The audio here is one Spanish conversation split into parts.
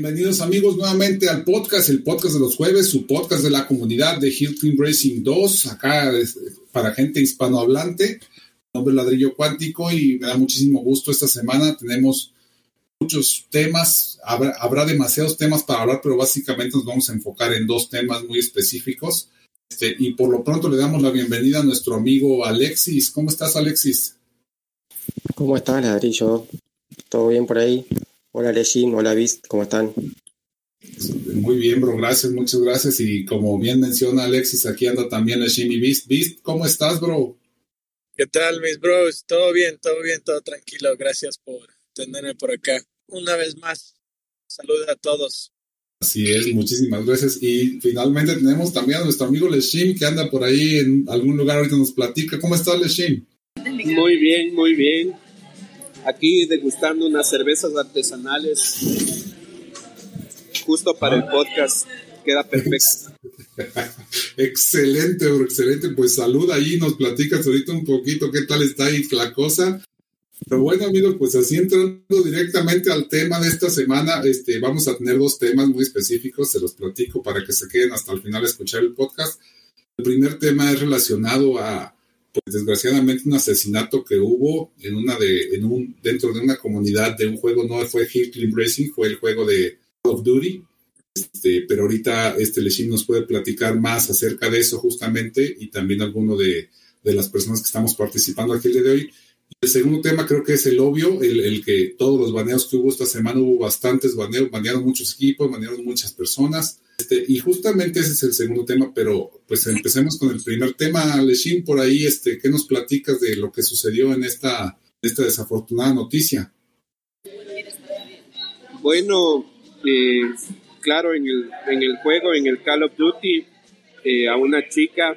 Bienvenidos amigos nuevamente al podcast, el podcast de los jueves, su podcast de la comunidad de Hill Racing 2, acá para gente hispanohablante. Mi nombre es Ladrillo Cuántico y me da muchísimo gusto esta semana. Tenemos muchos temas, habrá, habrá demasiados temas para hablar, pero básicamente nos vamos a enfocar en dos temas muy específicos. Este, y por lo pronto le damos la bienvenida a nuestro amigo Alexis. ¿Cómo estás, Alexis? ¿Cómo estás, Ladrillo? ¿Todo bien por ahí? Hola, Lejim. Hola, Vist. ¿Cómo están? Muy bien, bro. Gracias, muchas gracias. Y como bien menciona Alexis, aquí anda también Lejim y Vist. Vist, ¿cómo estás, bro? ¿Qué tal, mis bros? Todo bien, todo bien, todo tranquilo. Gracias por tenerme por acá. Una vez más, saludos a todos. Así es, muchísimas gracias. Y finalmente tenemos también a nuestro amigo Leshim que anda por ahí en algún lugar, ahorita nos platica. ¿Cómo estás, Leshim? Muy bien, muy bien. Aquí degustando unas cervezas artesanales justo para el podcast. Queda perfecto. excelente, bro, excelente. Pues salud ahí, nos platicas ahorita un poquito qué tal está ahí la cosa. Pero bueno, amigos, pues así entrando directamente al tema de esta semana, este, vamos a tener dos temas muy específicos, se los platico para que se queden hasta el final a escuchar el podcast. El primer tema es relacionado a, pues desgraciadamente, un asesinato que hubo en una de, en un, dentro de una comunidad de un juego, no fue Clean Racing, fue el juego de Call of Duty. Este, pero ahorita este Leshim nos puede platicar más acerca de eso justamente y también alguno de, de las personas que estamos participando aquí el día de hoy. El segundo tema creo que es el obvio, el, el, que todos los baneos que hubo esta semana, hubo bastantes baneos, banearon muchos equipos, banearon muchas personas. Este, y justamente ese es el segundo tema, pero pues empecemos con el primer tema. Leshim, por ahí, este, ¿qué nos platicas de lo que sucedió en esta, esta desafortunada noticia? Bueno, eh, claro, en el, en el juego, en el Call of Duty, eh, a una chica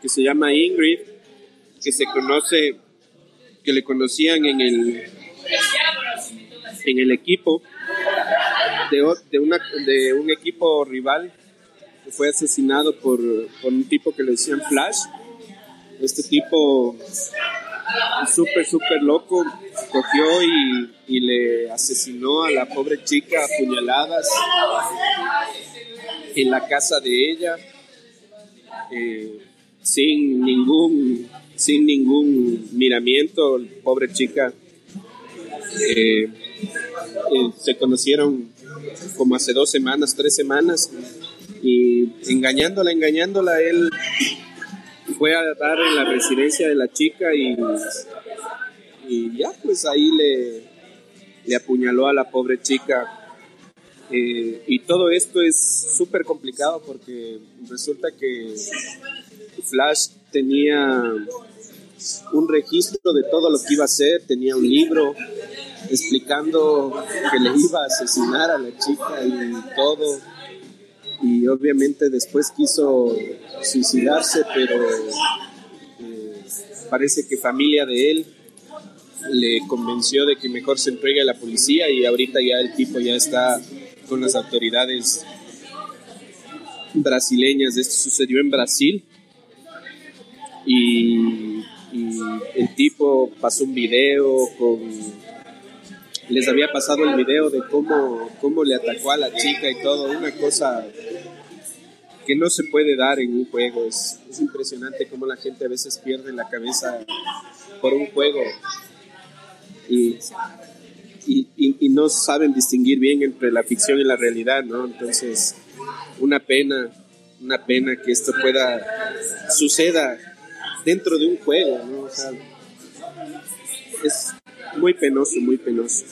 que se llama Ingrid, que se conoce que le conocían en el en el equipo de, de, una, de un equipo rival que fue asesinado por, por un tipo que le decían Flash. Este tipo súper, súper loco cogió y, y, le asesinó a la pobre chica a puñaladas en la casa de ella eh, sin ningún sin ningún miramiento, pobre chica. Eh, eh, se conocieron como hace dos semanas, tres semanas, y engañándola, engañándola, él fue a dar en la residencia de la chica y, y ya, pues ahí le, le apuñaló a la pobre chica. Eh, y todo esto es súper complicado porque resulta que Flash tenía un registro de todo lo que iba a hacer, tenía un libro explicando que le iba a asesinar a la chica y todo. Y obviamente después quiso suicidarse, pero eh, parece que familia de él le convenció de que mejor se entregue a la policía y ahorita ya el tipo ya está con las autoridades brasileñas. Esto sucedió en Brasil y, el tipo pasó un video con les había pasado el video de cómo, cómo le atacó a la chica y todo, una cosa que no se puede dar en un juego. Es, es impresionante cómo la gente a veces pierde la cabeza por un juego y, y, y, y no saben distinguir bien entre la ficción y la realidad, ¿no? Entonces, una pena, una pena que esto pueda suceda dentro de un juego, ¿no? O sea, es muy penoso, muy penoso.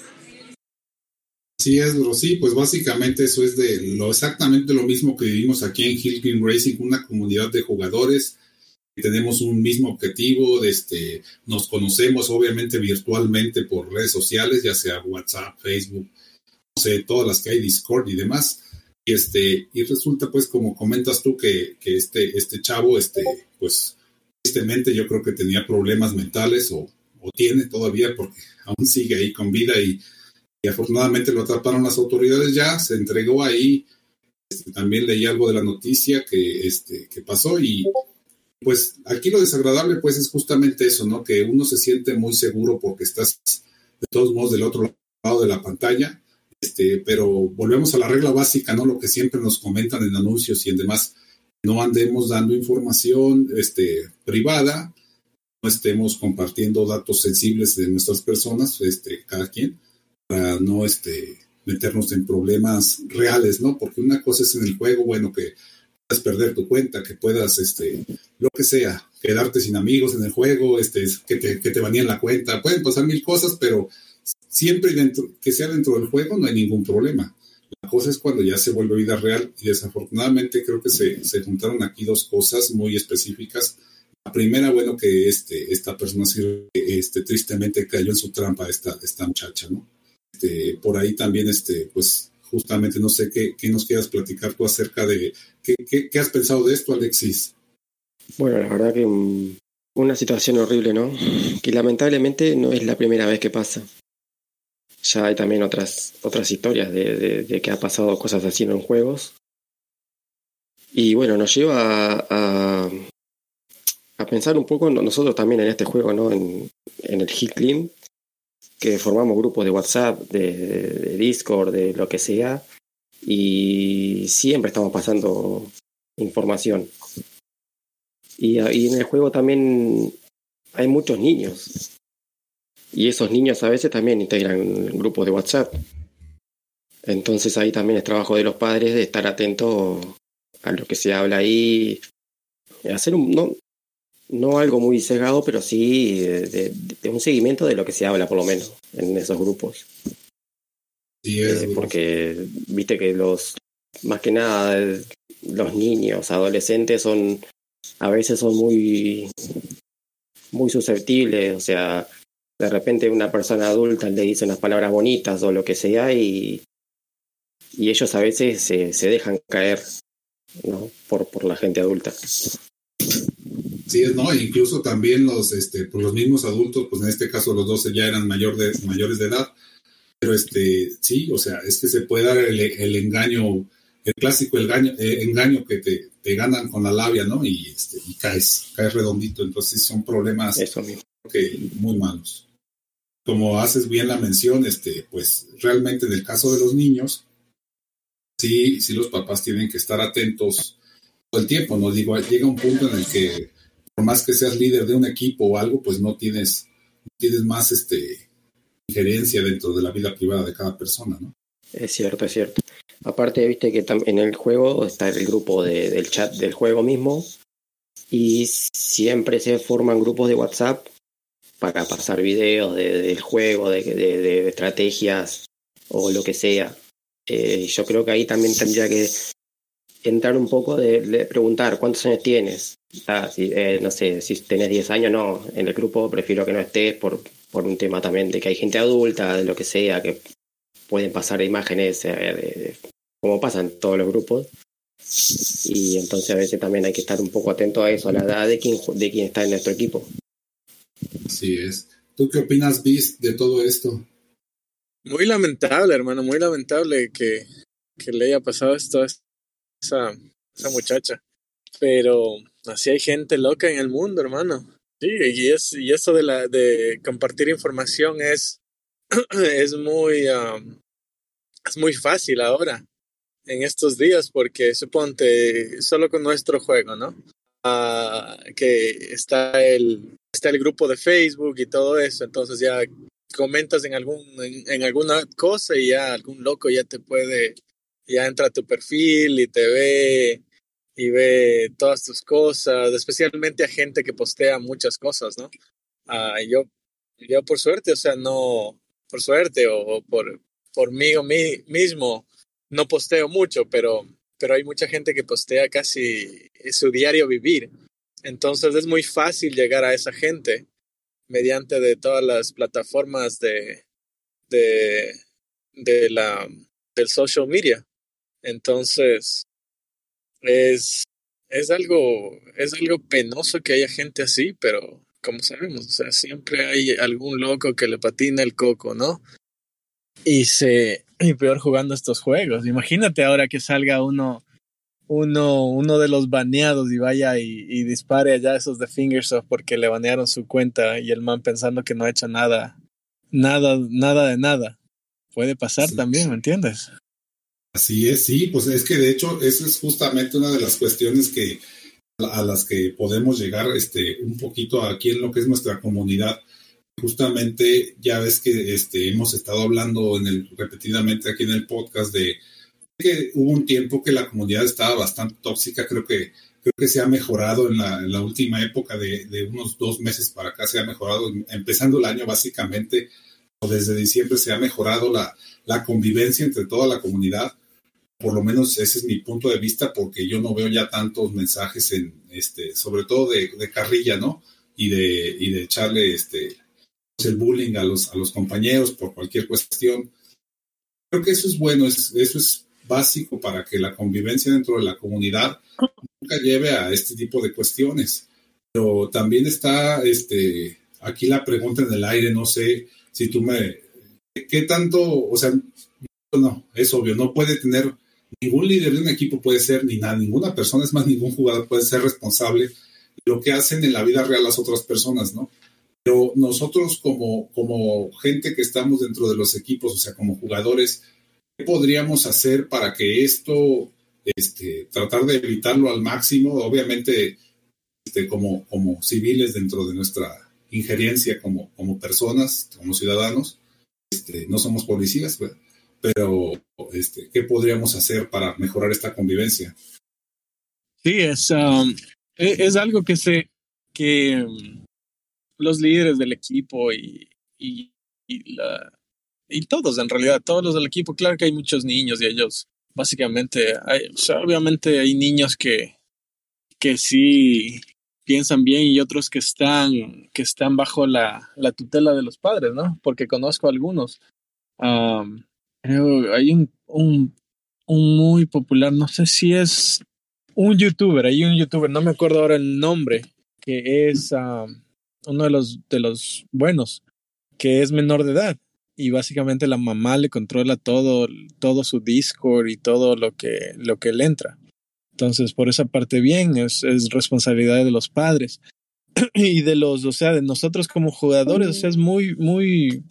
Sí, es. Sí, pues básicamente eso es de lo exactamente lo mismo que vivimos aquí en Hill Green Racing, una comunidad de jugadores que tenemos un mismo objetivo, este, nos conocemos obviamente virtualmente por redes sociales, ya sea WhatsApp, Facebook, no sé, todas las que hay, Discord y demás. Y, este, y resulta, pues, como comentas tú, que, que este, este chavo, este, pues, tristemente yo creo que tenía problemas mentales o, tiene todavía porque aún sigue ahí con vida y, y afortunadamente lo atraparon las autoridades ya, se entregó ahí. Este, también leí algo de la noticia que, este, que pasó y pues aquí lo desagradable pues es justamente eso, ¿no? Que uno se siente muy seguro porque estás de todos modos del otro lado de la pantalla, este, pero volvemos a la regla básica, ¿no? Lo que siempre nos comentan en anuncios y en demás, no andemos dando información este, privada, no estemos compartiendo datos sensibles de nuestras personas, este, cada quien, para no este, meternos en problemas reales, ¿no? Porque una cosa es en el juego, bueno, que puedas perder tu cuenta, que puedas, este, lo que sea, quedarte sin amigos en el juego, este, que te, que te banían la cuenta, pueden pasar mil cosas, pero siempre dentro, que sea dentro del juego no hay ningún problema. La cosa es cuando ya se vuelve vida real y desafortunadamente creo que se, se juntaron aquí dos cosas muy específicas. La primera, bueno, que este, esta persona este, tristemente cayó en su trampa, esta, esta muchacha, ¿no? Este, por ahí también, este, pues justamente no sé qué, qué nos quieras platicar tú acerca de qué, qué, qué, has pensado de esto, Alexis. Bueno, la verdad que una situación horrible, ¿no? Que lamentablemente no es la primera vez que pasa ya hay también otras, otras historias de, de, que ha pasado cosas así en juegos. Y bueno, nos lleva a, a, pensar un poco nosotros también en este juego, ¿no? En, en el Hit Clean, que formamos grupos de WhatsApp, de, de, Discord, de lo que sea, y siempre estamos pasando información. Y, y en el juego también hay muchos niños y esos niños a veces también integran grupos de WhatsApp. Entonces ahí también es trabajo de los padres de estar atento a lo que se habla ahí, hacer un, no, no algo muy sesgado, pero sí de, de, un seguimiento de lo que se habla por lo menos en esos grupos. Sí, es eh, porque viste que los, más que nada, los niños, adolescentes son, a veces son muy, muy susceptibles, o sea, de repente una persona adulta le dice unas palabras bonitas o lo que sea y, y ellos a veces se, se dejan caer ¿no? por, por la gente adulta. Sí, no, incluso también los, este, por los mismos adultos, pues en este caso los 12 ya eran mayor de, mayores de edad, pero este, sí, o sea, es que se puede dar el, el engaño, el clásico el engaño, eh, engaño que te, te, ganan con la labia, ¿no? Y, este, y caes, caes redondito, entonces son problemas Eso. Que muy malos como haces bien la mención, este, pues realmente en el caso de los niños, sí, sí los papás tienen que estar atentos todo el tiempo, ¿no? Digo, llega un punto en el que por más que seas líder de un equipo o algo, pues no tienes, tienes más este injerencia dentro de la vida privada de cada persona, ¿no? Es cierto, es cierto. Aparte, viste que en el juego está el grupo de, del chat del juego mismo y siempre se forman grupos de WhatsApp para pasar videos de, del juego, de, de, de, estrategias o lo que sea. Eh, yo creo que ahí también tendría que entrar un poco de, preguntar cuántos años tienes. Ah, si, eh, no sé, si tenés 10 años, no. En el grupo prefiero que no estés por, por un tema también de que hay gente adulta, de lo que sea, que pueden pasar imágenes eh, como pasa en todos los grupos. Y entonces a veces también hay que estar un poco atento a eso, a la edad de quien, de quien está en nuestro equipo. Así es. ¿Tú qué opinas, Bis, de todo esto? Muy lamentable, hermano, muy lamentable que, que le haya pasado esto a esa, esa muchacha. Pero así hay gente loca en el mundo, hermano. Sí, y, es, y eso de, la, de compartir información es, es, muy, es muy fácil ahora, en estos días, porque suponte, solo con nuestro juego, ¿no? Que está el, está el grupo de Facebook y todo eso, entonces ya comentas en algún en, alguna cosa y ya algún loco ya te puede ya entra a tu perfil y te ve y ve todas tus cosas, especialmente a gente que postea muchas cosas, ¿no? Uh, yo yo por suerte, o sea, no por suerte o, o por por mí o mí mismo no posteo mucho, pero pero hay mucha gente que postea casi su diario vivir. Entonces es muy fácil llegar a esa gente mediante de todas las plataformas de, de, de la, del social media. Entonces, es, es algo, es algo penoso que haya gente así, pero como sabemos, o sea, siempre hay algún loco que le patina el coco, ¿no? Y se, y peor jugando estos juegos. Imagínate ahora que salga uno, uno, uno de los baneados y vaya y, y dispare allá esos de Fingersoft porque le banearon su cuenta y el man pensando que no ha hecho nada, nada, nada de nada. Puede pasar Sí. también, ¿me entiendes? Así es, sí, pues es que de hecho eso es justamente una de las cuestiones que a las que podemos llegar este un poquito aquí en lo que es nuestra comunidad. Justamente ya ves que este hemos estado hablando en el repetidamente aquí en el podcast de que hubo un tiempo que la comunidad estaba bastante tóxica, creo que creo que se ha mejorado en la, en la última época de, de unos dos meses para acá se ha mejorado, empezando el año básicamente o desde diciembre se ha mejorado la, la convivencia entre toda la comunidad por lo menos ese es mi punto de vista, porque yo no veo ya tantos mensajes en este, sobre todo de, de carrilla, ¿no? Y de, y de echarle este el bullying a los, a los compañeros por cualquier cuestión. Creo que eso es bueno, es, eso es básico para que la convivencia dentro de la comunidad nunca lleve a este tipo de cuestiones. Pero también está este, aquí la pregunta en el aire, no sé si tú me... ¿Qué tanto, o sea, no, es obvio, no puede tener ningún líder de un equipo puede ser, ni nada, ninguna persona, es más, ningún jugador puede ser responsable de lo que hacen en la vida real las otras personas, ¿no? Pero nosotros como, como gente que estamos dentro de los equipos, o sea, como jugadores, ¿qué podríamos hacer para que esto, este, tratar de evitarlo al máximo? Obviamente, este, como, como civiles dentro de nuestra injerencia como, como personas, como ciudadanos, este, no somos policías, ¿verdad? pero este, ¿qué podríamos hacer para mejorar esta convivencia? Sí, es, um, es, es, algo que se que los líderes del equipo y, y, y, la, y todos en realidad, todos los del equipo, claro que hay muchos niños y ellos básicamente, hay, obviamente hay niños que, que sí piensan bien y otros que están, que están bajo la, la tutela de los padres, ¿no? Porque conozco algunos. Um, hay un, un, un, muy popular, no sé si es un youtuber, hay un youtuber, no me acuerdo ahora el nombre, que es um, uno de los, de los buenos, que es menor de edad. Y básicamente la mamá le controla todo, todo su Discord y todo lo que, lo que le entra. Entonces, por esa parte, bien, es, es responsabilidad de los padres y de los, o sea, de nosotros como jugadores, o sea, es muy, muy,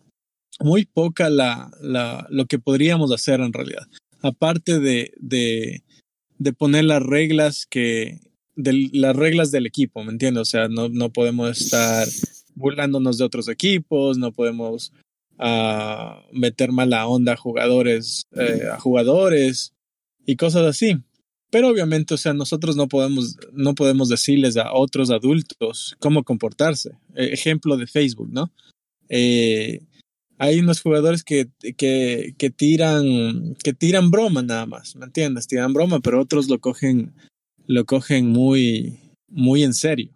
muy poca la, la, lo que podríamos hacer en realidad. Aparte de, de, de poner las reglas que, de las reglas del equipo, ¿me entiendes? O sea, no, no podemos estar burlándonos de otros equipos, no podemos uh, meter mala onda a jugadores, eh, a jugadores y cosas así. Pero obviamente, o sea, nosotros no podemos, no podemos decirles a otros adultos cómo comportarse. Eh, ejemplo de Facebook, ¿no? Eh, hay unos jugadores que, que, que, tiran que tiran broma nada más, ¿me entiendes? Tiran broma, pero otros lo cogen lo cogen muy muy en serio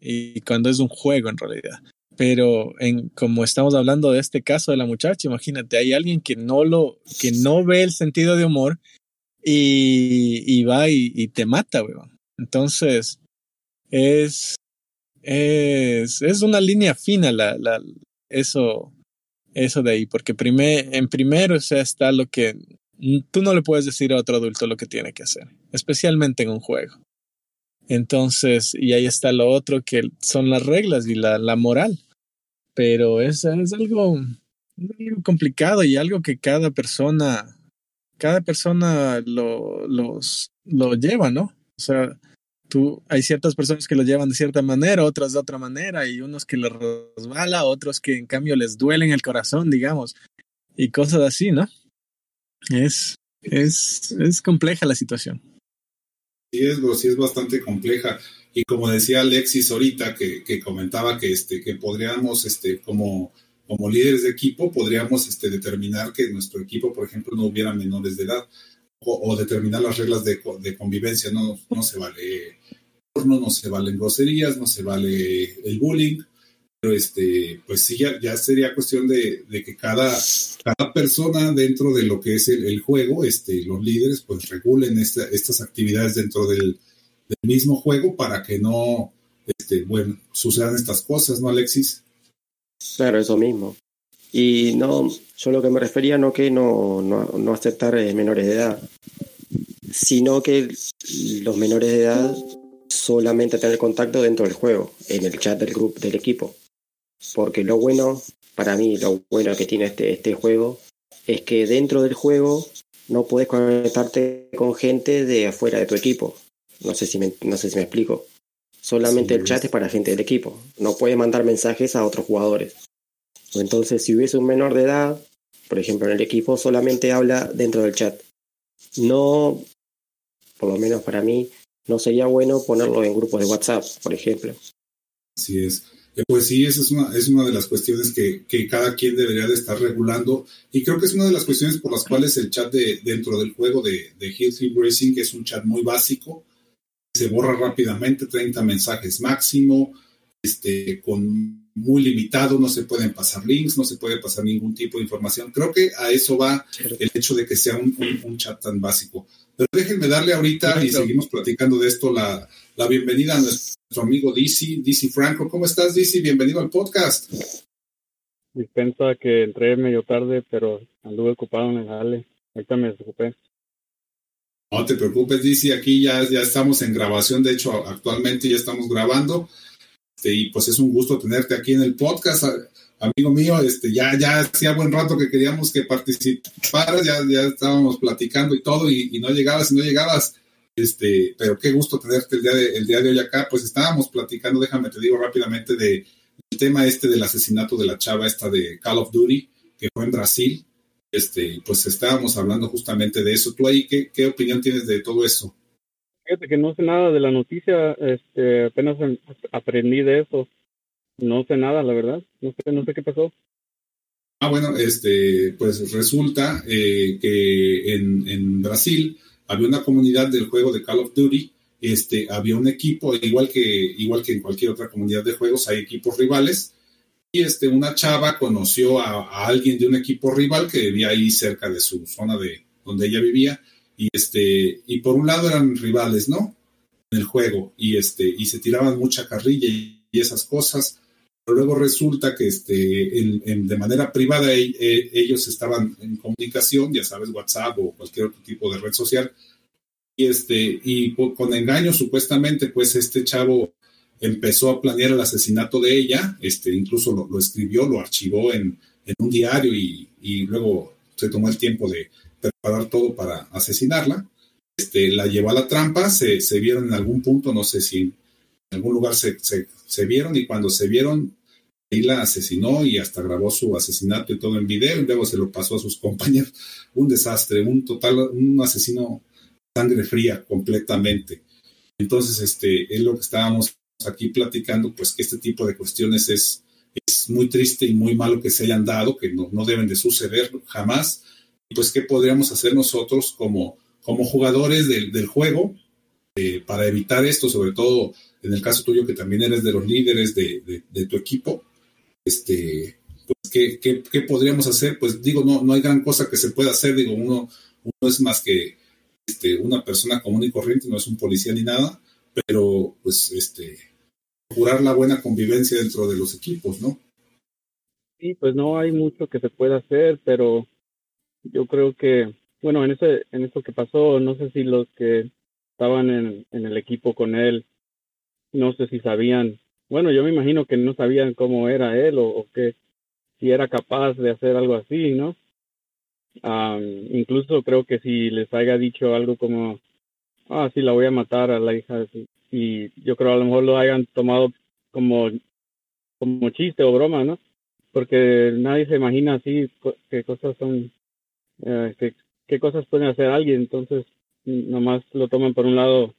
y cuando es un juego en realidad. Pero en como estamos hablando de este caso de la muchacha, imagínate, hay alguien que no lo que no ve el sentido de humor y, y va y, te mata, weón. Entonces es es es una línea fina la, la eso eso de ahí, porque en primero o está lo que tú no le puedes decir a otro adulto lo que tiene que hacer, especialmente en un juego. Entonces, y ahí está lo otro que son las reglas y la, la moral. Pero es, es algo, algo complicado y algo que cada persona, cada persona lo, los, lo lleva, ¿no? O sea, tú, hay ciertas personas que lo llevan de cierta manera, otras de otra manera, y unos que les resbala, otros que en cambio les duele en el corazón, digamos, y cosas así, ¿no? Es, es, es compleja la situación. Sí es, sí es bastante compleja. Y como decía Alexis ahorita, que, que comentaba que, este, que podríamos, este, como, como líderes de equipo, podríamos este, determinar que nuestro equipo, por ejemplo, no hubiera menores de edad o, o determinar las reglas de, de, convivencia. No, no se vale porno, no se valen groserías, no se vale el bullying. Pero este, pues sí, ya, ya sería cuestión de, que cada, cada persona dentro de lo que es el, el juego, este, los líderes, pues regulen esta, estas actividades dentro del, del, mismo juego para que no, este, bueno, sucedan estas cosas, ¿no, Alexis? Claro, eso mismo. Y no, yo lo que me refería no que no, no, no aceptar eh, menores de edad, sino que los menores de edad solamente tener contacto dentro del juego, en el chat del grupo del equipo. Porque lo bueno, para mí, lo bueno que tiene este, este juego es que dentro del juego no puedes conectarte con gente de afuera de tu equipo. No sé si me, no sé si me explico. Solamente sí, el chat es para gente del equipo. No puedes mandar mensajes a otros jugadores. Entonces, si hubiese un menor de edad, por ejemplo, en el equipo, solamente habla dentro del chat. No, por lo menos para mí, no sería bueno ponerlo en grupos de WhatsApp, por ejemplo. Así es. Pues sí, esa es una, es una de las cuestiones que, que, cada quien debería de estar regulando y creo que es una de las cuestiones por las cuales el chat de, dentro del juego de, de Hill Racing es un chat muy básico, se borra rápidamente, 30 mensajes máximo, este, con muy limitado, no se pueden pasar links, no se puede pasar ningún tipo de información. Creo que a eso va el hecho de que sea un, un, un chat tan básico. Pero déjenme darle ahorita, y seguimos platicando de esto, la, la bienvenida a nuestro amigo DC, DC Franco. ¿Cómo estás, DC? Bienvenido al podcast. Dispensa que entré medio tarde, pero anduve ocupado en el jale. Ahorita me desocupé. No te preocupes, DC, aquí ya, ya estamos en grabación, de hecho, actualmente ya estamos grabando. Este, y pues es un gusto tenerte aquí en el podcast, amigo mío. Este, ya, ya hacía buen rato que queríamos que participaras, ya, ya estábamos platicando y todo, y, y no llegabas y no llegabas. Este, pero qué gusto tenerte el día, de, el día de hoy acá. Pues estábamos platicando, déjame te digo rápidamente, de el tema este del asesinato de la chava esta de Call of Duty, que fue en Brasil. Este, pues estábamos hablando justamente de eso. ¿Tú ahí qué, qué opinión tienes de todo eso? Fíjate que no sé nada de la noticia, este, apenas aprendí de eso. No sé nada, la verdad. No sé, no sé qué pasó. Ah, bueno, este, pues resulta eh, que en, en Brasil había una comunidad del juego de Call of Duty, este, había un equipo, igual que, igual que en cualquier otra comunidad de juegos, hay equipos rivales, y este, una chava conoció a, alguien de un equipo rival que vivía ahí cerca de su zona de donde ella vivía, y este, y por un lado eran rivales, ¿no? En el juego, y este, y se tiraban mucha carrilla y, esas cosas, luego resulta que este, en, en, de manera privada e, e, ellos estaban en comunicación, ya sabes, WhatsApp o cualquier otro tipo de red social, y, este, y con engaño supuestamente, pues este chavo empezó a planear el asesinato de ella, este, incluso lo, lo escribió, lo archivó en, en un diario y, y, luego se tomó el tiempo de preparar todo para asesinarla. Este, la llevó a la trampa, se, se vieron en algún punto, no sé si en algún lugar se, se, se vieron y cuando se vieron, ahí la asesinó y hasta grabó su asesinato y todo en video y luego se lo pasó a sus compañeros. Un desastre, un total, un asesino sangre fría completamente. Entonces, este, es lo que estábamos aquí platicando, pues que este tipo de cuestiones es, es muy triste y muy malo que se hayan dado, que no, no deben de suceder jamás. Y pues, ¿qué podríamos hacer nosotros como, como jugadores del, del juego eh, para evitar esto, sobre todo en el caso tuyo que también eres de los líderes de, de, de tu equipo? Este, pues, ¿qué, qué, ¿qué, podríamos hacer? Pues digo, no, no hay gran cosa que se pueda hacer, digo, uno, uno es más que este, una persona común y corriente, no es un policía ni nada, pero pues este, procurar la buena convivencia dentro de los equipos, ¿no? Sí, pues no hay mucho que se pueda hacer, pero yo creo que, bueno, en ese, en eso que pasó, no sé si los que estaban en, en el equipo con él, no sé si sabían, bueno, yo me imagino que no sabían cómo era él o, que si era capaz de hacer algo así, ¿no? Um, incluso creo que si les haya dicho algo como, ah, sí, la voy a matar a la hija, y yo creo a lo mejor lo hayan tomado como, como chiste o broma, ¿no? Porque nadie se imagina así qué cosas son, eh, qué, cosas pueden hacer alguien, entonces nomás lo toman por un lado,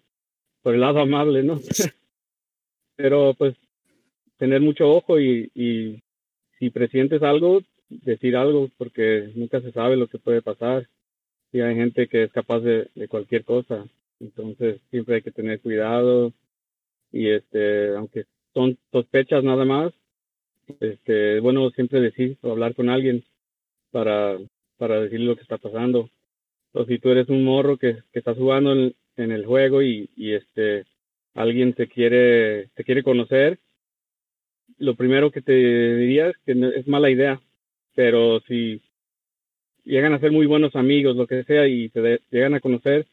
por el lado amable, ¿no? Pero pues tener mucho ojo y, y si presientes algo, decir algo porque nunca se sabe lo que puede pasar y hay gente que es capaz de, cualquier cosa entonces siempre hay que tener cuidado y este aunque son sospechas nada más este, bueno siempre decir o hablar con alguien para, para decirle lo que está pasando. O si tú eres un morro que, que estás jugando en, en el juego y, y este alguien te quiere, te quiere conocer, lo primero que te diría es que es mala idea, pero si llegan a ser muy buenos amigos, lo que sea, y te llegan a conocer,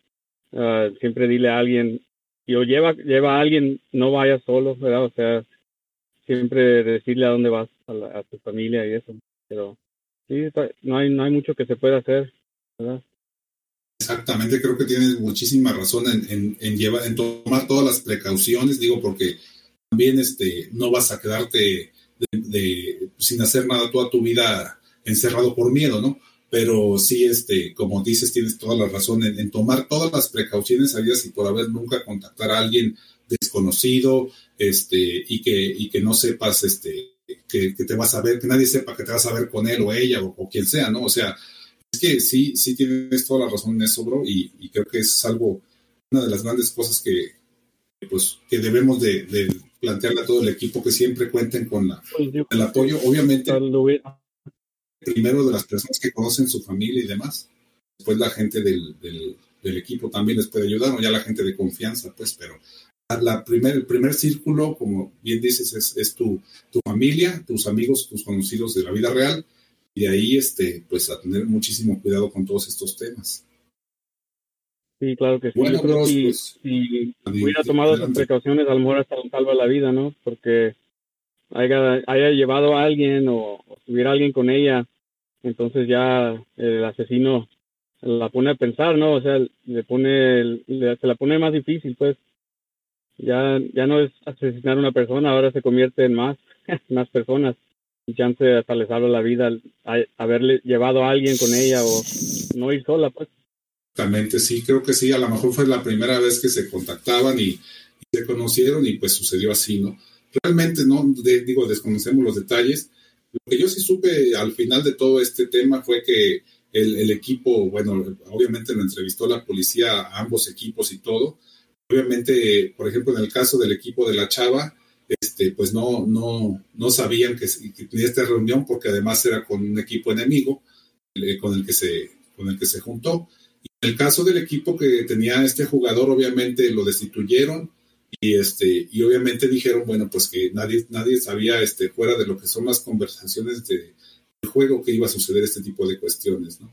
uh, siempre dile a alguien, y o lleva, lleva a alguien, no vayas solo, ¿verdad? O sea, siempre decirle a dónde vas a, a tu familia y eso, pero sí, no hay, no hay mucho que se pueda hacer, ¿verdad? Exactamente, creo que tienes muchísima razón en, en, llevar, en tomar todas las precauciones, digo, porque también este, no vas a quedarte de, sin hacer nada toda tu vida encerrado por miedo, ¿no? Pero sí, este, como dices, tienes toda la razón en, tomar todas las precauciones habidas y por haber nunca contactar a alguien desconocido, este, y que, y que no sepas, este, que, te vas a ver, que nadie sepa que te vas a ver con él o ella o, o quien sea, ¿no? O sea, es que sí, sí tienes toda la razón en eso, bro, y, creo que es algo, una de las grandes cosas que, pues, que debemos de, plantearle a todo el equipo, que siempre cuenten con la, pues el apoyo, obviamente, primero de las personas que conocen su familia y demás, después la gente del, del, equipo también les puede ayudar, o ya la gente de confianza, pues, pero la primer, el primer círculo, como bien dices, es, es tu, tu familia, tus amigos, tus conocidos de la vida real, y de ahí, este, pues a tener muchísimo cuidado con todos estos temas. Sí, claro que sí. Bueno, Yo creo que pues, si, hubiera tomado esas precauciones, a lo mejor hasta salva la vida, ¿no? Porque haya, haya llevado a alguien o, tuviera alguien con ella, entonces ya el asesino la pone a pensar, ¿no? O sea, le pone, se la pone más difícil, pues. Ya, ya no es asesinar a una persona, ahora se convierte en más, más personas chance hasta le salva la vida haberle llevado a alguien con ella o no ir sola, pues. Exactamente, sí, creo que sí, a lo mejor fue la primera vez que se contactaban y, se conocieron y pues sucedió así, ¿no? Realmente no, digo, desconocemos los detalles. Lo que yo sí supe al final de todo este tema fue que el, el equipo, bueno, obviamente lo entrevistó la policía a ambos equipos y todo. Obviamente, por ejemplo, en el caso del equipo de la chava, este, pues no, no, no sabían que, tenía esta reunión porque además era con un equipo enemigo eh, con, el que se, con el que se juntó. El caso del equipo que tenía este jugador, obviamente lo destituyeron y, este, y obviamente dijeron, bueno, pues que nadie, nadie sabía este, fuera de lo que son las conversaciones de, del juego que iba a suceder este tipo de cuestiones, ¿no?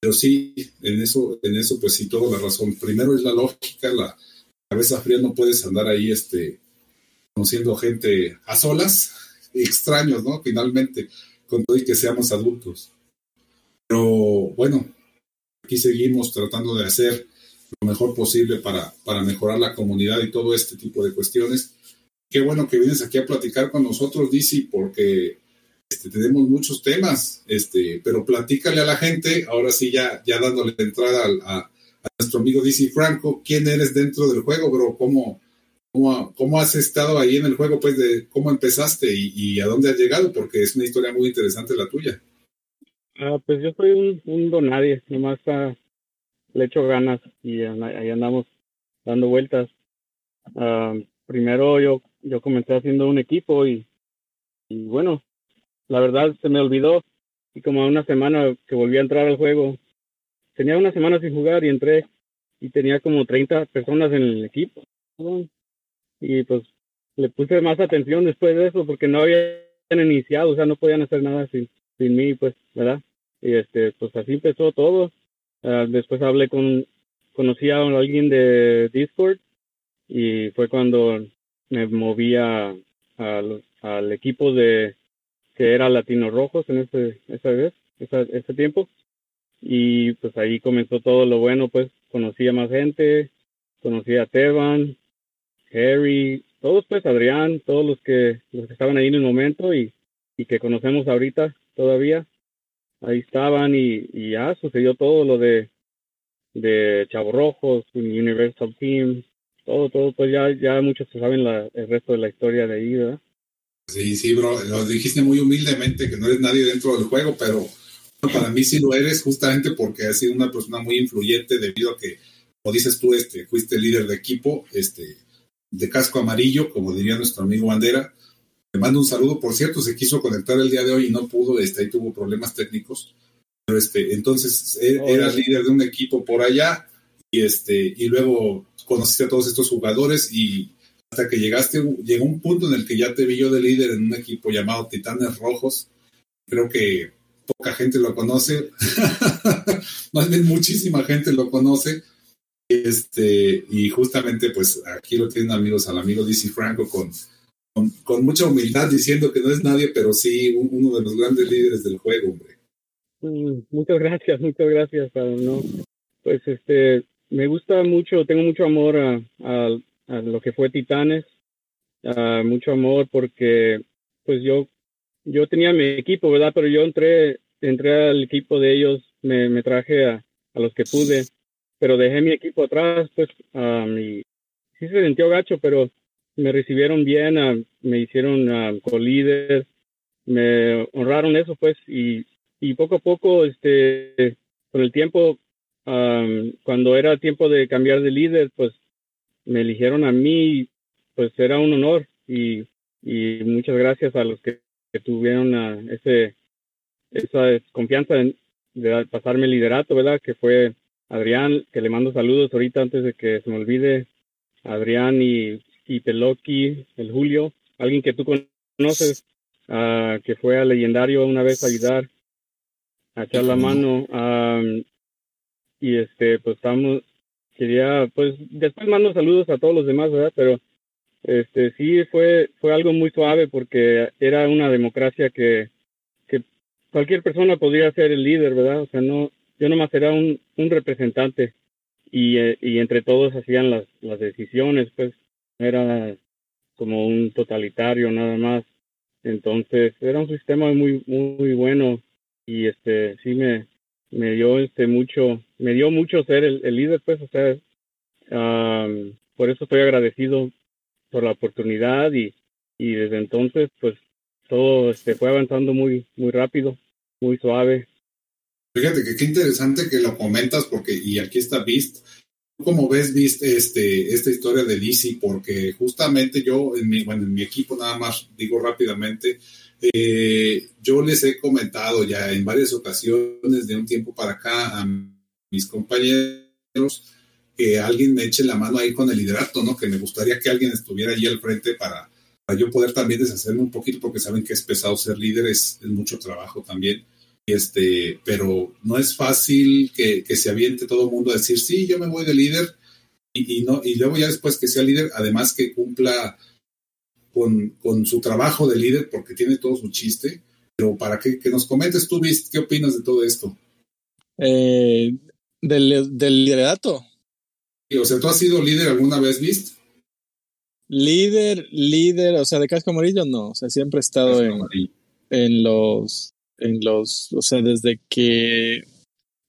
Pero sí, en eso, en eso pues sí, toda la razón. Primero es la lógica, la cabeza fría, no puedes andar ahí este, conociendo gente a solas, extraños, ¿no? Finalmente, con todo y que seamos adultos. Pero bueno, aquí seguimos tratando de hacer lo mejor posible para, para mejorar la comunidad y todo este tipo de cuestiones. Qué bueno que vienes aquí a platicar con nosotros, Dizzy, porque este, tenemos muchos temas, este, pero platícale a la gente, ahora sí ya, ya dándole entrada a, a, nuestro amigo Dizzy Franco, quién eres dentro del juego, bro, cómo, ¿Cómo, has estado ahí en el juego, pues, de cómo empezaste y, a dónde has llegado? Porque es una historia muy interesante la tuya. Ah, pues yo soy un, un don nadie, nomás le echo ganas y ahí andamos dando vueltas. Uh, primero yo, yo comencé haciendo un equipo y, y bueno, la verdad se me olvidó y como a una semana que volví a entrar al juego, tenía una semana sin jugar y entré y tenía como 30 personas en el equipo y pues le puse más atención después de eso porque no habían iniciado, o sea, no podían hacer nada sin, sin mí, pues, ¿verdad? Y este, pues así empezó todo. Uh, después hablé con, conocí a alguien de Discord y fue cuando me moví a, al equipo de que era Latino Rojos en ese, esa vez, ese tiempo. Y pues ahí comenzó todo lo bueno, pues conocí a más gente, conocí a Teban, Harry, todos pues, Adrián, todos los que, los que estaban ahí en el momento y, y que conocemos ahorita todavía, ahí estaban y, ya sucedió todo lo de, de Chavo Rojos, Universal Team, todo, todo, pues ya, ya muchos saben la, el resto de la historia de ahí, ¿verdad? Sí, sí, bro, lo dijiste muy humildemente que no eres nadie dentro del juego, pero para mí sí lo eres justamente porque has sido una persona muy influyente debido a que, como dices tú, este, fuiste líder de equipo, este, de casco amarillo, como diría nuestro amigo Bandera, Le mando un saludo, por cierto, se quiso conectar el día de hoy y no pudo, este, ahí tuvo problemas técnicos. Pero este, entonces e, era líder de un equipo por allá y este, y luego conociste a todos estos jugadores y hasta que llegaste, llegó un punto en el que ya te vi yo de líder en un equipo llamado Titanes Rojos. Creo que poca gente lo conoce, más bien muchísima gente lo conoce. Este, y justamente, pues aquí lo tienen amigos al amigo DC Franco con, con, mucha humildad diciendo que no es nadie, pero sí uno de los grandes líderes del juego, hombre. Mm, muchas gracias, muchas gracias, ¿no? Pues este, me gusta mucho, tengo mucho amor a, a, lo que fue Titanes, mucho amor porque pues yo yo tenía mi equipo, ¿verdad? Pero yo entré entré al equipo de ellos, me, me traje a, a los que pude, pero dejé mi equipo atrás, pues um, y sí se sintió gacho, pero me recibieron bien, me hicieron uh, co-líder, me honraron eso, pues, y, y poco a poco, este, con el tiempo, cuando era tiempo de cambiar de líder, pues me eligieron a mí, pues era un honor y, y muchas gracias a los que, tuvieron uh, ese, esa confianza de pasarme el liderato, ¿verdad? Que fue Adrián, que le mando saludos ahorita antes de que se me olvide. Adrián y, y Peloqui, el Julio, alguien que tú conoces, uh, que fue a Legendario una vez a ayudar, a echar la mano. y este, pues estamos, quería, pues después mando saludos a todos los demás, ¿verdad? Pero este sí fue fue algo muy suave porque era una democracia que, que cualquier persona podría ser el líder, ¿verdad? O sea, no yo nomás era un, un representante y, eh, y entre todos hacían las, las decisiones, pues era como un totalitario nada más. Entonces era un sistema muy muy bueno y este sí me me dio este mucho me dio mucho ser el, el líder pues o sea por eso estoy agradecido por la oportunidad y, y desde entonces pues todo este fue avanzando muy muy rápido muy suave Fíjate que qué interesante que lo comentas porque, y aquí está Beast, ¿cómo ves Beast este, esta historia de DC? Porque justamente yo, en mi, bueno, en mi equipo nada más, digo rápidamente, eh, yo les he comentado ya en varias ocasiones de un tiempo para acá a mis compañeros que alguien me eche la mano ahí con el liderato, ¿no? Que me gustaría que alguien estuviera allí al frente para, para yo poder también deshacerme un poquito, porque saben que es pesado ser líder, es mucho trabajo también este, pero no es fácil que, que se aviente todo el mundo a decir, sí, yo me voy de líder, y, y, no, y luego ya después que sea líder, además que cumpla con, con, su trabajo de líder, porque tiene todo su chiste, pero para que, que nos comentes tú, Vist, ¿qué opinas de todo esto? Eh, del, del liderato. o sea, ¿tú has sido líder alguna vez, Vist? Líder, líder, o sea, de casco amarillo no, o sea, siempre he estado en, en los en los, o sea, desde que,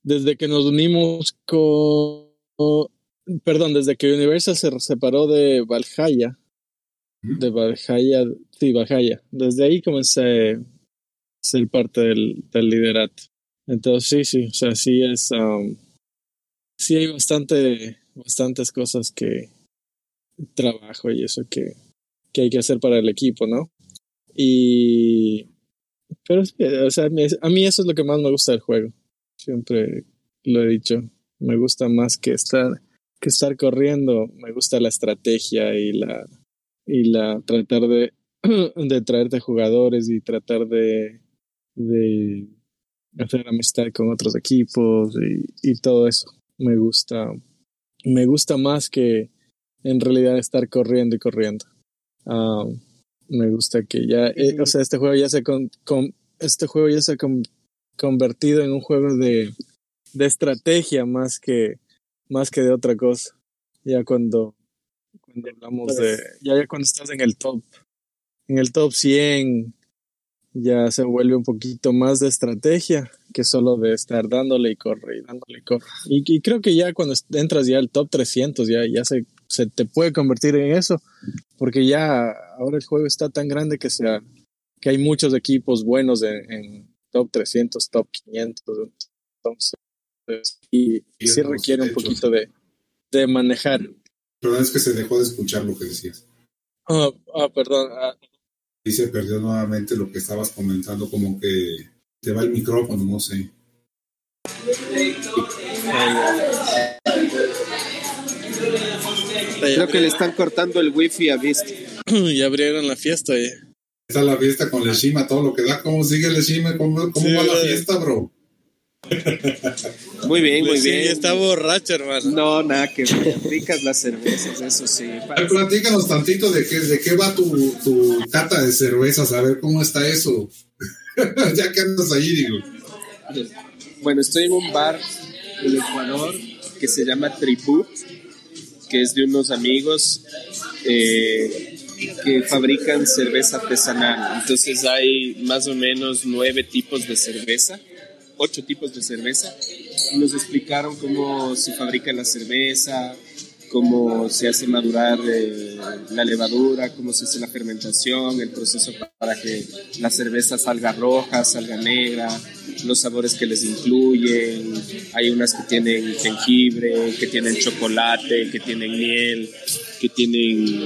desde que nos unimos con, perdón, desde que Universal se separó de Valhalla, de Valhalla, sí, Valhalla, desde ahí comencé a ser parte del, del liderato. Entonces, sí, sí, o sea, sí es, um, sí hay bastante, bastantes cosas que trabajo y eso que, que hay que hacer para el equipo, ¿no? Y pero o sea, a mí eso es lo que más me gusta del juego. Siempre lo he dicho. Me gusta más que estar, que estar corriendo. Me gusta la estrategia y la, y la tratar de, de traerte jugadores y tratar de, de hacer amistad con otros equipos y, y todo eso. Me gusta, me gusta más que en realidad estar corriendo y corriendo. Um, me gusta que ya, eh, o sea, este juego ya se con, este juego ya se ha convertido en un juego de, de estrategia más que más que de otra cosa. Ya cuando, cuando hablamos de, ya, ya cuando estás en el top, en el top 100, ya se vuelve un poquito más de estrategia que solo de estar dándole y corre y dándole y corre. Y, creo que ya cuando entras ya al top 300, ya, ya se, se te puede convertir en eso, porque ya ahora el juego está tan grande que, sea, que hay muchos equipos buenos en, top 300, top 500, entonces, y, sí requiere un poquito de, de manejar. Perdón, es que se dejó de escuchar lo que decías. Ah, ah perdón. Ah, Y se perdió nuevamente lo que estabas comentando, como que te va el micrófono, no sé. Creo que le están cortando el wifi a Vista. ya abrieron la fiesta ya. Está la fiesta con Leshima, todo lo que da. ¿Cómo sigue Leshima? ¿Cómo, cómo Sí, va la fiesta, bro? Muy bien, muy sí, bien. está borracho, hermano. No, nada que. Ricas las cervezas, eso sí. Platícanos tantito de qué, de qué va tu, tu cata de cervezas, a ver cómo está eso. ya que andas ahí, digo. Bueno, estoy en un bar en Ecuador que se llama Tribut, que es de unos amigos eh, que fabrican cerveza artesanal. Entonces hay más o menos nueve tipos de cerveza, ocho tipos de cerveza. Nos explicaron cómo se fabrica la cerveza, cómo se hace madurar eh, la levadura, cómo se hace la fermentación, el proceso para que la cerveza salga roja, salga negra, los sabores que les incluyen. Hay unas que tienen jengibre, que tienen chocolate, que tienen miel, que tienen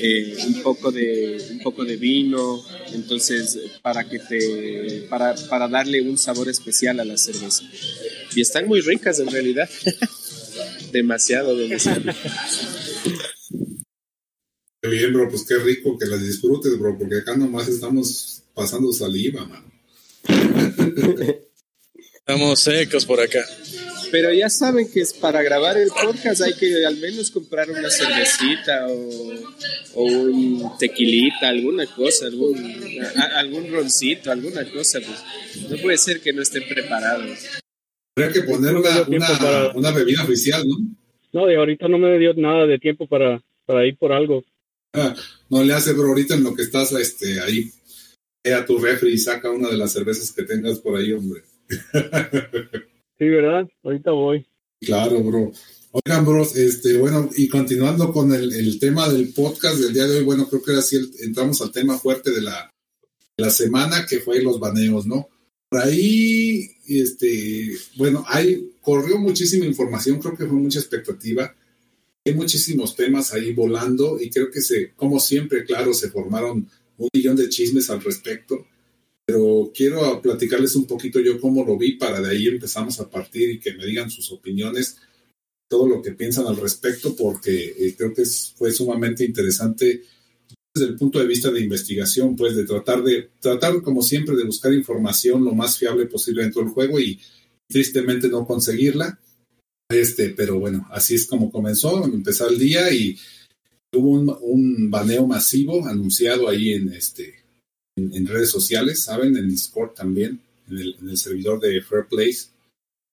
eh, un poco de un poco de vino. Entonces, para que te para, para darle un sabor especial a la cerveza. Y están muy ricas en realidad. Demasiado. Qué bien, bro, pues qué rico que las disfrutes, bro, porque acá nomás estamos pasando saliva, mano. Estamos secos por acá. Pero ya saben que es para grabar el podcast hay que al menos comprar una cervecita o, o un tequilita, alguna cosa, algún, a- algún roncito, alguna cosa. Pues. No puede ser que no estén preparados. Habría que poner No una, una, para- una bebida oficial, ¿no? No, de ahorita no me dio nada de tiempo para, para ir por algo. Ah, no le hace, bro, ahorita en lo que estás este, ahí, ve a tu refri y saca una de las cervezas que tengas por ahí, hombre. Sí, ¿verdad? Ahorita voy. Claro, bro. Oigan, bros, este, bueno, y continuando con el, el tema del podcast del día de hoy, bueno, creo que ahora sí el- entramos al tema fuerte de la, de la semana, que fue los baneos, ¿no? Por ahí, este, bueno, hay, corrió muchísima información, creo que fue mucha expectativa. Hay muchísimos temas ahí volando y creo que se, como siempre, claro, se formaron un millón de chismes al respecto pero quiero platicarles un poquito yo cómo lo vi para de ahí empezamos a partir y que me digan sus opiniones, todo lo que piensan al respecto, porque eh, creo que fue sumamente interesante desde el punto de vista de investigación, pues de tratar de, tratar como siempre de buscar información lo más fiable posible dentro del juego y tristemente no conseguirla. Este, pero bueno, así es como comenzó, empezó el día y hubo un, un baneo masivo anunciado ahí en este en, en redes sociales, ¿saben? En Discord también, en el, en el servidor de Fair Place.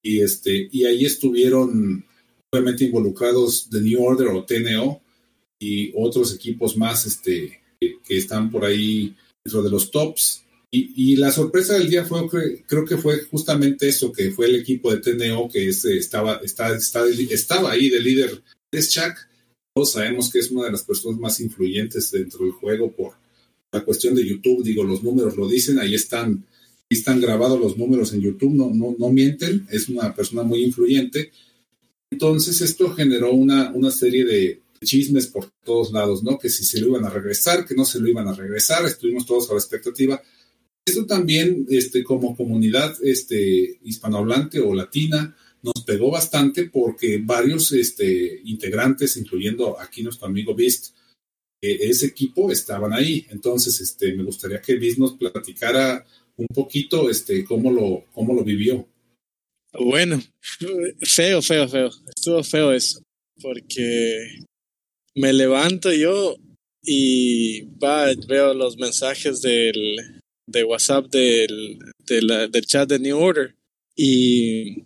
Y, este, y ahí estuvieron obviamente involucrados The New Order o TNO y otros equipos más este, que, están por ahí dentro de los tops. Y, y la sorpresa del día fue, cre- creo que fue justamente eso, que fue el equipo de TNO que es, eh, estaba, está, está, estaba ahí de líder. Es Chuck. Todos sabemos que es una de las personas más influyentes dentro del juego por la cuestión de YouTube, digo, los números lo dicen, ahí están, ahí están grabados los números en YouTube, no, no, no mienten, es una persona muy influyente. Entonces esto generó una, una serie de chismes por todos lados, ¿no? Que si se lo iban a regresar, que no se lo iban a regresar, estuvimos todos a la expectativa. Esto también, este, como comunidad este, hispanohablante o latina, nos pegó bastante porque varios este, integrantes, incluyendo aquí nuestro amigo Beast, eh, ese equipo estaban ahí. Entonces, este, me gustaría que Viz nos platicara un poquito este, cómo, lo, cómo lo vivió. Bueno, feo, feo, feo. Estuvo feo eso. Porque me levanto yo y veo los mensajes del, de WhatsApp del chat de New Order. Y,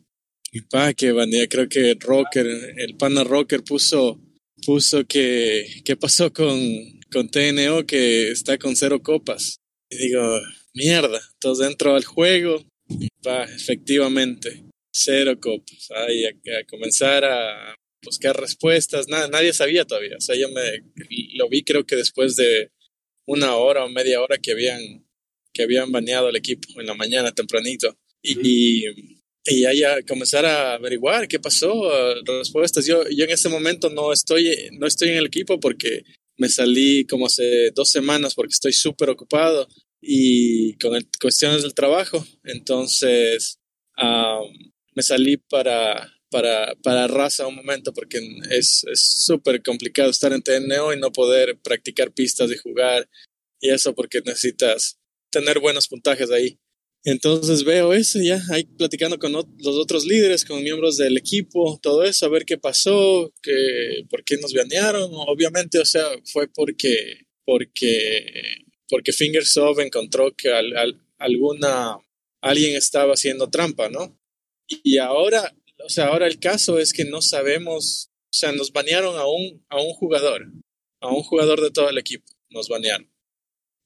y pa, que bandía, creo que Rocker, el pana Rocker puso, puso que, ¿qué pasó con, con TNO que está con cero copas? Y digo, mierda. Entonces entro al juego y pa, efectivamente, cero copas. Ahí a, a comenzar a buscar respuestas. Nada, nadie sabía todavía. O sea, yo me lo vi creo que después de una hora o media hora que habían, que habían baneado el equipo en la mañana tempranito. Y, y, y comenzar a averiguar qué pasó, respuestas. Yo, yo en este momento no estoy, no estoy en el equipo porque me salí como hace dos semanas porque estoy súper ocupado y con cuestiones del trabajo. Entonces me salí para, para, para raza un momento porque es súper complicado estar en TNO y no poder practicar pistas y jugar y eso porque necesitas tener buenos puntajes ahí. Entonces veo eso ya, ahí platicando con los otros líderes, con miembros del equipo, todo eso, a ver qué pasó, que, por qué nos banearon. Obviamente, o sea, fue porque, porque, porque Fingersoft encontró que alguna, alguien estaba haciendo trampa, ¿no? Y ahora, o sea, ahora el caso es que no sabemos, o sea, nos banearon a un, a un jugador, a un jugador de todo el equipo, nos banearon.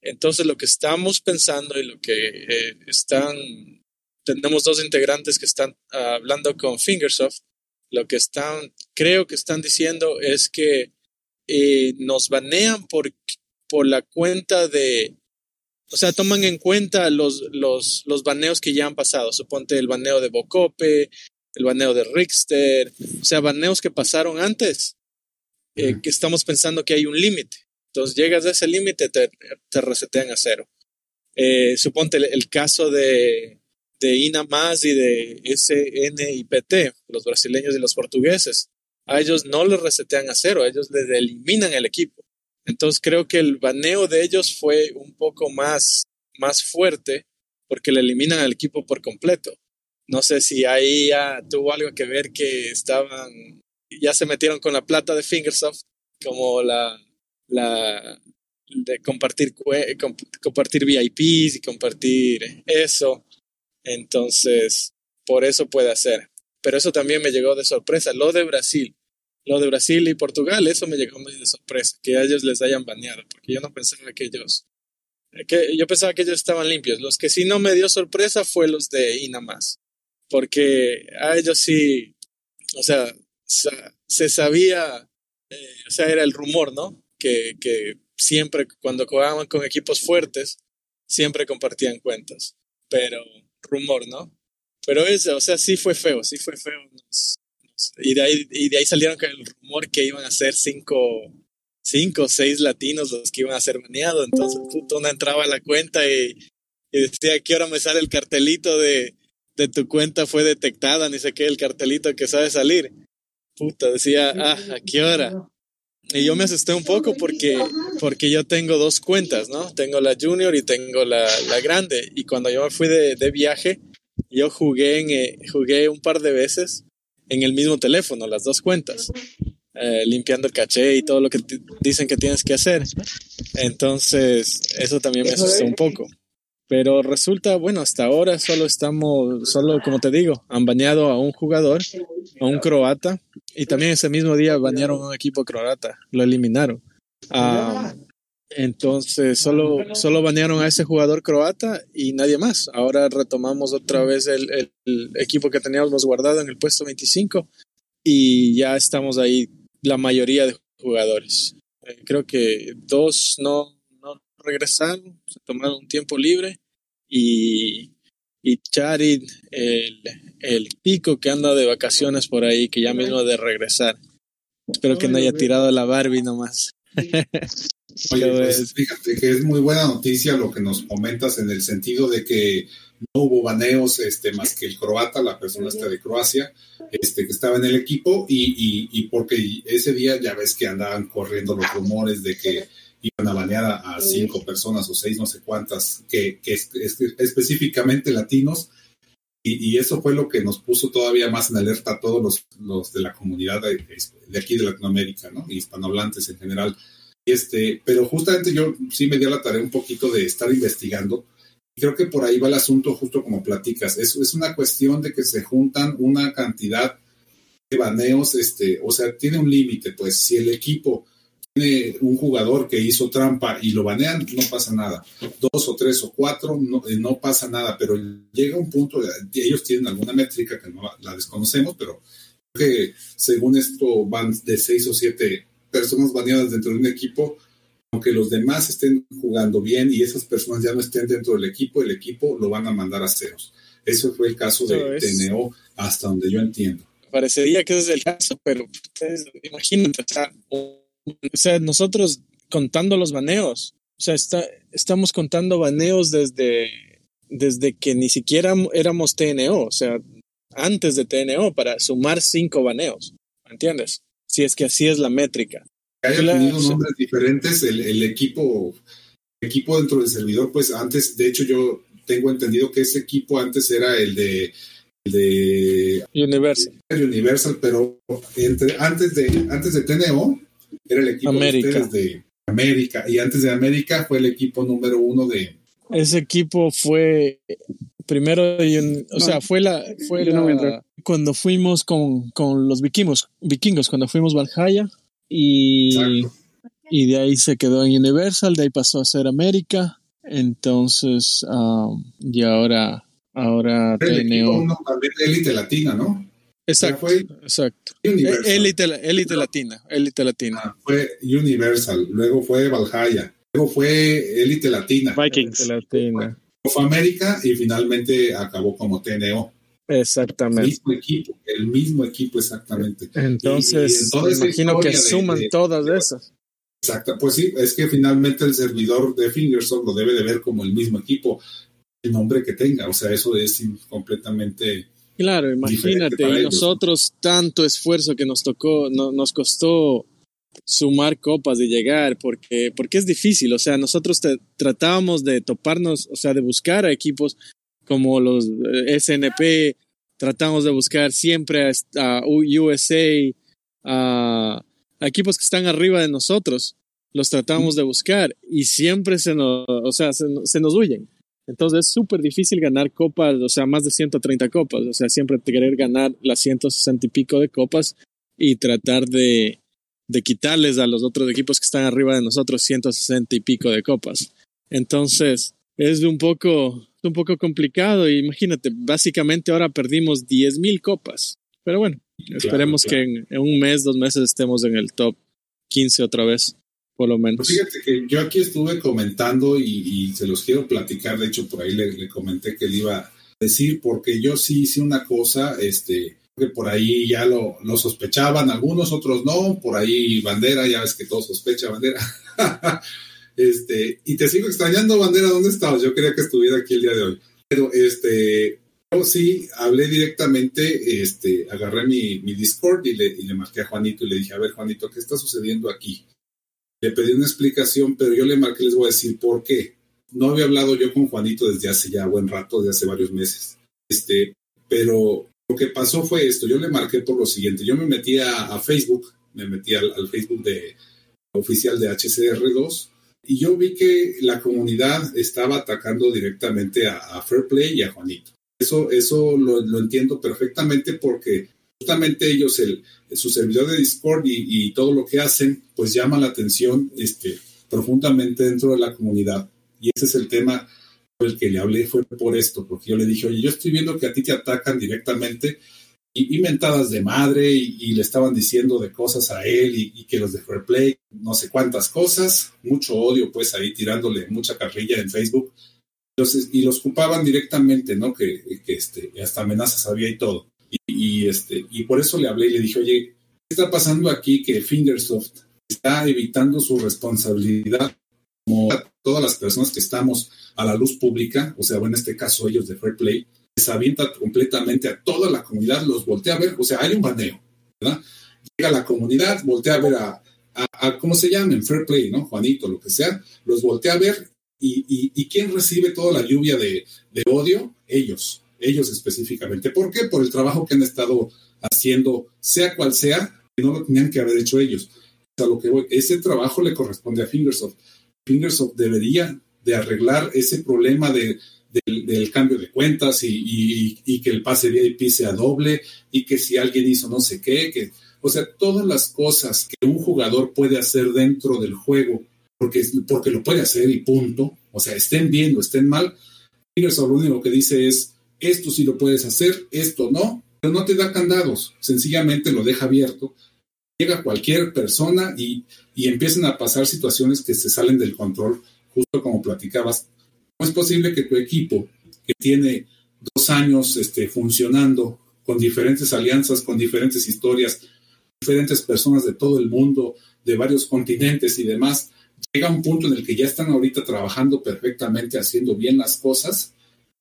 Entonces, lo que estamos pensando y lo que eh, están, tenemos dos integrantes que están hablando con Fingersoft, lo que están, creo que están diciendo es que eh, nos banean por, por la cuenta de, o sea, toman en cuenta los, los, los baneos que ya han pasado. Suponte el baneo de Bocope, el baneo de Rickster, o sea, baneos que pasaron antes, eh, que estamos pensando que hay un límite. Entonces llegas a ese límite, te, te resetean a cero. Eh, suponte el, caso de, de INAMAS y de SNIPT, los brasileños y los portugueses. A ellos no les resetean a cero, a ellos les eliminan el equipo. Entonces creo que el baneo de ellos fue un poco más, más fuerte porque le eliminan al equipo por completo. No sé si ahí ya tuvo algo que ver que estaban, ya se metieron con la plata de Fingersoft, como la, la de compartir, compartir VIPs y compartir eso. Entonces, por eso puede hacer. Pero eso también me llegó de sorpresa. Lo de Brasil, lo de Brasil y Portugal, eso me llegó muy de sorpresa, que a ellos les hayan baneado, porque yo no pensaba que ellos, que yo pensaba que ellos estaban limpios. Los que sí no me dio sorpresa fue los de INAMAS, porque a ellos sí, o sea, se sabía, eh, o sea, era el rumor, ¿no? que, siempre cuando jugaban con equipos fuertes, siempre compartían cuentas. Pero rumor, ¿no? Pero eso, o sea, sí fue feo, sí fue feo. y, de ahí, y de ahí salieron con el rumor que iban a ser cinco, cinco o seis latinos los que iban a ser baneados. Entonces, puto, una entraba a la cuenta y, y decía, ¿qué hora me sale el cartelito de, de tu cuenta fue detectada? Ni sé qué, el cartelito que sabe salir. Puta, decía, ah, ¿a qué hora? Y yo me asusté un poco porque, porque yo tengo dos cuentas, ¿no? Tengo la junior y tengo la, la grande. Y cuando yo me fui de, de viaje, yo jugué, en, eh, jugué un par de veces en el mismo teléfono, las dos cuentas, eh, limpiando el caché y todo lo que dicen que tienes que hacer. Entonces, eso también me asustó un poco. Pero resulta, bueno, hasta ahora solo estamos, solo como te digo, han bañado a un jugador, a un croata, y también ese mismo día bañaron a un equipo croata, lo eliminaron. Ah, entonces solo, solo banearon a ese jugador croata y nadie más. Ahora retomamos otra vez el, el, equipo que teníamos guardado en el puesto 25 y ya estamos ahí la mayoría de jugadores. Eh, creo que dos no, regresaron, se tomaron un tiempo libre y, y Charid, el, el pico que anda de vacaciones por ahí, que ya mismo de regresar. Espero que no haya tirado la Barbie nomás. Oye, pues, fíjate que es muy buena noticia lo que nos comentas en el sentido de que no hubo baneos este, más que el croata, la persona esta de Croacia, este, que estaba en el equipo y, y, y porque ese día ya ves que andaban corriendo los rumores de que iban a banear a, cinco personas o seis, no sé cuántas, que, que es, específicamente latinos. Y, eso fue lo que nos puso todavía más en alerta a todos los, los de la comunidad de, de, aquí de Latinoamérica, ¿no? Y hispanohablantes en general. Este, pero justamente yo sí me di a la tarea un poquito de estar investigando. Y creo que por ahí va el asunto, justo como platicas. Es, es una cuestión de que se juntan una cantidad de baneos, este, o sea, tiene un límite, pues si el equipo tiene un jugador que hizo trampa y lo banean, no pasa nada. Dos o tres o cuatro, no, eh, no pasa nada, pero llega un punto, ellos tienen alguna métrica que no la desconocemos, pero que según esto van de seis o siete personas baneadas dentro de un equipo, aunque los demás estén jugando bien y esas personas ya no estén dentro del equipo, el equipo lo van a mandar a ceros. Eso fue el caso de TNO, hasta donde yo entiendo. Parecería que ese es el caso, pero ustedes imagínate, o sea, o sea, nosotros contando los baneos. O sea, está, estamos contando baneos desde, desde que ni siquiera éramos TNO, o sea, antes de TNO para sumar cinco baneos. ¿Me entiendes? Si es que así es la métrica. Que haya tenido nombres diferentes, el, el equipo, equipo dentro del servidor, pues antes, de hecho, yo tengo entendido que ese equipo antes era el de de Universal. Universal, pero entre, antes de antes de TNO era el equipo América. de, de América y antes de América fue el equipo número uno de ese equipo fue primero, o No, sea, fue la, fue no cuando fuimos con, con los vikingos, vikingos, cuando fuimos Valhalla y, Exacto. y de ahí se quedó en Universal, de ahí pasó a ser América, entonces, um, y ahora, ahora el equipo TNO. uno también de élite latina, ¿no? Exacto, fue exacto. Universal. Élite, latina, élite latina. Ah, fue Universal, luego fue Valhalla, luego fue élite latina, Vikings. Latina. fue América y finalmente acabó como TNO. El Exactamente. mismo equipo, el mismo equipo exactamente. Entonces, Y- en imagino que de- suman de- todas esas. Exacto, pues sí, es que finalmente el servidor de Fingersoft lo debe de ver como el mismo equipo, el nombre que tenga, o sea, eso es completamente Claro, imagínate, y nosotros tanto esfuerzo que nos tocó, no- nos costó sumar copas y llegar, porque, porque es difícil, o sea, nosotros te- tratábamos de toparnos, o sea, de buscar a equipos como los eh, SNP, tratamos de buscar siempre a, USA, a, a equipos que están arriba de nosotros, los tratamos de buscar y siempre se nos, o sea, se nos huyen. Entonces es súper difícil ganar copas, o sea, más de 130 copas, o sea, siempre querer ganar las 160 y pico de copas y tratar de, de quitarles a los otros equipos que están arriba de nosotros 160 y pico de copas. Entonces es un poco, un poco complicado. Imagínate, básicamente ahora perdimos 10 mil copas. Pero bueno, esperemos claro. que en, en un mes, dos meses estemos en el top 15 otra vez, por lo menos. Pues fíjate que yo aquí estuve comentando y, se los quiero platicar, de hecho por ahí le, comenté que le iba a decir, porque yo sí hice una cosa, este, que por ahí ya lo, lo sospechaban, algunos otros no, por ahí Bandera, ya ves que todo sospecha Bandera. este, y te sigo extrañando Bandera, ¿dónde estabas? Yo quería que estuviera aquí el día de hoy. Pero este, yo sí hablé directamente, este, agarré mi, mi Discord y le, y le marqué a Juanito y le dije, a ver Juanito, ¿qué está sucediendo aquí? Le pedí una explicación, pero yo le marqué, les voy a decir por qué. No había hablado yo con Juanito desde hace ya buen rato, desde hace varios meses. Este, pero lo que pasó fue esto, yo le marqué por lo siguiente, yo me metí a, a Facebook, me metí al, al Facebook de oficial de HCR2 y yo vi que la comunidad estaba atacando directamente a, a Fairplay y a Juanito. Eso, eso lo, lo entiendo perfectamente porque justamente ellos, el, su servidor de Discord y, y, todo lo que hacen, pues llama la atención este, profundamente dentro de la comunidad. Y ese es el tema por el que le hablé, fue por esto, porque yo le dije, oye, yo estoy viendo que a ti te atacan directamente y, y mentadas de madre y, y, le estaban diciendo de cosas a él y, y, que los de Fair Play, no sé cuántas cosas, mucho odio pues ahí tirándole mucha carrilla en Facebook. Entonces, y los culpaban directamente, ¿no? Que, que este, hasta amenazas había y todo. Y, este, y por eso le hablé y le dije, oye, ¿qué está pasando aquí que Fingersoft está evitando su responsabilidad como todas las personas que estamos a la luz pública, o sea, en este caso ellos de Fair Play, les avienta completamente a toda la comunidad, los voltea a ver, o sea, hay un baneo, ¿verdad? Llega la comunidad, voltea a ver a, a, a ¿cómo se llaman? Fair Play, ¿no? Juanito, lo que sea, los voltea a ver y, y, y ¿quién recibe toda la lluvia de, de odio? Ellos, ellos específicamente. ¿Por qué? Por el trabajo que han estado haciendo, sea cual sea, no lo tenían que haber hecho ellos. Sea, lo que ese trabajo le corresponde a Fingersoft. Fingersoft debería de arreglar ese problema de, del, cambio de cuentas y, que el pase VIP sea doble y que si alguien hizo no sé qué, que, o sea, todas las cosas que un jugador puede hacer dentro del juego, porque, porque lo puede hacer y punto, o sea, estén bien o estén mal, Fingersoft lo único que dice es, esto sí lo puedes hacer, esto no, pero no te da candados, sencillamente lo deja abierto. Llega cualquier persona y, y empiezan a pasar situaciones que se salen del control, justo como platicabas. No es posible que tu equipo, que tiene dos años este, funcionando, con diferentes alianzas, con diferentes historias, diferentes personas de todo el mundo, de varios continentes y demás, llega un punto en el que ya están ahorita trabajando perfectamente, haciendo bien las cosas,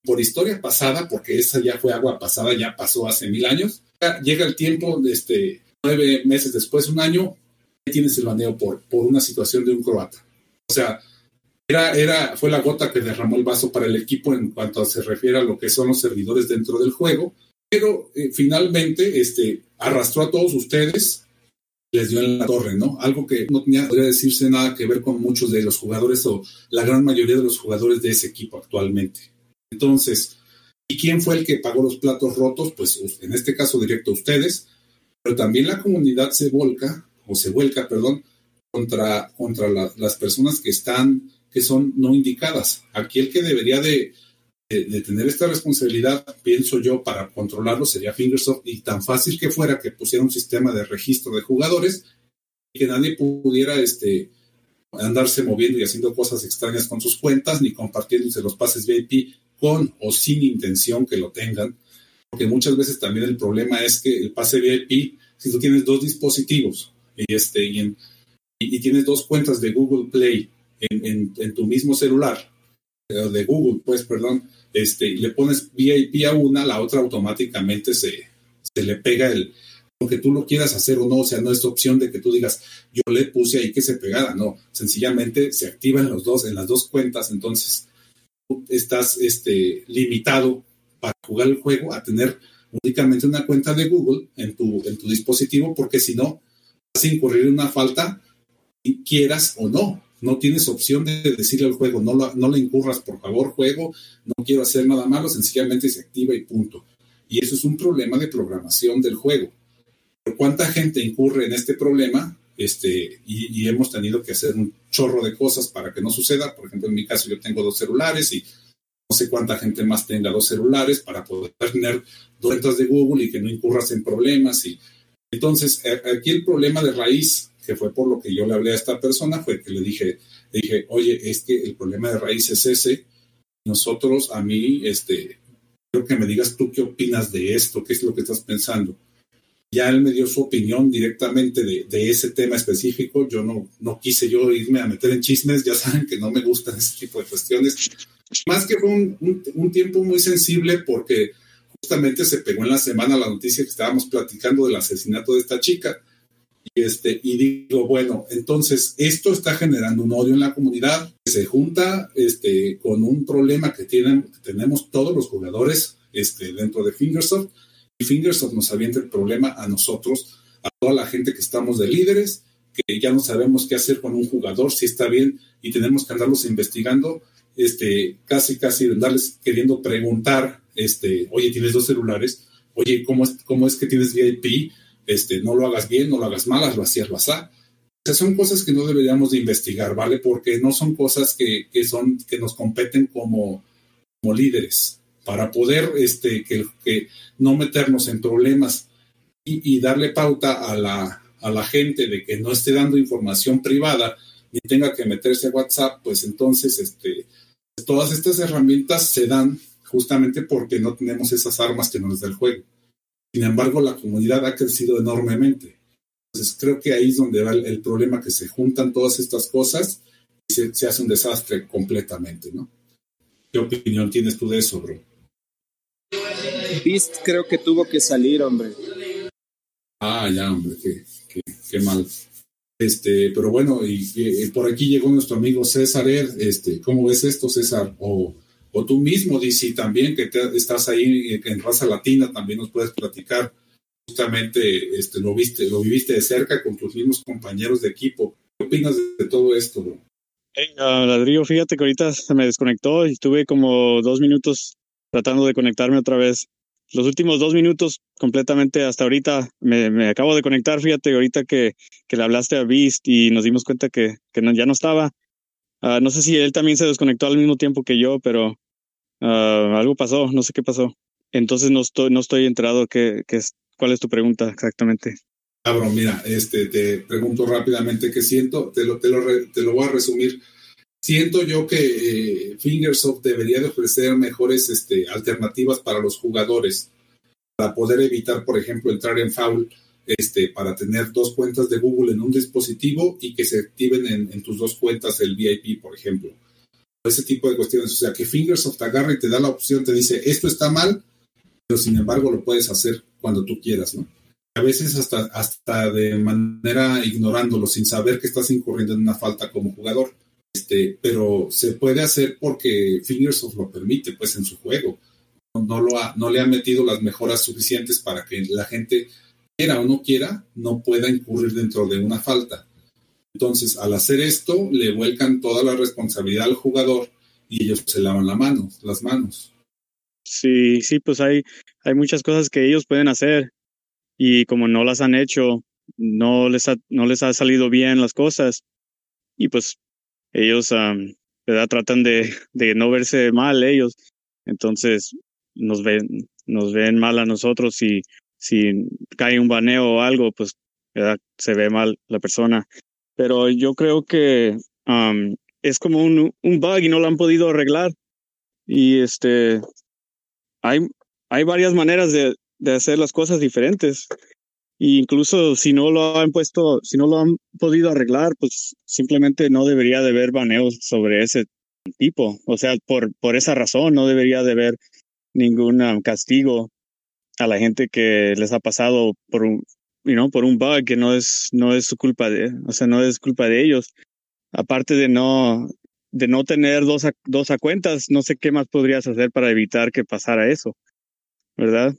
por historia pasada, porque esa ya fue agua pasada, ya pasó hace mil años, llega el tiempo, este, nueve meses después, un año, tienes el baneo por, por una situación de un croata. O sea, era, era, fue la gota que derramó el vaso para el equipo en cuanto se refiere a lo que son los servidores dentro del juego, pero eh, finalmente este, arrastró a todos ustedes, les dio en la torre, ¿no? Algo que no tenía, podría decirse nada que ver con muchos de los jugadores o la gran mayoría de los jugadores de ese equipo actualmente. Entonces, ¿y quién fue el que pagó los platos rotos? Pues en este caso directo ustedes, pero también la comunidad se volca, o se vuelca, perdón, contra, contra las personas que están, que son no indicadas. Aquí el que debería de, de, tener esta responsabilidad, pienso yo, para controlarlo sería Fingersoft y tan fácil que fuera que pusiera un sistema de registro de jugadores y que nadie pudiera este, andarse moviendo y haciendo cosas extrañas con sus cuentas ni compartiéndose los pases VIP con o sin intención que lo tengan, porque muchas veces también el problema es que el pase VIP, si tú tienes dos dispositivos y, este, y, y, tienes dos cuentas de Google Play en, en, tu mismo celular, eh, de Google, pues, perdón, este, le pones VIP a una, la otra automáticamente se, se le pega el, aunque tú lo quieras hacer o no, o sea, no es opción de que tú digas, yo le puse ahí que se pegara, no, sencillamente se activan los dos, en las dos cuentas, entonces estás este, limitado para jugar el juego a tener únicamente una cuenta de Google en tu, en tu dispositivo, porque si no, vas a incurrir en una falta, y quieras o no. No tienes opción de decirle al juego, no, no le incurras, por favor, juego, no quiero hacer nada malo, sencillamente se activa y punto. Y eso es un problema de programación del juego. Pero ¿cuánta gente incurre en este problema? Este, y, hemos tenido que hacer un chorro de cosas para que no suceda. Por ejemplo, en mi caso yo tengo dos celulares y no sé cuánta gente más tenga dos celulares para poder tener dos de Google y que no incurras en problemas. Y entonces, aquí el problema de raíz, que fue por lo que yo le hablé a esta persona, fue que le dije, le dije, oye, es que el problema de raíz es ese. Nosotros, a mí, este, quiero que me digas tú qué opinas de esto, qué es lo que estás pensando ya él me dio su opinión directamente de, ese tema específico. Yo no, no quise yo irme a meter en chismes, ya saben que no me gustan ese tipo de cuestiones. Más que fue un, tiempo muy sensible porque justamente se pegó en la semana la noticia que estábamos platicando del asesinato de esta chica. Y, este, y digo, bueno, entonces esto está generando un odio en la comunidad que se junta este, con un problema que, tienen, que tenemos todos los jugadores este, dentro de Fingersoft y Fingersoft nos avienta el problema a nosotros, a toda la gente que estamos de líderes, que ya no sabemos qué hacer con un jugador, si está bien, y tenemos que andarlos investigando, este, casi, casi andarles queriendo preguntar, este, oye, tienes dos celulares, oye, ¿cómo es, cómo es que tienes VIP? Este, no lo hagas bien, no lo hagas mal, lo hacías, lo O sea, son cosas que no deberíamos de investigar, ¿vale? Porque no son cosas que, son, que nos competen como líderes para poder este, que, no meternos en problemas y, darle pauta a la, a la gente de que no esté dando información privada ni tenga que meterse a WhatsApp, pues entonces este, todas estas herramientas se dan justamente porque no tenemos esas armas que nos da el juego. Sin embargo, la comunidad ha crecido enormemente. Entonces creo que ahí es donde va el, problema, que se juntan todas estas cosas y se, se, hace un desastre completamente, ¿no? ¿Qué opinión tienes tú de eso, bro? Beast creo que tuvo que salir, hombre. Ah, ya, hombre, qué, mal. Este, pero bueno, y, por aquí llegó nuestro amigo César este, ¿cómo ves esto, César? O, o tú mismo, DC, también, que estás ahí en raza latina, también nos puedes platicar. Justamente este, lo, viste, lo viviste de cerca con tus mismos compañeros de equipo. ¿Qué opinas de, todo esto, bro? Hey, Ladrillo, fíjate que ahorita se me desconectó y estuve como dos minutos tratando de conectarme otra vez. Los últimos dos minutos completamente hasta ahorita me, acabo de conectar, fíjate, ahorita que, que, le hablaste a Beast y nos dimos cuenta que, que ya no estaba. Ah, no sé si él también se desconectó al mismo tiempo que yo, pero ah, algo pasó, no sé qué pasó. Entonces no estoy, no estoy enterado qué, qué es, cuál es tu pregunta exactamente. Cabrón, mira, este, te pregunto rápidamente qué siento, te lo, te lo, te lo voy a resumir siento yo que eh, Fingersoft debería de ofrecer mejores este, alternativas para los jugadores, para poder evitar, por ejemplo, entrar en foul este, para tener dos cuentas de Google en un dispositivo y que se activen en, en tus dos cuentas el VIP, por ejemplo. Ese tipo de cuestiones. O sea, que Fingersoft agarra y te da la opción, te dice, esto está mal, pero sin embargo lo puedes hacer cuando tú quieras, ¿no? A veces hasta, hasta de manera ignorándolo, sin saber que estás incurriendo en una falta como jugador. Este, pero se puede hacer porque Fingersoft lo permite, pues, en su juego. No, lo ha, no le ha metido las mejoras suficientes para que la gente, quiera o no quiera, no pueda incurrir dentro de una falta. Entonces, al hacer esto, le vuelcan toda la responsabilidad al jugador y ellos se lavan la mano, las manos. Sí, sí, pues hay, hay muchas cosas que ellos pueden hacer y como no las han hecho, no les ha, no les ha salido bien las cosas y pues ellos ¿verdad? tratan de, de no verse mal ellos, entonces nos ven, nos ven mal a nosotros y si cae un baneo o algo, pues ¿verdad? se ve mal la persona. Pero yo creo que es como un, un bug y no lo han podido arreglar. Y este, hay, hay varias maneras de, de hacer las cosas diferentes. Y incluso si no lo han puesto, si no lo han podido arreglar, pues simplemente no debería de haber baneos sobre ese tipo. O sea, por, por esa razón no debería de haber ningún castigo a la gente que les ha pasado por un, you know, por un bug que no es, no es su culpa de, o sea, no es culpa de ellos. Aparte de no, de no tener dos, dos a cuentas, no sé qué más podrías hacer para evitar que pasara eso, ¿verdad?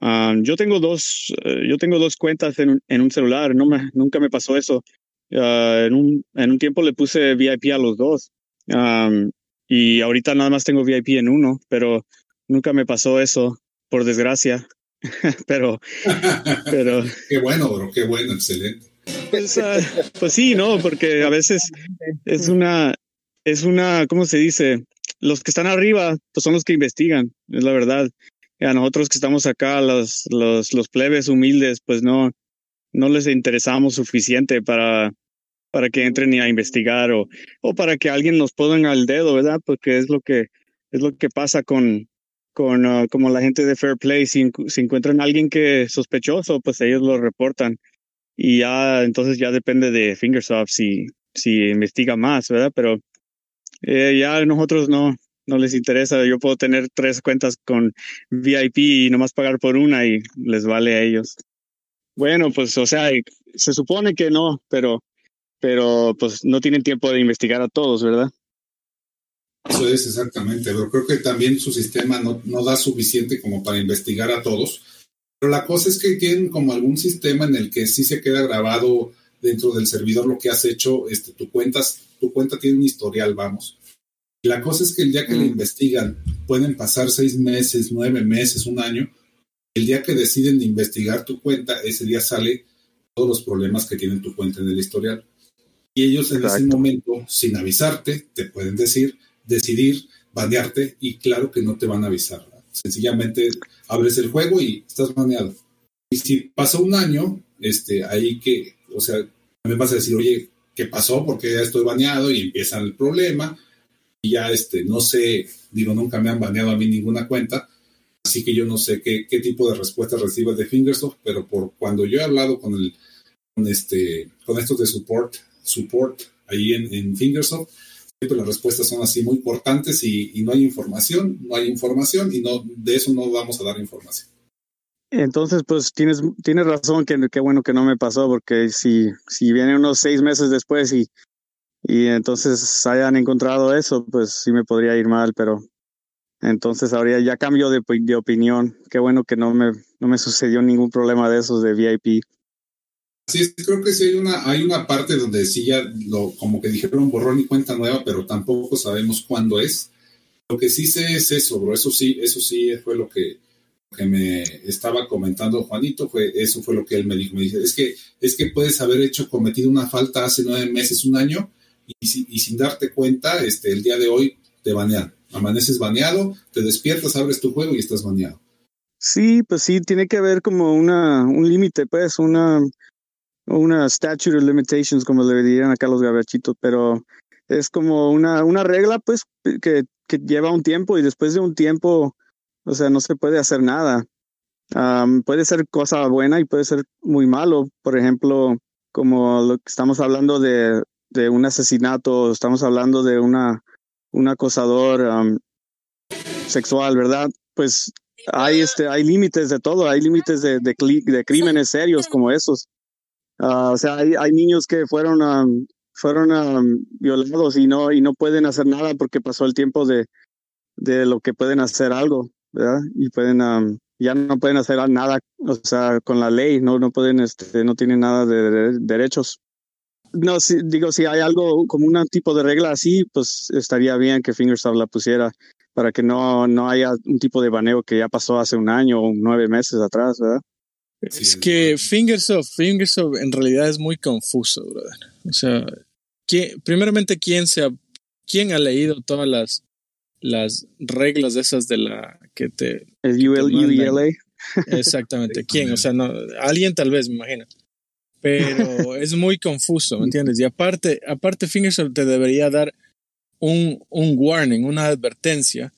Um, yo tengo dos, uh, yo tengo dos cuentas en, en un celular, no me, nunca me pasó eso. Uh, en, un, en un tiempo le puse VIP a los dos. Um, y ahorita nada más tengo VIP en uno, pero nunca me pasó eso, por desgracia. pero, pero. qué bueno, bro, qué bueno, excelente. Pues, uh, pues sí, no, porque a veces es una, es una, ¿cómo se dice? Los que están arriba, pues son los que investigan, es la verdad. A nosotros que estamos acá, los, los, plebes humildes, pues no, no les interesamos suficiente para, para que entren a investigar o, o para que alguien nos ponga al dedo, ¿verdad? Porque es lo que, es lo que pasa con, con uh, como la gente de Fair Play. Si, encuentran a alguien que sospechoso, pues ellos lo reportan. Y ya, entonces ya depende de Fingersoft si, si investiga más, ¿verdad? Pero eh, ya nosotros no, no les interesa. Yo puedo tener tres cuentas con VIP y nomás pagar por una y les vale a ellos. Bueno, pues, o sea, se supone que no, pero, pero pues no tienen tiempo de investigar a todos, ¿verdad? Eso es exactamente, pero creo que también su sistema no, da suficiente como para investigar a todos. Pero la cosa es que tienen como algún sistema en el que sí se queda grabado dentro del servidor lo que has hecho, este, tu, cuentas, tu cuenta tiene un historial, vamos. La cosa es que el día que lo investigan, pueden pasar seis meses, nueve meses, un año. El día que deciden investigar tu cuenta, ese día sale todos los problemas que tiene tu cuenta en el historial. Y ellos en ese momento, sin avisarte, te pueden decir, decidir, banearte, y claro que no te van a avisar. Sencillamente abres el juego y estás baneado. Y si pasó un año, este, ahí que, o sea, me vas a decir, oye, ¿qué pasó? Porque ya estoy baneado y empieza el problema. Ya, este, no sé, digo, nunca me han baneado a mí ninguna cuenta. Así que yo no sé qué, qué tipo de respuesta recibo de Fingersoft, pero por cuando yo he hablado con el, con este, con estos de support, support ahí en, en Fingersoft, siempre las respuestas son así muy cortantes y, y, no hay información, no hay información y no, de eso no vamos a dar información. Entonces, pues tienes, tienes razón, que qué bueno que no me pasó, porque si, si viene unos seis meses después y, y entonces hayan encontrado eso, pues sí me podría ir mal, pero entonces ahora ya cambio de, de opinión. Qué bueno que no me, no me sucedió ningún problema de esos de VIP. Sí, creo que sí hay una, hay una parte donde sí ya lo, como que dijeron borrón y cuenta nueva, pero tampoco sabemos cuándo es. Lo que sí sé es eso, bro. Eso sí, eso sí fue lo que, que me estaba comentando Juanito, fue, eso fue lo que él me dijo. Me dice, es que, es que puedes haber hecho, cometido una falta hace nueve meses, un año, y, y sin darte cuenta, este, el día de hoy te banean. Amaneces baneado, te despiertas, abres tu juego y estás baneado. Sí, pues sí, tiene que haber como una, un límite, pues, una, una statute of limitations, como le dirían acá los gabachitos, pero es como una, una regla, pues, que, que lleva un tiempo y después de un tiempo, o sea, no se puede hacer nada. puede ser cosa buena y puede ser muy malo. Por ejemplo, como lo que estamos hablando de, de un asesinato, estamos hablando de una, un acosador sexual, ¿verdad? Pues hay, este, hay límites de todo, hay límites de, de, de crímenes serios como esos. Ah, o sea, hay, hay, niños que fueron, fueron violados y no, y no pueden hacer nada porque pasó el tiempo de, de lo que pueden hacer algo, ¿verdad? Y pueden, ya no pueden hacer nada, o sea, con la ley, no, no pueden, este, no tienen nada de, derechos. No, si, digo, si hay algo como un tipo de regla así, pues estaría bien que Fingersoft la pusiera para que no, no haya un tipo de baneo que ya pasó hace un año o nueve meses atrás, ¿verdad? Es que Fingersoft, Fingersoft en realidad es muy confuso, brother. O sea, primeramente, ¿quién, se ha, ¿quién ha leído todas las, las reglas de esas de la que te... El ULA. Exactamente. ¿Quién? O sea, no, alguien tal vez, me imagino. Pero es muy confuso, ¿me entiendes? Y aparte, aparte Fingersoft te debería dar un, un warning, una advertencia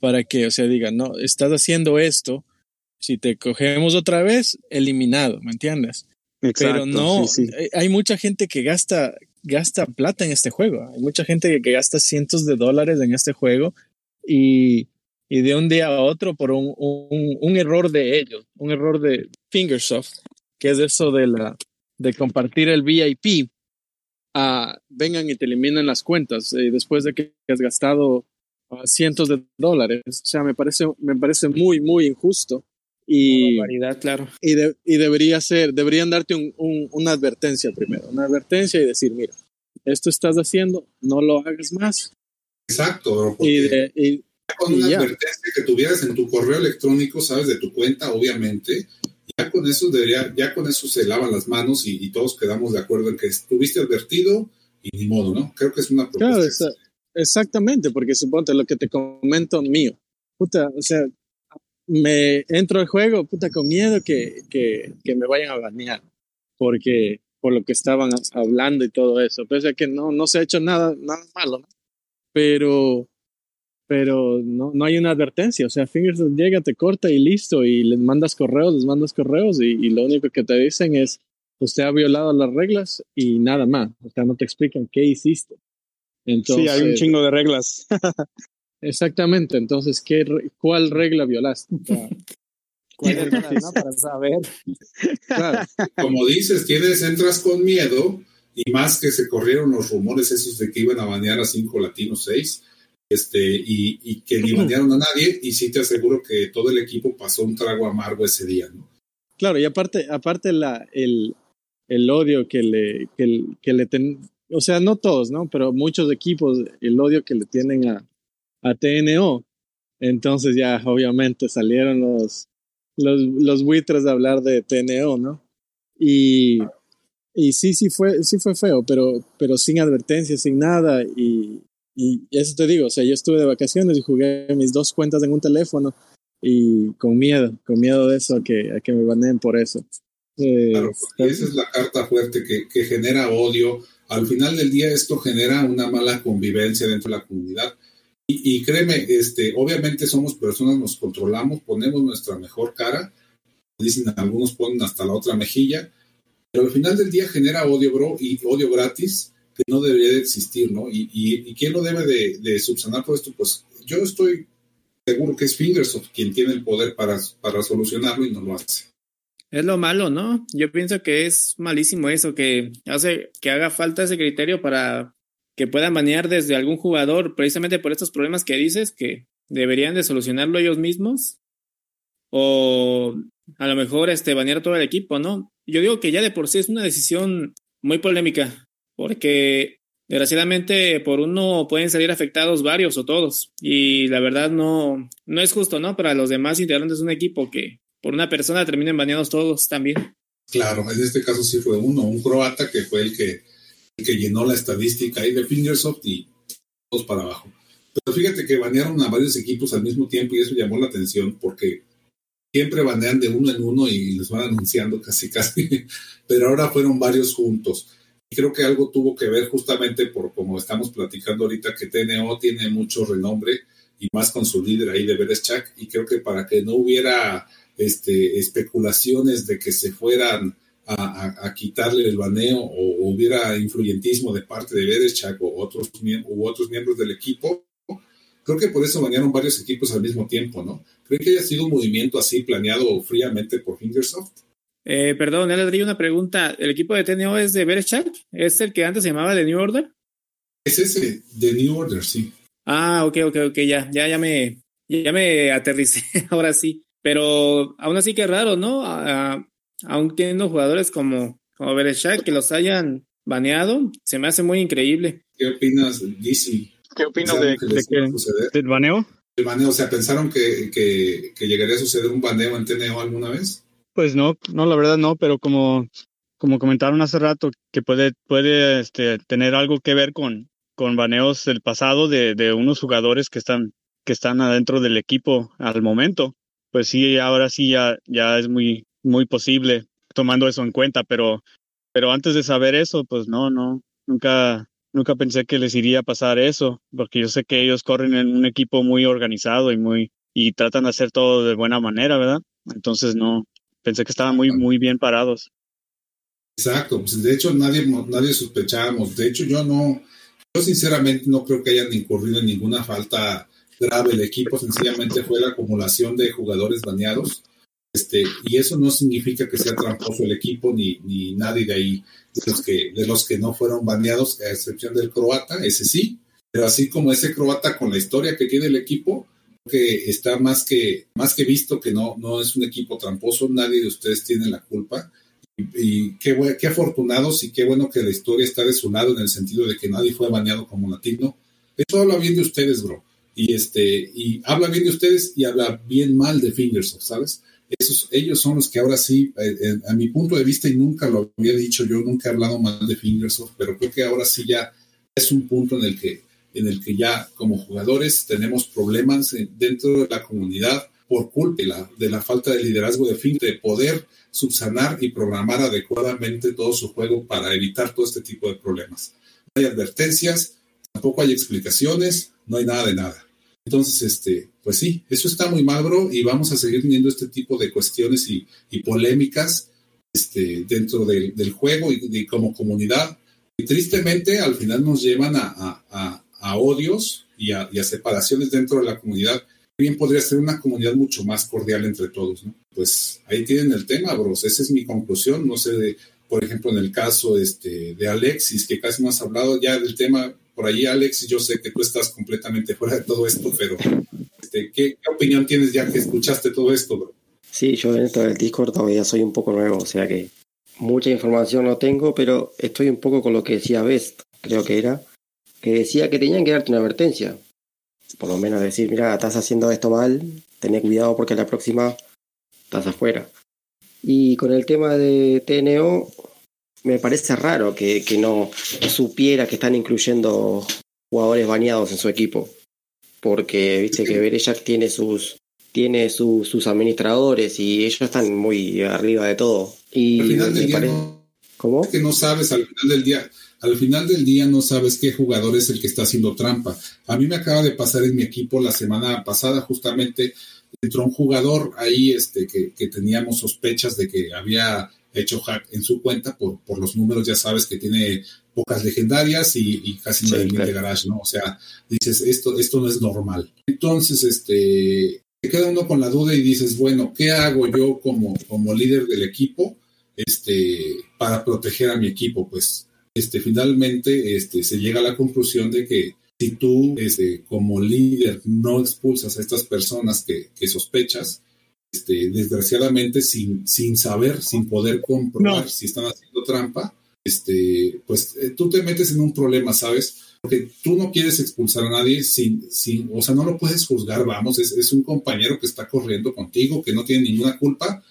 para que, o sea, diga, no, estás haciendo esto, si te cogemos otra vez, eliminado, ¿me entiendes? Pero no, hay mucha gente que gasta, gasta plata en este juego, hay mucha gente que gasta cientos de dólares en este juego y, y de un día a otro por un, un, un, error de ellos, un error de Fingersoft, que es eso de, la, de compartir el VIP, uh, vengan y te eliminan las cuentas eh, después de que has gastado uh, cientos de dólares. O sea, me parece, me parece muy, muy injusto. Y, claro. y, de, y, debería ser, deberían darte un, un, una advertencia primero, una advertencia y decir, mira, esto estás haciendo, no lo hagas más. Exacto. Y, de, y, con una advertencia que tuvieras en tu correo electrónico, sabes, de tu cuenta, obviamente, ya con eso debería, ya con eso se lavan las manos y, todos quedamos de acuerdo en que estuviste advertido y ni modo, ¿no? Creo que es una propuesta. Claro, exactamente, porque suponte lo que te comento mío. Puta, o sea, me entro al juego, puta, con miedo que, que, que me vayan a banear, porque por lo que estaban hablando y todo eso. Pese a que no, no se ha hecho nada, nada malo, ¿no? Pero pero no, no hay una advertencia. O sea, Fingers llega, te corta y listo, y les mandas correos, les mandas correos, y, lo único que te dicen es, usted ha violado las reglas y nada más. O sea, no te explican qué hiciste. Entonces, sí, hay un chingo de reglas. exactamente. Entonces, ¿qué, ¿cuál regla violaste? ¿Cuál regla, no? Para saber. Claro. Como dices, tienes, entras con miedo, y más que se corrieron los rumores esos de que iban a banear a cinco latinos seis este, y, y que ni banearon a nadie, y sí te aseguro que todo el equipo pasó un trago amargo ese día, ¿no? Claro, y aparte, aparte la, el, el odio que le, que, que le ten, o sea, no todos, ¿no? Pero muchos equipos, el odio que le tienen a, a TNO. Entonces ya obviamente salieron los, los, los buitres de hablar de TNO, ¿no? Y, y sí, sí fue, sí fue feo, pero, pero sin advertencia, sin nada. Y, y eso te digo, o sea, yo estuve de vacaciones y jugué mis dos cuentas en un teléfono y con miedo, con miedo de eso, a que, a que me baneen por eso. Eh, claro, esa es la carta fuerte que, que, genera odio. Al final del día esto genera una mala convivencia dentro de la comunidad. Y, y, créeme, este, obviamente somos personas, nos controlamos, ponemos nuestra mejor cara. Dicen algunos ponen hasta la otra mejilla. Pero al final del día genera odio, bro, y odio gratis no debería de existir, ¿no? Y, y, quién lo debe de, subsanar por esto, pues yo estoy seguro que es Fingersoft quien tiene el poder para, para solucionarlo y no lo hace. Es lo malo, ¿no? Yo pienso que es malísimo eso, que hace que haga falta ese criterio para que puedan banear desde algún jugador, precisamente por estos problemas que dices, que deberían de solucionarlo ellos mismos. O a lo mejor este banear todo el equipo, ¿no? Yo digo que ya de por sí es una decisión muy polémica, porque desgraciadamente por uno pueden salir afectados varios o todos y la verdad no, no es justo, ¿no? Para los demás integrantes de un equipo que por una persona terminen baneados todos también. Claro, en este caso sí fue uno, un croata que fue el que, que llenó la estadística ahí de Fingersoft y todos para abajo. Pero fíjate que banearon a varios equipos al mismo tiempo y eso llamó la atención porque siempre banean de uno en uno y les van anunciando casi casi, pero ahora fueron varios juntos. Creo que algo tuvo que ver justamente por como estamos platicando ahorita, que TNO tiene mucho renombre y más con su líder ahí de Bereschak. Y creo que para que no hubiera este, especulaciones de que se fueran a, quitarle el baneo o, hubiera influyentismo de parte de Berechak o otros, u otros miembros del equipo, creo que por eso banearon varios equipos al mismo tiempo, ¿no? ¿Creen que haya sido un movimiento así planeado fríamente por Fingersoft? Eh, perdón, le daría una pregunta. ¿El equipo de TNO es de Berechak? ¿Es el que antes se llamaba The New Order? Es ese, The New Order, sí. Ah, ok, ok, ok, ya, ya, ya me, ya me aterricé, ahora sí. Pero aún así que raro, ¿no? aún teniendo jugadores como, como Bereshak que los hayan baneado, se me hace muy increíble. ¿Qué opinas, DC? ¿Qué opinas de, del baneo? El baneo, o sea, ¿pensaron que, que, que, llegaría a suceder un baneo en TNO alguna vez? Pues no, no, la verdad no, pero como, como comentaron hace rato, que puede, puede este, tener algo que ver con, con baneos del pasado de, de unos jugadores que están, que están adentro del equipo al momento. Pues sí, ahora sí ya, ya es muy, muy posible tomando eso en cuenta, pero, pero antes de saber eso, pues no, no, nunca, nunca pensé que les iría a pasar eso, porque yo sé que ellos corren en un equipo muy organizado y muy, y tratan de hacer todo de buena manera, ¿verdad? Entonces no, pensé que estaban muy, muy bien parados. Exacto, pues de hecho nadie, nadie sospechábamos, de hecho yo no, yo sinceramente no creo que hayan incurrido en ninguna falta grave. El equipo, sencillamente fue la acumulación de jugadores baneados este, y eso no significa que sea tramposo el equipo ni, ni nadie de ahí, de los, que, de los que no fueron baneados, a excepción del croata, ese sí, pero así como ese croata con la historia que tiene el equipo, que está más que, más que visto que no, no es un equipo tramposo, nadie de ustedes tiene la culpa. Y, qué, qué afortunados y qué bueno que la historia está de su lado en el sentido de que nadie fue baneado como latino. Eso habla bien de ustedes, bro. Y este, y habla bien de ustedes y habla bien mal de Fingersoft, ¿sabes? esos, ellos son los que ahora sí, eh, eh, a mi punto de vista, y nunca lo había dicho yo, nunca he hablado mal de Fingersoft, pero creo que ahora sí ya es un punto en el que, en el que ya como jugadores tenemos problemas dentro de la comunidad por culpa de la, de la falta de liderazgo de Fingersoft, de poder subsanar y programar adecuadamente todo su juego para evitar todo este tipo de problemas. No hay advertencias, tampoco hay explicaciones, no hay nada de nada. Entonces, este, pues sí, eso está muy mal, bro, y vamos a seguir teniendo este tipo de cuestiones y, polémicas este, dentro del, juego y, como comunidad. Y tristemente, al final nos llevan a, odios y, a, separaciones dentro de la comunidad. Bien podría ser una comunidad mucho más cordial entre todos, ¿no? Pues ahí tienen el tema, bros. Esa es mi conclusión. No sé, de, por ejemplo, en el caso este, de Alexis, que casi no has hablado ya del tema, por ahí, Alex, yo sé que tú estás completamente fuera de todo esto, pero este, ¿qué, opinión tienes ya que escuchaste todo esto, bro? Sí, yo dentro del Discord todavía soy un poco nuevo, o sea que mucha información no tengo, pero estoy un poco con lo que decía Best, creo que era, que decía que tenían que darte una advertencia. Por lo menos decir, mira, estás haciendo esto mal, ten cuidado porque la próxima estás afuera. Y con el tema de TNO, me parece raro que, no supiera que están incluyendo jugadores baneados en su equipo. Porque viste que Berejak tiene sus tiene sus administradores y ellos están muy arriba de todo. Y al final del día no, ¿Cómo? que no sabes al final del día, al final del día no sabes qué jugador es el que está haciendo trampa. A mí me acaba de pasar en mi equipo la semana pasada justamente entró un jugador ahí este que, que teníamos sospechas de que había hecho hack en su cuenta por, por los números, ya sabes que tiene pocas legendarias y, casi no sí, de garage, ¿no? O sea, dices, esto, esto no es normal. Entonces, este, te queda uno con la duda y dices, bueno, ¿qué hago yo como, como líder del equipo este, para proteger a mi equipo? Pues, este, finalmente, este, se llega a la conclusión de que si tú, este, como líder, no expulsas a estas personas que, que sospechas, este, desgraciadamente sin, sin saber, sin poder comprobar si están haciendo trampa, este, pues eh, tú te metes en un problema, ¿sabes? Porque tú no quieres expulsar a nadie sin, sin o sea, no lo puedes juzgar, vamos, es, un compañero que está corriendo contigo, que no tiene ninguna culpa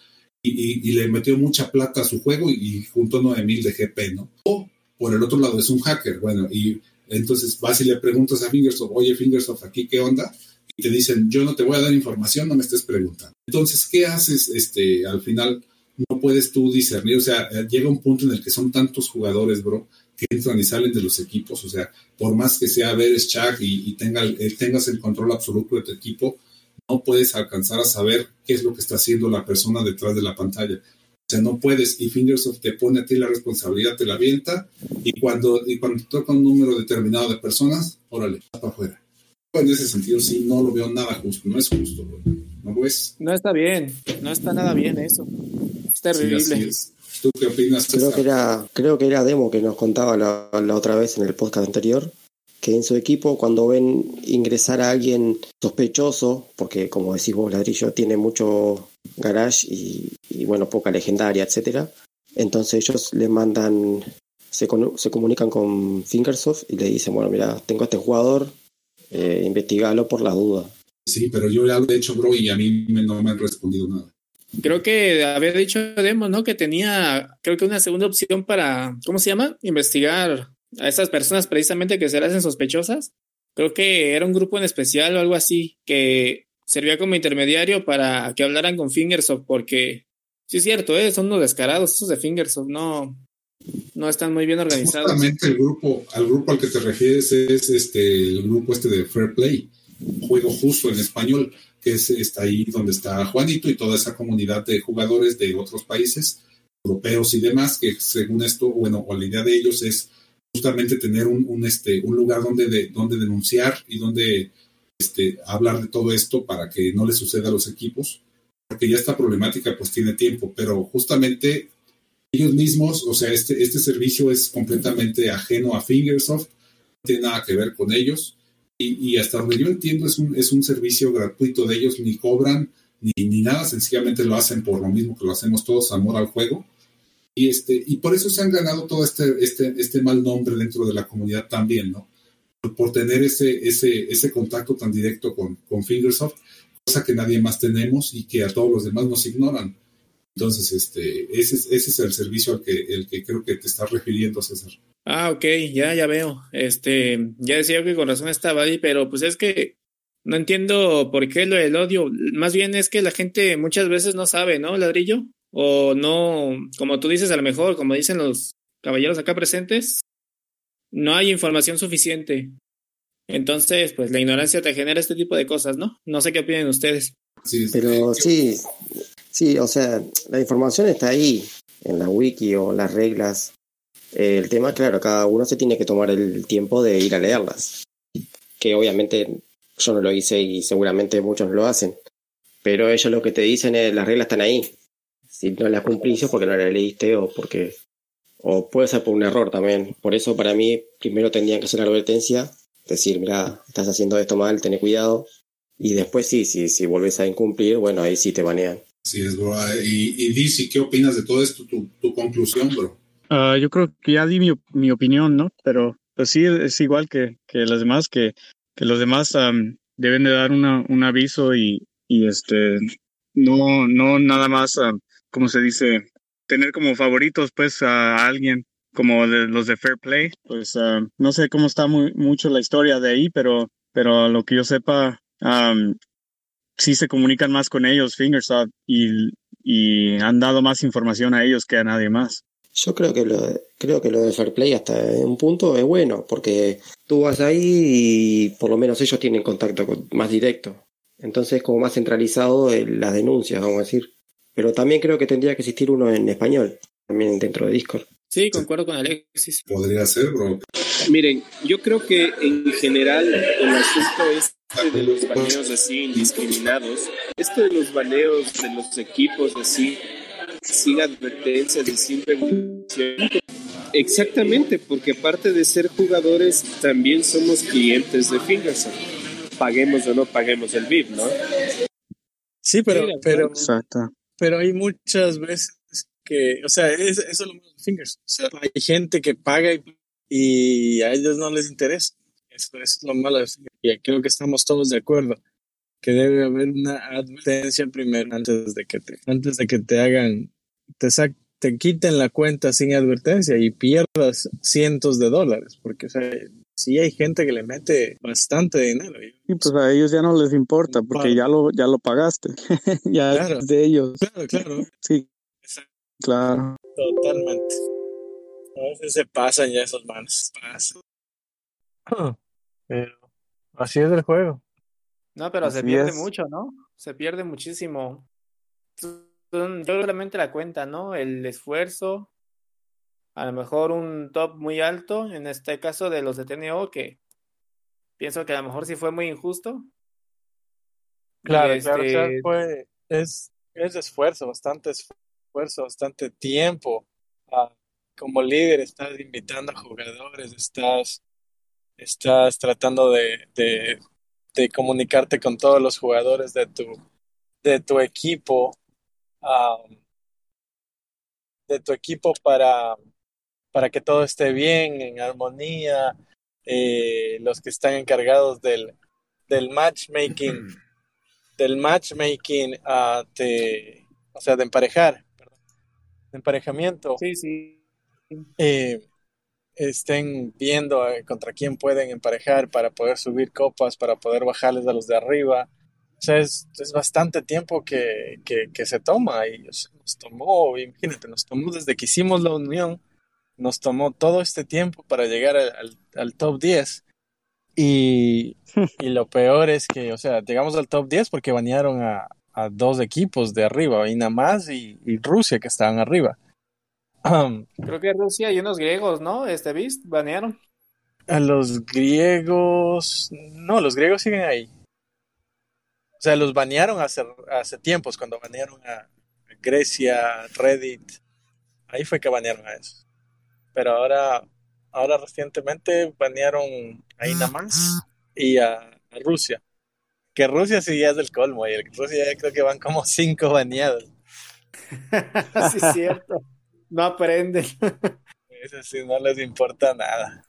y, le metió mucha plata a su juego y, junto 9000 de GP, ¿no? O por el otro lado es un hacker, bueno, y entonces vas y le preguntas a Fingersoft, oye Fingersoft, aquí qué onda, y te dicen, yo no te voy a dar información, no me estés preguntando. Entonces, ¿qué haces? Este, al final no puedes tú discernir, o sea, llega un punto en el que son tantos jugadores, bro, que entran y salen de los equipos, o sea, por más que sea Veres Chuck y, tenga, tengas el control absoluto de tu equipo, no puedes alcanzar a saber qué es lo que está haciendo la persona detrás de la pantalla. O sea, no puedes, y Fingersoft te pone a ti la responsabilidad, te la avienta, y cuando, y cuando toca un número determinado de personas, órale, para afuera. En ese sentido, sí, no lo veo nada justo, no es justo, no lo es. No está bien, no está nada bien eso. Es terrible. Sí, así es. ¿Tú qué opinas? Creo que era, creo que era Demo que nos contaba la, la otra vez en el podcast anterior, que en su equipo cuando ven ingresar a alguien sospechoso, porque como decís vos, Ladrillo tiene mucho garage y, y, bueno, poca legendaria, etcétera, entonces ellos le mandan, se, con- se comunican con Fingersoft y le dicen, bueno, mira, tengo a este jugador, eh, investigalo por la duda. Sí, pero yo ya lo he hecho, bro, y a mí me- no me han respondido nada. Creo que había dicho Demo, ¿no? Que tenía, creo que una segunda opción para, ¿cómo se llama? Investigar a esas personas precisamente que se las hacen sospechosas. Creo que era un grupo en especial o algo así que servía como intermediario para que hablaran con Fingersoft, porque sí es cierto, ¿eh? son unos descarados esos de Fingersoft, no, no están muy bien organizados. Justamente el grupo, al grupo al que te refieres es este el grupo este de Fair Play, juego justo en español, que es está ahí donde está Juanito y toda esa comunidad de jugadores de otros países, europeos y demás, que según esto, bueno, o la idea de ellos es justamente tener un, un, este, un lugar donde, de, donde denunciar y donde este, hablar de todo esto para que no le suceda a los equipos, porque ya esta problemática pues tiene tiempo, pero justamente ellos mismos, o sea, este, este servicio es completamente ajeno a Fingersoft, no tiene nada que ver con ellos, y, y hasta donde yo entiendo es un, es un servicio gratuito de ellos, ni cobran ni, ni nada, sencillamente lo hacen por lo mismo que lo hacemos todos, amor al juego. Y, este, y por eso se han ganado todo este, este, este mal nombre dentro de la comunidad también, ¿no? Por, tener ese, ese, ese contacto tan directo con, con Fingersoft, cosa que nadie más tenemos y que a todos los demás nos ignoran. Entonces, este, ese, es- ese es el servicio al que, el que creo que te estás refiriendo, César. Ah, ok, ya, ya veo. Este, ya decía que con razón estaba ahí, pero pues es que no entiendo por qué lo del odio. Más bien es que la gente muchas veces no sabe, ¿no, ladrillo? O no, como tú dices, a lo mejor, como dicen los caballeros acá presentes, no hay información suficiente. Entonces, pues la ignorancia te genera este tipo de cosas, ¿no? No sé qué opinan ustedes. Sí, Pero sí, sí, o sea, la información está ahí, en la wiki o las reglas. El tema, claro, cada uno se tiene que tomar el tiempo de ir a leerlas. Que obviamente yo no lo hice y seguramente muchos no lo hacen. Pero ellos lo que te dicen es las reglas están ahí. Si no las cumplís es porque no las leíste o porque... O puede ser por un error también. Por eso para mí primero tendrían que hacer la advertencia, decir, mira, estás haciendo esto mal, ten cuidado. Y después sí, sí, si vuelves a incumplir, bueno, ahí sí te banean. Sí, es, bro. Y, y Dizzy, ¿qué opinas de todo esto? Tu, tu conclusión, bro. Ah, yo creo que ya di mi, mi opinión, ¿no? Pero pues sí, es igual que, que los demás, que, que los demás am, deben de dar una, un aviso y, y este, no, no nada más, como se dice, tener como favoritos pues a alguien como de, los de Fair Play. Pues am, no sé cómo está muy, mucho la historia de ahí, pero, pero lo que yo sepa, am, sí se comunican más con ellos, Fingersoft, y, y han dado más información a ellos que a nadie más. Yo creo que lo creo que lo de Fair Play hasta un punto es bueno, porque tú vas ahí y por lo menos ellos tienen contacto con- más directo. Entonces como más centralizado en las denuncias, vamos a decir. Pero también creo que tendría que existir uno en español, también dentro de Discord. Sí, concuerdo con Alexis. Podría ser, bro. Miren, yo creo que en general el asunto este de los baneos así indiscriminados, esto de los baneos de los equipos así, sin advertencias y sin regulación. Exactamente, porque aparte de ser jugadores, también somos clientes de Fingersoft. Paguemos o no paguemos el VIP, ¿no? Sí, pero, Sí, pero, Exacto. Pero hay muchas veces que, o sea, es- eso es lo malo de Fingers. O sea, hay gente que paga y, y a ellos no les interesa. Eso, es lo malo de Fingers. Y creo que estamos todos de acuerdo que debe haber una advertencia primero antes de que te, antes de que te hagan, te, te quiten la cuenta sin advertencia y pierdas cientos de dólares. Porque, o sea, sí hay gente que le mete bastante dinero. Y- pues a ellos ya no les importa porque ya lo, ya lo pagaste. ya Claro. es de ellos. Claro, claro. Sí, claro. Totalmente. A veces se pasan ya esos manos. Pasan. Pero así es el juego. No, pero se pierde es. mucho, ¿no? Se pierde muchísimo. Yo solamente la cuenta, ¿no? El esfuerzo, a lo mejor un top muy alto, en este caso de los de TNO, que pienso que a lo mejor sí fue muy injusto. Claro, claro, este, fue, es, es esfuerzo, bastante esfuerzo, bastante tiempo. Ah, como líder estás invitando a jugadores, estás, estás tratando de, de, de comunicarte con todos los jugadores de tu, de tu equipo, ah, de tu equipo para, para que todo esté bien, en armonía, eh, los que están encargados del, del matchmaking del matchmaking ah, de, o sea, de emparejar, perdón, de emparejamiento, sí, sí. eh, estén viendo eh, contra quién pueden emparejar para poder subir copas, para poder bajarles a los de arriba. O sea, es, es bastante tiempo que, que, que se toma y o sea, nos tomó, imagínate, nos tomó desde que hicimos la unión, nos tomó todo este tiempo para llegar al, al, al top 10. Y, y lo peor es que, o sea, llegamos al top 10 porque banearon a, a dos equipos de arriba, Inamás y, y Rusia que estaban arriba. Um, Creo que Rusia y unos griegos, ¿no? Este Beast banearon. a los griegos, no, los griegos siguen ahí. O sea, los banearon hace, hace tiempos, cuando banearon a Grecia, Reddit. Ahí fue que banearon a eso. Pero ahora, ahora recientemente banearon a Inamás y a, a Rusia. Que Rusia sí ya es del colmo. Y Rusia ya creo que van como cinco baneados. sí, es cierto. No aprenden. Eso sí, no les importa nada.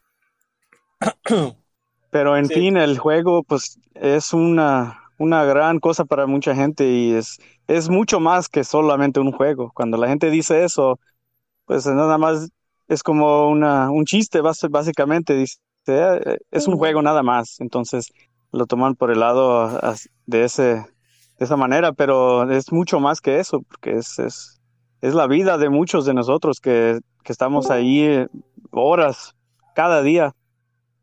Pero en Sí. fin, el juego pues es una, una gran cosa para mucha gente y es, es mucho más que solamente un juego. Cuando la gente dice eso, pues nada más es como una, un chiste básicamente. Dice, "Eh, es un juego nada más. Entonces lo toman por el lado de ese, de esa manera, pero es mucho más que eso, porque es, es, es la vida de muchos de nosotros que, que estamos ahí eh, horas cada día.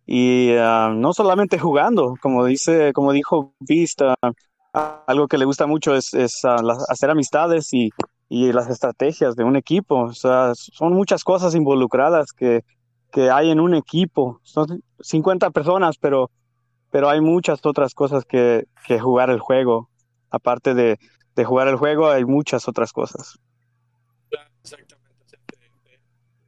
Y ah, no solamente jugando, como dice, como dijo ah, algo que le gusta mucho es, es ah, la- hacer amistades y, y las estrategias de un equipo. O sea, son muchas cosas involucradas que, que hay en un equipo. Son 50 personas, pero, pero hay muchas otras cosas que, que jugar el juego. Aparte de, de jugar el juego, hay muchas otras cosas. Exactamente. O sea,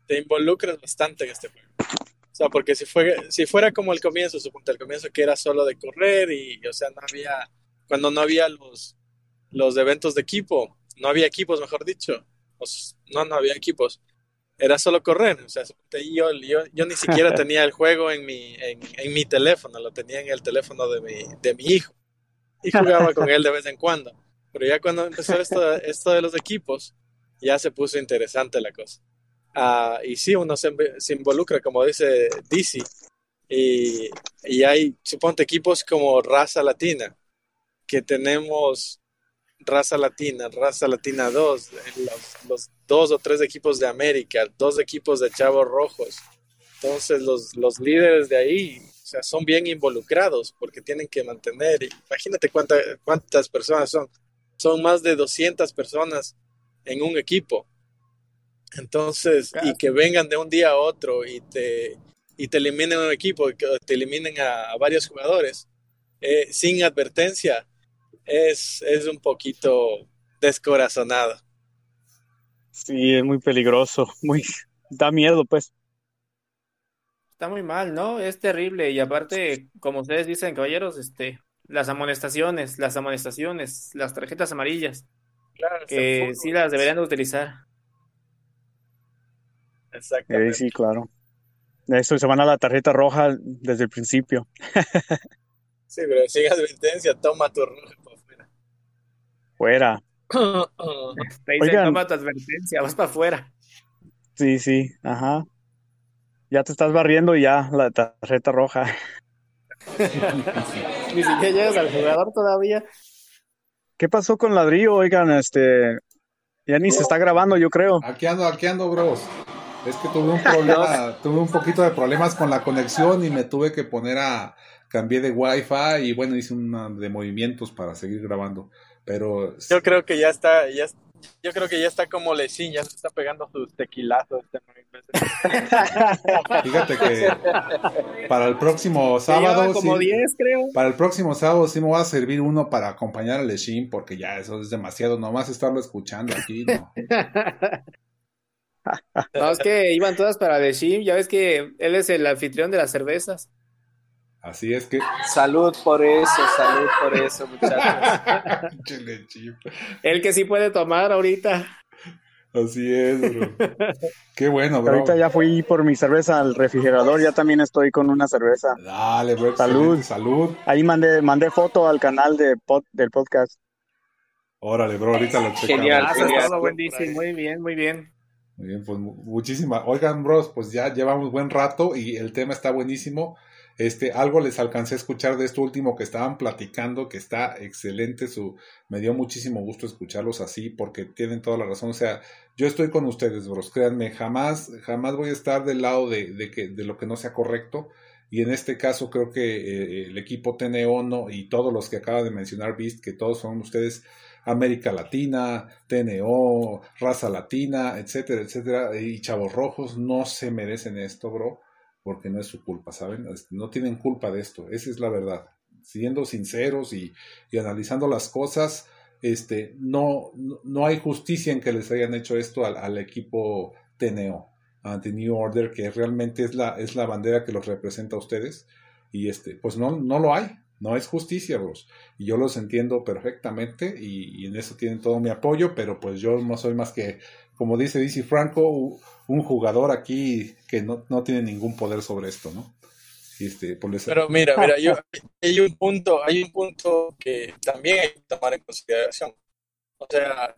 te, involucras bastante en este juego. O sea, porque si, fue, si fuera como el comienzo, suponte el comienzo que era solo de correr y, o sea, no había, cuando no había los, los eventos de equipo, no había equipos, mejor dicho. No, no había equipos. Era solo correr. O sea, yo, yo, yo ni siquiera tenía el juego en mi, en, en mi teléfono, lo tenía en el teléfono de mi, de mi hijo. Y jugaba con él de vez en cuando. Pero ya cuando empezó esto, esto de los equipos, ya se puso interesante la cosa. Ah, y sí, uno se, se involucra, como dice DC, y, y hay, suponte, equipos como Raza Latina, que tenemos Raza Latina, Raza Latina 2, los, los dos o tres equipos de América, dos equipos de Chavos Rojos. Entonces, los, los líderes de ahí, o sea, son bien involucrados porque tienen que mantener, imagínate cuánta, cuántas personas son, son más de 200 personas en un equipo. Entonces, y que vengan de un día a otro y te, y te eliminen un equipo, te eliminen a, a varios jugadores eh, sin advertencia, es, es un poquito descorazonado. Sí, es muy peligroso, muy, da miedo, pues. Está muy mal, ¿no? Es terrible. Y aparte, como ustedes dicen, caballeros, este, las amonestaciones, las amonestaciones, las tarjetas amarillas, Claro, que sí las deberían de utilizar. Exactamente. Eh, sí, claro. Eso se van a la tarjeta roja desde el principio. Sí, pero sin advertencia, toma tu roja. Fuera. Te dicen, Oigan. toma tu advertencia, vas para afuera. Sí, sí, ajá. Ya te estás barriendo y ya la tarjeta roja. Ni siquiera llegas al jugador todavía. ¿Qué pasó con ladrillo? Oigan, este, ya ni se está grabando, yo creo. Aquí ando, aquí ando, bros. Es que tuve un problema, tuve un poquito de problemas con la conexión y me tuve que poner a cambié de wifi y bueno, hice una de movimientos para seguir grabando. Pero yo creo que ya está, ya, yo creo que ya está como Lechín, ya se está pegando sus tequilazos. Este Fíjate que para el próximo sábado. como 10, creo. Para el próximo sábado sí me voy a servir uno para acompañar a Lechín, porque ya eso es demasiado, nomás estarlo escuchando aquí, ¿no? No, es que iban todas para Lechín, ya ves que él es el anfitrión de las cervezas. Así es que. Salud por eso, salud por eso, muchachos. El que sí puede tomar ahorita. Así es, bro. Qué bueno, bro. Ahorita ya fui por mi cerveza al refrigerador, ya también estoy con una cerveza. Dale, bro. Salud. Salud. Ahí mandé, mandé foto al canal de del podcast. Órale, bro, ahorita lo checamos. Genial, genial. Muy bien, muy bien. Muy bien, pues muchísimas. Oigan, bros, pues ya llevamos buen rato y el tema está buenísimo. Este, algo les alcancé a escuchar de esto último que estaban platicando, que está excelente. Su, me dio muchísimo gusto escucharlos así, porque tienen toda la razón. O sea, yo estoy con ustedes, bros. Créanme, jamás, jamás voy a estar del lado de, de que, de lo que no sea correcto. Y en este caso creo que eh, el equipo TNO no, y todos los que acaba de mencionar Beast, que todos son ustedes América Latina, TNO, raza latina, etcétera, etcétera, y chavos rojos, no se merecen esto, bro porque no es su culpa, ¿saben? No tienen culpa de esto, esa es la verdad. Siendo sinceros y, analizando las cosas, este, no, no hay justicia en que les hayan hecho esto al, equipo TNO, ante New Order, que realmente es la, es la bandera que los representa a ustedes. Y este, pues no, no lo hay, no es justicia, bros. Y yo los entiendo perfectamente y, y, en eso tienen todo mi apoyo, pero pues yo no soy más que, como dice DC Franco, un jugador aquí que no, no tiene ningún poder sobre esto, ¿no? Este, Pero mira, mira, yo, hay un punto, hay un punto que también hay que tomar en consideración. O sea,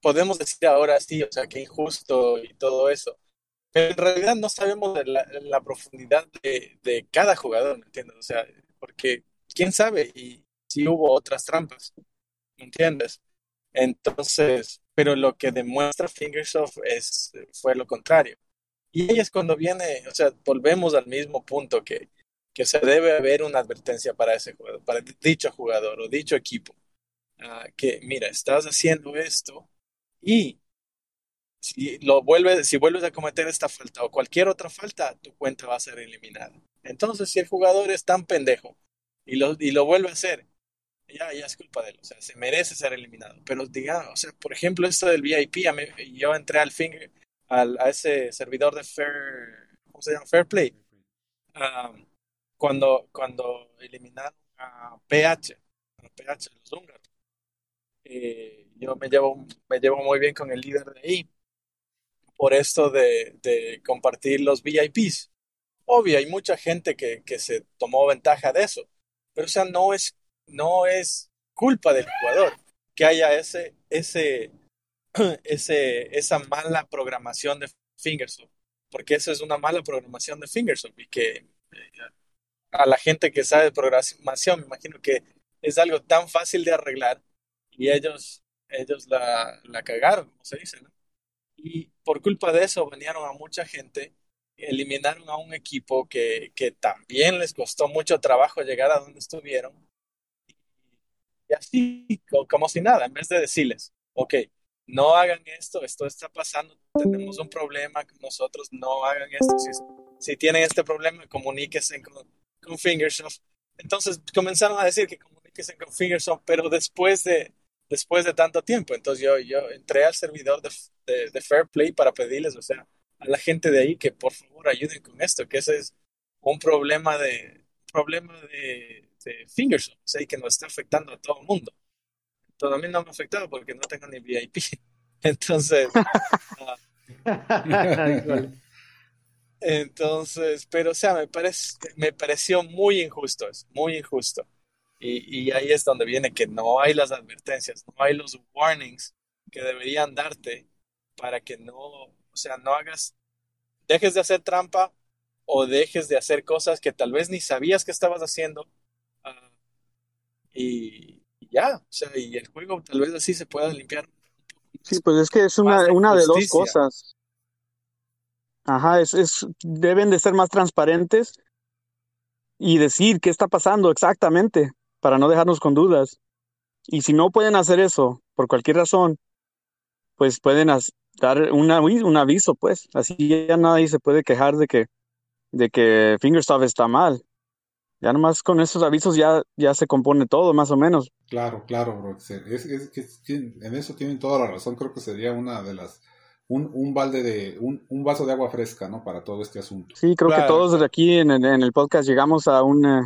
podemos decir ahora sí, o sea, que injusto y todo eso, pero en realidad no sabemos de la, profundidad de, de, cada jugador, ¿me entiendes? O sea, porque quién sabe y si hubo otras trampas, ¿me entiendes? Entonces, pero lo que demuestra Fingersoft es, fue lo contrario. Y ahí es cuando viene, o sea, volvemos al mismo punto que, que se debe haber una advertencia para ese jugador, para dicho jugador o dicho equipo. Ah, que mira, estás haciendo esto y si lo vuelves, si vuelves a cometer esta falta o cualquier otra falta, tu cuenta va a ser eliminada. Entonces, si el jugador es tan pendejo y lo, y lo vuelve a hacer ya, ya es culpa de él, o sea, se merece ser eliminado. Pero diga, o sea, por ejemplo, esto del VIP, yo entré al finger, al, a ese servidor de Fair, ¿cómo se llama? Fair Play. Um, cuando, cuando eliminaron a PH, a PH, los húngaros. Eh, yo me llevo, me llevo muy bien con el líder de ahí por esto de, de compartir los VIPs. Obvio, hay mucha gente que, que se tomó ventaja de eso, pero o sea, no es no es culpa del jugador que haya ese, ese, ese, esa mala programación de Fingersoft, porque eso es una mala programación de Fingersoft y que eh, a la gente que sabe programación me imagino que es algo tan fácil de arreglar y ellos, ellos la, la cagaron, como se dice. Y por culpa de eso banearon a mucha gente, eliminaron a un equipo que, que también les costó mucho trabajo llegar a donde estuvieron y así, como si nada, en vez de decirles, ok, no hagan esto, esto está pasando, tenemos un problema con nosotros, no hagan esto. Si, si tienen este problema, comuníquense con, con, Fingersoft. Entonces comenzaron a decir que comuníquense con Fingersoft, pero después de, después de tanto tiempo. Entonces yo, yo entré al servidor de, de, de Fair Play para pedirles, o sea, a la gente de ahí que por favor ayuden con esto, que ese es un problema de, problema de, este, Fingersoft, o que nos está afectando a todo el mundo. Entonces, a mí no me ha afectado porque no tengo ni VIP. Entonces, ah, entonces, pero o sea, me, parece, me pareció muy injusto eso, muy injusto. Y, y, ahí es donde viene que no hay las advertencias, no hay los warnings que deberían darte para que no, o sea, no hagas, dejes de hacer trampa o dejes de hacer cosas que tal vez ni sabías que estabas haciendo y, ya, o sea, y el juego tal vez así se pueda limpiar. Sí, pues es que es una, una de dos cosas. Ajá, es, es, deben de ser más transparentes y decir qué está pasando exactamente para no dejarnos con dudas. Y si no pueden hacer eso por cualquier razón, pues pueden dar un aviso, pues. Así ya nadie se puede quejar de que, de que Fingerstuff está mal. Ya nomás con esos avisos ya, ya se compone todo, más o menos. Claro, claro, bro. Es, es, en eso tienen toda la razón. Creo que sería una de las un, un balde de, un, un, vaso de agua fresca, ¿no? Para todo este asunto. Sí, creo que todos aquí en, en, el podcast llegamos a un, eh,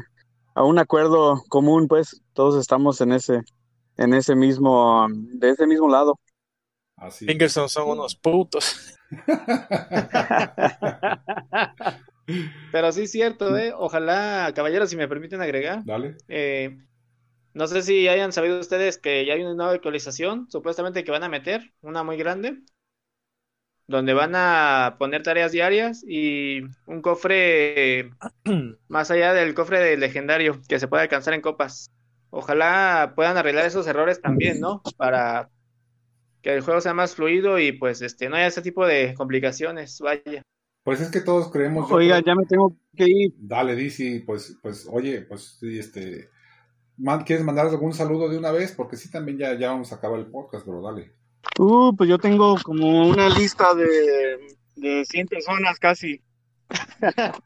a un acuerdo común, pues todos estamos en ese, en ese mismo, de ese mismo lado. Así. Fingerson son unos putos. Pero sí es cierto, ¿eh? Ojalá, caballeros, si me permiten agregar. Dale. Eh, no sé si hayan sabido ustedes que ya hay una nueva actualización, supuestamente que van a meter, una muy grande, donde van a poner tareas diarias y un cofre más allá del cofre del legendario que se puede alcanzar en copas. Ojalá puedan arreglar esos errores también, ¿no? Para que el juego sea más fluido y pues este no haya ese tipo de complicaciones, vaya. Pues es que todos creemos. Oiga, ya me tengo que ir. Dale, Dizzy, pues, pues, oye, pues sí, este. ¿Quieres mandar algún saludo de una vez? Porque sí, también ya, ya vamos a acabar el podcast, pero dale. Uh, pues yo tengo como una lista de, de 100 personas casi.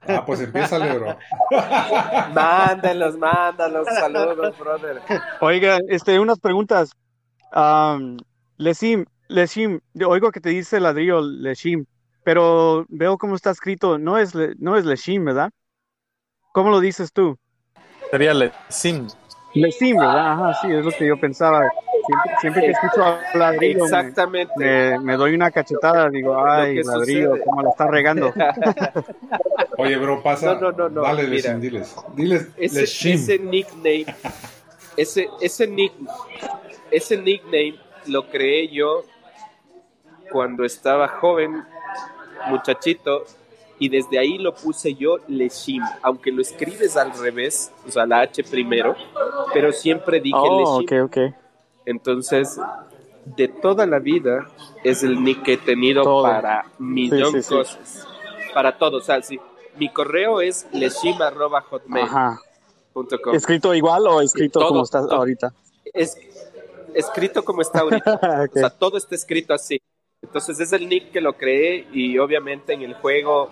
Ah, pues empieza, bro. mándalos, mándalos, saludos, brother. Oiga, este, unas preguntas. Um, Lesim, Lesim, oigo que te dice ladrillo Leshim, pero veo cómo está escrito, no es, no es Leshim, ¿verdad? ¿Cómo lo dices tú? Sería Lesim. Lesim, ¿verdad? Ajá, sí, es lo que yo pensaba. Siempre, que escucho ladrillo, Exactamente. Me, doy una cachetada, digo, ay, ladrillo, cómo lo está regando. Oye, bro, pasa. No, no, no, Dale, Mira, diles. Diles, ese, ese nickname, ese, ese, nick, ese nickname lo creé yo cuando estaba joven, muchachito, y desde ahí lo puse yo Leshim, aunque lo escribes al revés, o sea, la H primero, pero siempre dije oh, Leshim. Okay, okay. Entonces, de toda la vida es el nick que he tenido para millón de cosas. Para todo, o sea, sí. Mi correo es leshim.hotmail.com. ¿Escrito igual o escrito como está ahorita? Es escrito como está ahorita. O sea, todo está escrito así. Entonces es el nick que lo creé y obviamente en el juego,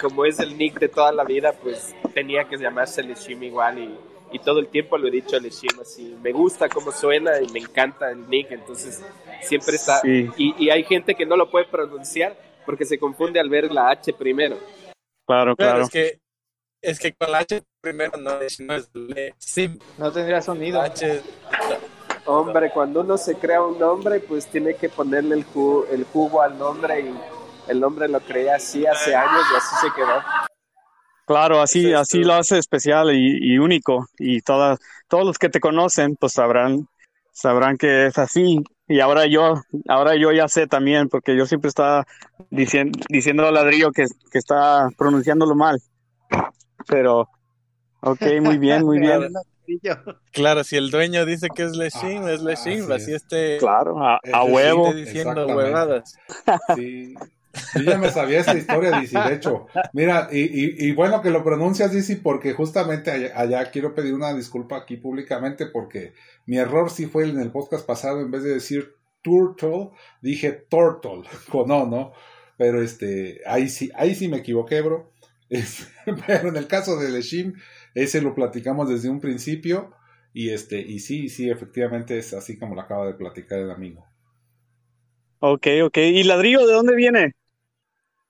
como es el nick de toda la vida, pues tenía que llamarse Leshim igual y y todo el tiempo lo he dicho a Leshim así, me gusta cómo suena y me encanta el nick, entonces siempre está, y, y, hay gente que no lo puede pronunciar porque se confunde al ver la H primero. Claro, claro. es que, es que con la H primero no, es Leshim. No tendría sonido. H... Hombre, cuando uno se crea un nombre, pues tiene que ponerle el, jugo, el jugo al nombre y el nombre lo creé así hace años y así se quedó. Claro, así, así lo hace especial y, único. Y todas, todos los que te conocen, pues sabrán, sabrán que es así. Y ahora yo, ahora yo ya sé también, porque yo siempre estaba diciendo, diciendo a ladrillo que, que está pronunciándolo mal. Pero, ok, muy bien, muy bien. Claro, si el dueño dice que es Leshim, es Leshim, así, este. Claro, a, a huevo. Diciendo huevadas. Sí. Yo ya me sabía esa historia, Dizzy, de hecho. Mira, y, y, bueno que lo pronuncias, Dizzy, porque justamente allá, quiero pedir una disculpa aquí públicamente porque mi error sí fue en el podcast pasado, en vez de decir turtle, dije turtle, con no, ¿no? Pero este, ahí sí, ahí sí me equivoqué, bro. pero en el caso de Leshim, ese lo platicamos desde un principio y este, y sí, sí, efectivamente es así como lo acaba de platicar el amigo. Ok, ok. ¿Y ladrillo de dónde viene?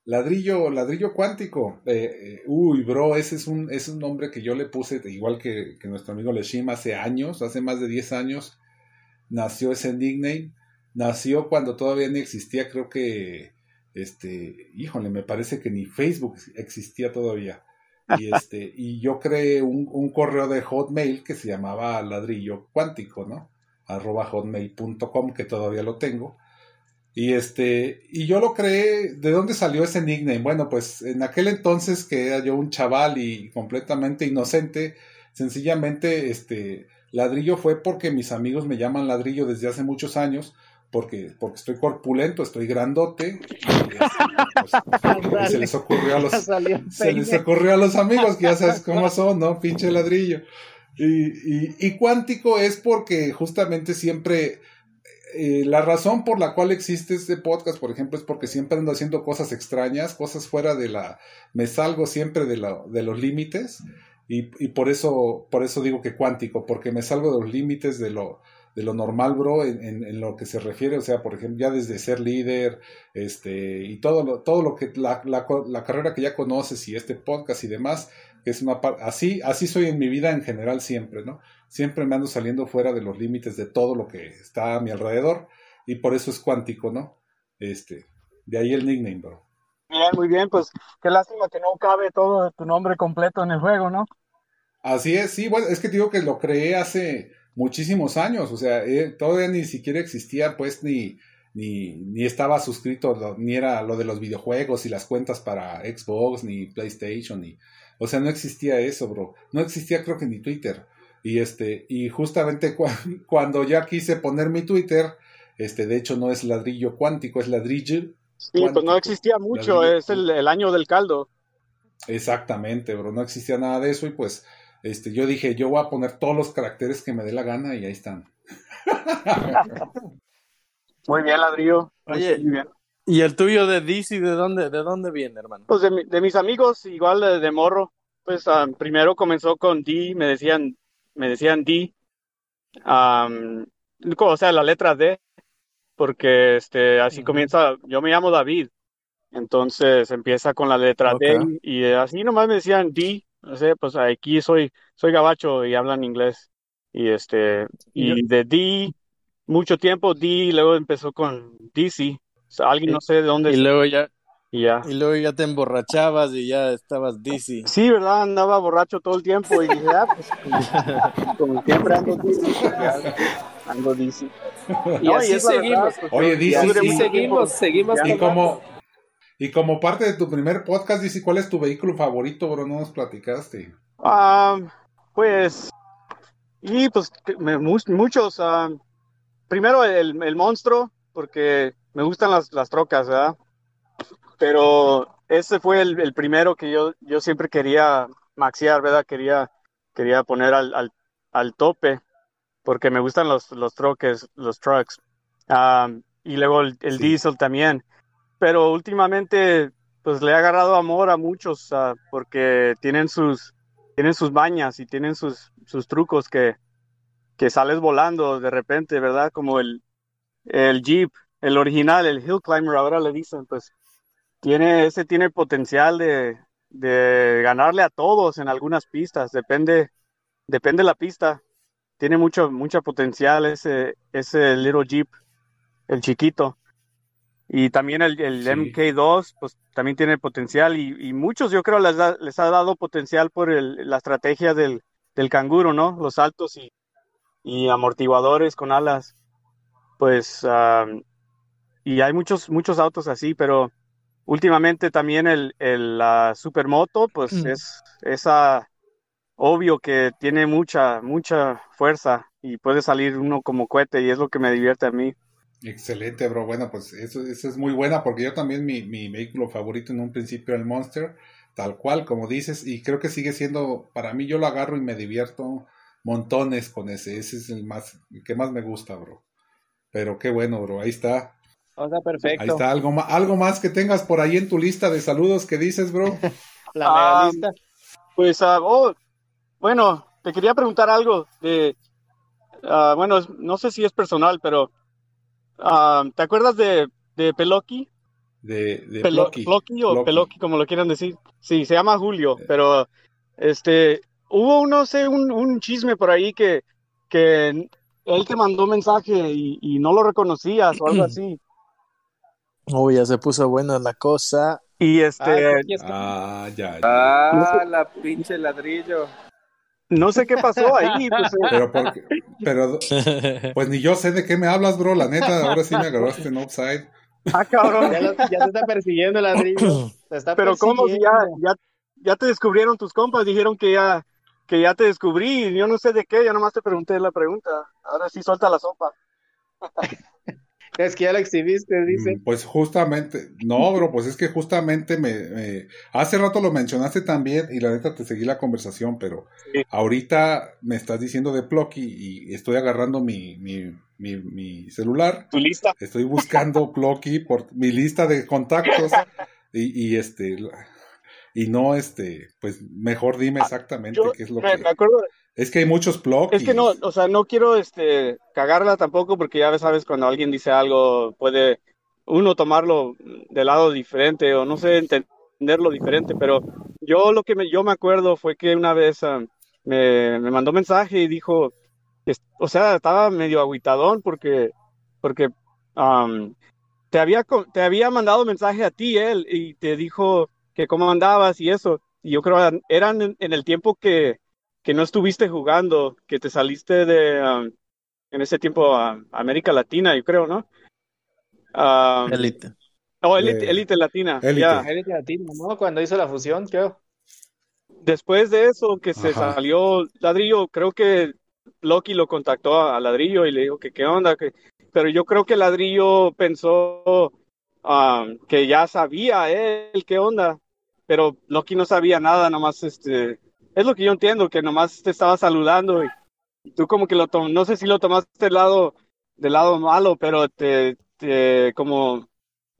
Ladrillo, ladrillo cuántico. Eh, eh, uy, bro, ese es un, es un nombre que yo le puse, igual que, nuestro amigo Leshim, hace años, hace más de 10 años, nació ese nickname. Nació cuando todavía no existía, creo que, este, híjole, me parece que ni Facebook existía todavía. Y este, y yo creé un, un correo de Hotmail que se llamaba ladrillo cuántico, ¿no? arroba hotmail.com, que todavía lo tengo. Y este, y yo lo creé, ¿de dónde salió ese nickname? Bueno, pues en aquel entonces que era yo un chaval y completamente inocente, sencillamente este ladrillo fue porque mis amigos me llaman ladrillo desde hace muchos años, porque, porque estoy corpulento, estoy grandote. Y, pues, se les ocurrió a los se les ocurrió a los amigos que ya sabes cómo son, ¿no? Pinche ladrillo. Y, y, y cuántico es porque justamente siempre eh, la razón por la cual existe este podcast, por ejemplo, es porque siempre ando haciendo cosas extrañas, cosas fuera de la, me salgo siempre de, la, de los límites y, y, por eso, por eso digo que cuántico, porque me salgo de los límites de lo, de lo normal, bro, en, en, en, lo que se refiere, o sea, por ejemplo, ya desde ser líder, este, y todo lo, todo lo que, la, la, la carrera que ya conoces y este podcast y demás, es una así, así soy en mi vida en general siempre, ¿no? Siempre me ando saliendo fuera de los límites de todo lo que está a mi alrededor y por eso es cuántico, ¿no? Este, de ahí el nickname, bro. Bien, muy bien, pues qué lástima que no cabe todo tu nombre completo en el juego, ¿no? Así es, sí, bueno, es que digo que lo creé hace muchísimos años, o sea, eh, todavía ni siquiera existía pues ni, ni, ni estaba suscrito, ni era lo de los videojuegos y las cuentas para Xbox, ni PlayStation, ni, o sea, no existía eso, bro. No existía creo que ni Twitter. Y este, y justamente cuando ya quise poner mi Twitter, este, de hecho no es ladrillo cuántico, es ladrillo. Sí, pues no existía mucho, es el, el, año del caldo. Exactamente, bro, no existía nada de eso y pues, este, yo dije, yo voy a poner todos los caracteres que me dé la gana y ahí están. Muy bien, ladrillo. Oye, muy bien. ¿Y el tuyo de DC, de dónde, de dónde viene, hermano? Pues de, de mis amigos, igual de, de morro. Pues um, primero comenzó con D, me decían, me decían D. Um, o sea, la letra D, porque este, así uh -huh. comienza, yo me llamo David, entonces empieza con la letra okay. D y así nomás me decían D, o sea, pues aquí soy, soy gabacho y hablan inglés. Y este, y de D, mucho tiempo D, luego empezó con DC alguien no sé de dónde. Y luego ya. Y ya. Y luego ya te emborrachabas y ya estabas dizzy. Sí, ¿verdad? Andaba borracho todo el tiempo y dije, ah, pues, como siempre ando dizzy. Ando dizzy. Y no, así y seguimos. Verdad, Oye, dizzy. Y sí. seguimos, seguimos. Y como, y como parte de tu primer podcast, Dizzy, ¿cuál es tu vehículo favorito, bro? No nos platicaste. Um, pues, y pues, me, muchos. Um, primero el, el monstruo, porque me gustan las, las trocas, ¿verdad? Pero ese fue el, el, primero que yo, yo siempre quería maxear, ¿verdad? Quería, quería poner al, al, al tope, porque me gustan los, los troques, los trucks. Um, y luego el, el sí. diesel también. Pero últimamente, pues le he agarrado amor a muchos, porque tienen sus, tienen sus bañas y tienen sus, sus trucos que, que sales volando de repente, ¿verdad? Como el, el Jeep, el original, el Hill Climber, ahora le dicen, pues tiene, ese tiene potencial de, de ganarle a todos en algunas pistas, depende, depende de la pista, tiene mucho, mucho potencial ese, ese Little Jeep, el chiquito. Y también el, el sí. MK2, pues también tiene potencial y, y muchos yo creo les, da, les ha dado potencial por el, la estrategia del, del canguro, ¿no? Los saltos y, y amortiguadores con alas. Pues um, y hay muchos, muchos autos así, pero últimamente también el, el la supermoto, pues mm. es esa obvio que tiene mucha, mucha fuerza y puede salir uno como cohete y es lo que me divierte a mí. Excelente, bro. Bueno, pues eso, eso es muy buena porque yo también mi, mi vehículo favorito en un principio el Monster, tal cual como dices, y creo que sigue siendo, para mí yo lo agarro y me divierto montones con ese, ese es el más, el que más me gusta, bro. Pero qué bueno, bro, ahí está. O sea, perfecto. Ahí está, algo más, algo más que tengas por ahí en tu lista de saludos que dices, bro. La mega lista. Pues, uh, oh, bueno, te quería preguntar algo de, uh, bueno, no sé si es personal, pero uh, ¿te acuerdas de, de Peloqui? De, de Pelo, o Peloqui. Peloqui, como lo quieran decir. Sí, se llama Julio, Eh. pero este, hubo, no sé, un, un chisme por ahí que, que él te mandó mensaje y, y no lo reconocías o algo así. Oh, ya se puso buena la cosa. Y este. Ah, ya, ya. Ah, la pinche ladrillo. No sé qué pasó ahí. Pues, pero, porque, pero, pues ni yo sé de qué me hablas, bro. La neta, ahora sí me agarraste en offside. Ah, cabrón. Ya, lo, ya te está persiguiendo el ladrillo. Te está pero cómo si ya, ya, ya te descubrieron tus compas, dijeron que ya, que ya te descubrí. Yo no sé de qué, ya nomás te pregunté la pregunta. Ahora sí suelta la sopa. Es que ya la exhibiste, dice. Mm, Pues justamente, no, bro, pues es que justamente me, me- hace rato lo mencionaste también y la neta te seguí la conversación, pero Sí. ahorita me estás diciendo de Plucky y estoy agarrando mi, mi, mi, mi celular, Tu lista. estoy buscando Plucky por mi lista de contactos y, y este y no este, pues mejor dime exactamente Ah, Yo qué es lo me, que me acuerdo, es que hay muchos Plucky. es que no, o sea, no quiero este cagarla tampoco porque ya sabes cuando alguien dice algo puede uno tomarlo de lado diferente o no sé entenderlo diferente, pero yo lo que me, yo me acuerdo fue que una vez ah, me, me mandó mensaje y dijo, que, o sea, estaba medio agüitadón porque porque te había te había mandado mensaje a ti él y te dijo que cómo andabas y eso. Y yo creo eran- eran en, en el tiempo que que no estuviste jugando, que te saliste de um, en ese tiempo a América Latina, yo creo, ¿no? Um, Elite. oh, Elite, De- Elite Latina. ¿no? Cuando hizo la fusión, creo. Después de eso, que se Ajá. salió Ladrillo, creo que Loki lo contactó a, a Ladrillo y le dijo que qué onda, que, pero yo creo que Ladrillo pensó um, que ya sabía él qué onda, pero Loki no sabía nada, nomás este, es lo que yo entiendo, que nomás te estaba saludando y, y tú como que lo tom no sé si lo tomaste del lado, del lado malo, pero te, te como,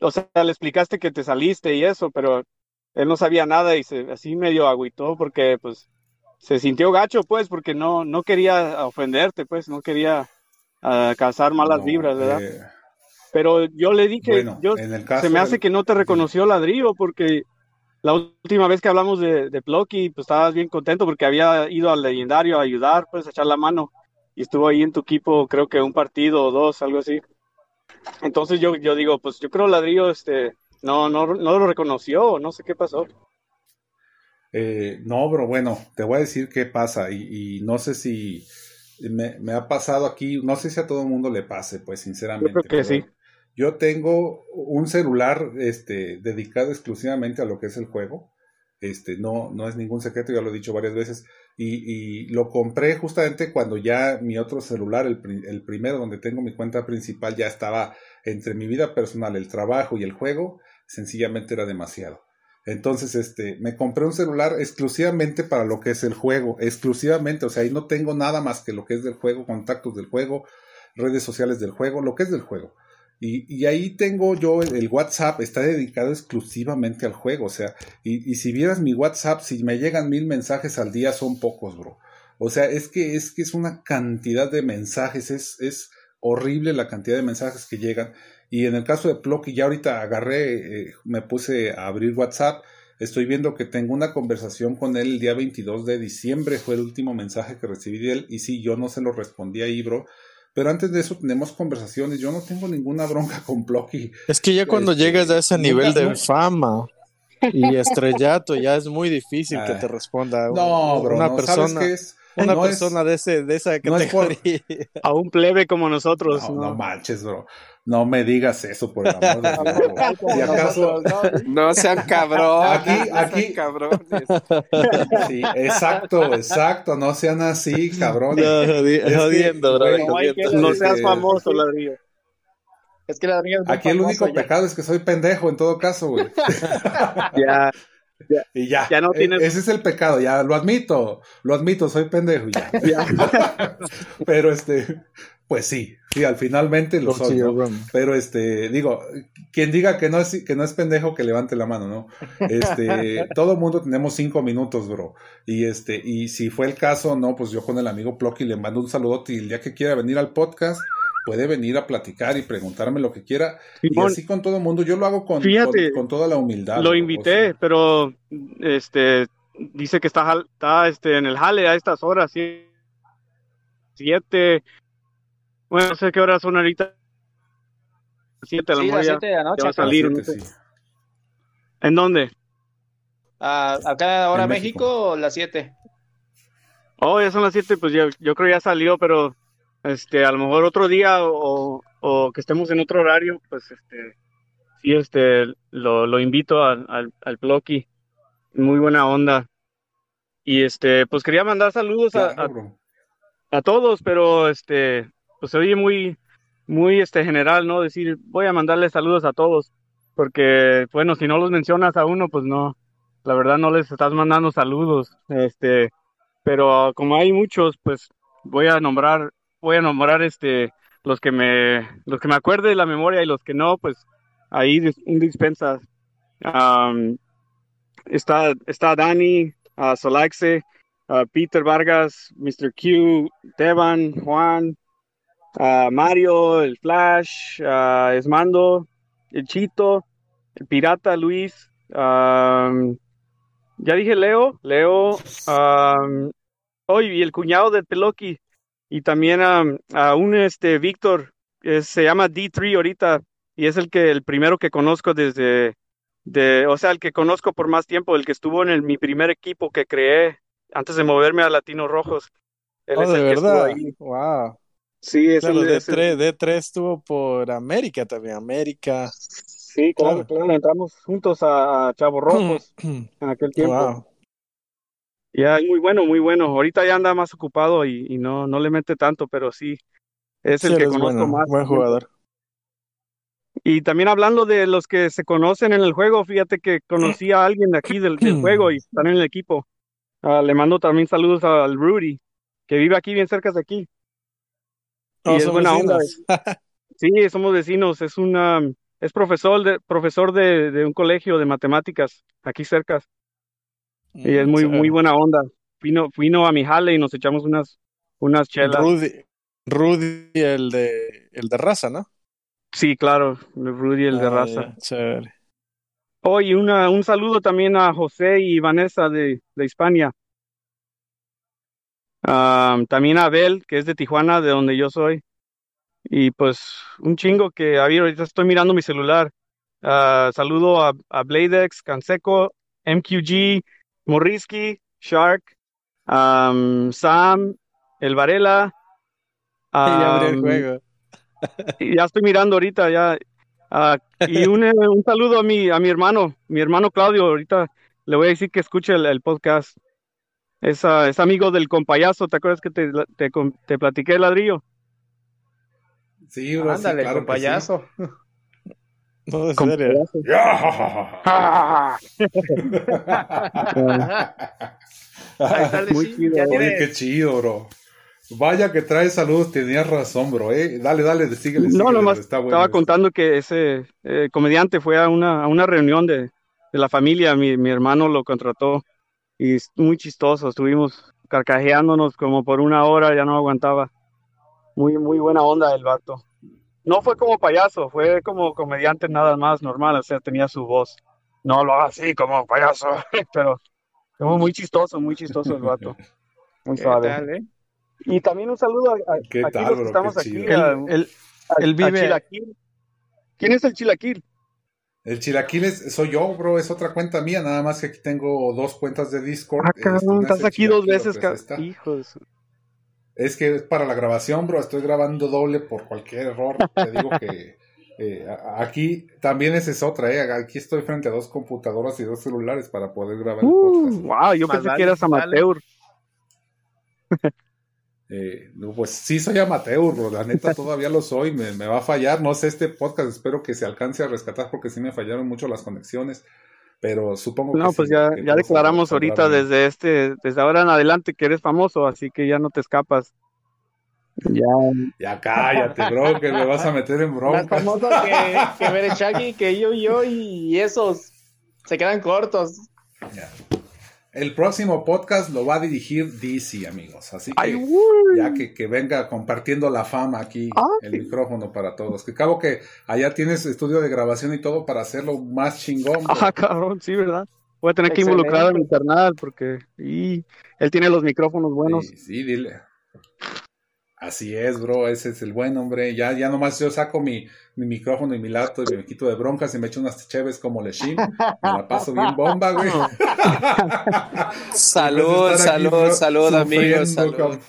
o sea, le explicaste que te saliste y eso, pero él no sabía nada y se, así medio agüitó porque pues se sintió gacho pues porque no, no quería ofenderte pues, no quería ah, causar malas No, vibras, ¿verdad? eh, Pero yo le dije, bueno, yo, se me hace que no te reconoció ladrillo porque la última vez que hablamos de, de Plucky, pues estabas bien contento porque había ido al legendario a ayudar, pues a echar la mano y estuvo ahí en tu equipo creo que un partido o dos, algo así. Entonces yo, yo digo, pues yo creo ladrillo este no, no, no lo reconoció, no sé qué pasó. Eh, no, bro, bueno, te voy a decir qué pasa y, y no sé si me, me ha pasado aquí, no sé si a todo el mundo le pase, pues sinceramente. Yo creo que pero sí. Yo tengo un celular este, dedicado exclusivamente a lo que es el juego. Este, no, no es ningún secreto, ya lo he dicho varias veces. Y, lo compré justamente cuando ya mi otro celular, el, el primero donde tengo mi cuenta principal, ya estaba entre mi vida personal, el trabajo y el juego, sencillamente era demasiado. Entonces, este, me compré un celular exclusivamente para lo que es el juego, exclusivamente, o sea, ahí no tengo nada más que lo que es del juego, contactos del juego, redes sociales del juego, lo que es del juego. Y, ahí tengo yo el, WhatsApp, está dedicado exclusivamente al juego, o sea, y, si vieras mi WhatsApp, si me llegan mil mensajes al día, son pocos, bro. O sea, es que es que es una cantidad de mensajes, es, es horrible la cantidad de mensajes que llegan. Y en el caso de Plucky, ya ahorita agarré, eh, me puse a abrir WhatsApp. Estoy viendo que tengo una conversación con él el día 22 de diciembre, fue el último mensaje que recibí de él. Y sí, yo no se lo respondí ahí, bro. Pero antes de eso tenemos conversaciones. Yo no tengo ninguna bronca con Plucky. Es que ya cuando Este, llegas a ese nivel de nunca- fama y estrellato, ya es muy difícil que Ah. te responda No, bro, una no, persona, ¿sabes qué es? Una No es- persona de ese, de esa no es por-. A un plebe como nosotros. No, ¿no? no manches, bro. No me digas eso, por el amor de Dios, bro. ¿Y acaso? No sean cabrones. Aquí- no aquí- sean cabrones. Sí, exacto, exacto. No sean así, cabrones. Que, jodiendo, bro, No, que- no seas famoso, ladrillo. Es que la es Aquí el único ya. pecado es que soy pendejo en todo caso, güey. Ya, Y ya. Ya no E- tienes- Ese es el pecado, ya lo admito. Lo admito, soy pendejo ya. Pero este, pues sí, sí, al finalmente lo soy. Pero este, digo, quien diga que no es, que no es pendejo, que levante la mano, ¿no? Este, todo mundo tenemos cinco minutos, bro. Y este, y si fue el caso, no, pues yo con el amigo Plocky le mando un saludote y el día que quiera venir al podcast, puede venir a platicar y preguntarme lo que quiera. Y así con todo el mundo, yo lo hago con, Fíjate, con, con toda la humildad. lo invité, o sea. pero este dice que está, está este, en el jale a estas horas, sie- siete, bueno, no sé qué horas son ahorita, siete, a lo Sí, mejor las 7 de la noche. va a salir, siete, sí. ¿En dónde? Ah, acá ahora En México, México. las 7. Oh, ya son las siete, pues yo, yo creo ya salió, pero este, a lo mejor otro día o, o que estemos en otro horario, pues este, sí, este, lo, lo invito al, Plocky, muy buena onda. Y este, pues quería mandar saludos a, Claro, a, a todos, pero este, pues se oye muy, muy este general, ¿no? Decir, voy a mandarle saludos a todos, porque, bueno, si no los mencionas a uno, pues no, la verdad no les estás mandando saludos, este, pero como hay muchos, pues voy a nombrar, voy a nombrar este, los que me, los que me acuerde de la memoria y los que no, pues ahí dis- dispensa. Está, está Dani, uh, Solaxe, uh, Peter Vargas, Mr. Q, Devan, Juan, Mario, el Flash, Esmando, el Chito, el Pirata Luis, ya dije Leo, Leo, oh, y el cuñado de Peloki, y también um, a un este Víctor, eh, se llama D3 ahorita, y es el que el primero que conozco desde, de, o sea, el que conozco por más tiempo, el que estuvo en el- mi primer equipo que creé antes de moverme a Latinos Rojos. Él Oh, es de el que verdad. ahí. Wow. Sí, es Claro, el, es el- D3, D3 estuvo por América también. América. Sí, claro, Claro. claro, entramos juntos a, a Chavos Rojos en aquel tiempo. Wow. Ya, muy bueno, muy bueno. Ahorita ya anda más ocupado y, y no, no le mete tanto, pero sí, es el que es conozco bueno, más. buen jugador. Y también hablando de los que se conocen en el juego, fíjate que conocí a alguien de aquí del, del juego y están en el equipo. Ah, le mando también saludos al Rudy, que vive aquí bien cerca de aquí. Y Oh, es buena onda. vecinos. Sí, somos vecinos. Es una, es profesor de, profesor de, de un colegio de matemáticas aquí cerca. Y es muy, muy buena onda. Vino, vino a mi jale y nos echamos unas, unas chelas. Rudy, Rudy, el de, el de raza, ¿no? Sí, claro, Rudy, el de Ah, raza. ya, chévere. Oh, y una, un saludo también a José y Vanessa de, de Hispania. También a Abel, que es de Tijuana, de donde yo soy. Y pues un chingo que había, ahorita estoy mirando mi celular. Ah, saludo a, a Bladex, Canseco, MQG, Morrisky, Shark, am, Sam, El Varela. Ya abrí el juego. y ya estoy mirando ahorita ya. Ah, y un, eh, un saludo a mi, a mi hermano, mi hermano Claudio. Ahorita le voy a decir que escuche el, el podcast. Es, ah, es amigo del compayazo. ¿Te acuerdas que te, te, te platiqué el ladrillo? Sí, bro, sí, Ándale, claro con que sí. No, en serio. Ah, Muy chido. Oye, qué chido, bro. Vaya que trae saludos, tenías razón, bro, eh. Dale, dale, síguele, No, síguele, nomás está bueno estaba eso. contando que ese eh, comediante fue a una, a una reunión de, de la familia. Mi, mi hermano lo contrató y es muy chistoso. Estuvimos carcajeándonos como por una hora, ya no aguantaba. Muy, muy buena onda el vato. No fue como payaso, fue como comediante nada más normal, o sea, tenía su voz. No lo haga así como payaso, pero como muy chistoso, muy chistoso el vato. Muy ¿Qué suave. tal, eh? Y también un saludo a, a- ¿Qué aquí tal, los que bro? estamos aquí. él a vive. Chilaquil. ¿Quién es el Chilaquil? El Chilaquiles soy yo, bro, es otra cuenta mía, nada más que aquí tengo dos cuentas de Discord. Ah, Este, cabrón, estás el aquí dos veces, pues, ca- esta. hijo de su- Es que es para la grabación, bro, estoy grabando doble por cualquier error. Te digo que eh, aquí también esa es otra, eh. Aquí estoy frente a dos computadoras y dos celulares para poder grabar el Uh, podcast. wow, yo Más pensé vale, que eras vale. amateur. Eh, no, pues sí soy amateur, bro, la neta todavía lo soy, me, me va a fallar, no sé este podcast, espero que se alcance a rescatar porque sí me fallaron mucho las conexiones, pero supongo No, que pues sí, ya, que ya declaramos ahorita bien. desde este, desde ahora en adelante que eres famoso, así que ya no te escapas. Ya. Ya cállate, bro, que me vas a meter en Más broncas. famoso que, que Berechaki, que yo y yo, y esos se quedan cortos. Ya. El próximo podcast lo va a dirigir DC, amigos. Así que Ay, ya que, que venga compartiendo la fama aquí, el micrófono para todos. Que cabo que allá tienes estudio de grabación y todo para hacerlo más chingón. bro. Ah, cabrón, sí, ¿verdad? Voy a tener que involucrar a mi carnal porque y él tiene los micrófonos buenos. Sí, sí, dile. Así es, bro, ese es el buen hombre. Ya, ya nomás yo saco mi, mi micrófono y mi laptop y me quito de broncas y me echo unas cheves como Leshim. Me la paso bien bomba, güey. Salud, aquí, salud, bro, salud, amigos, salud. cabrón.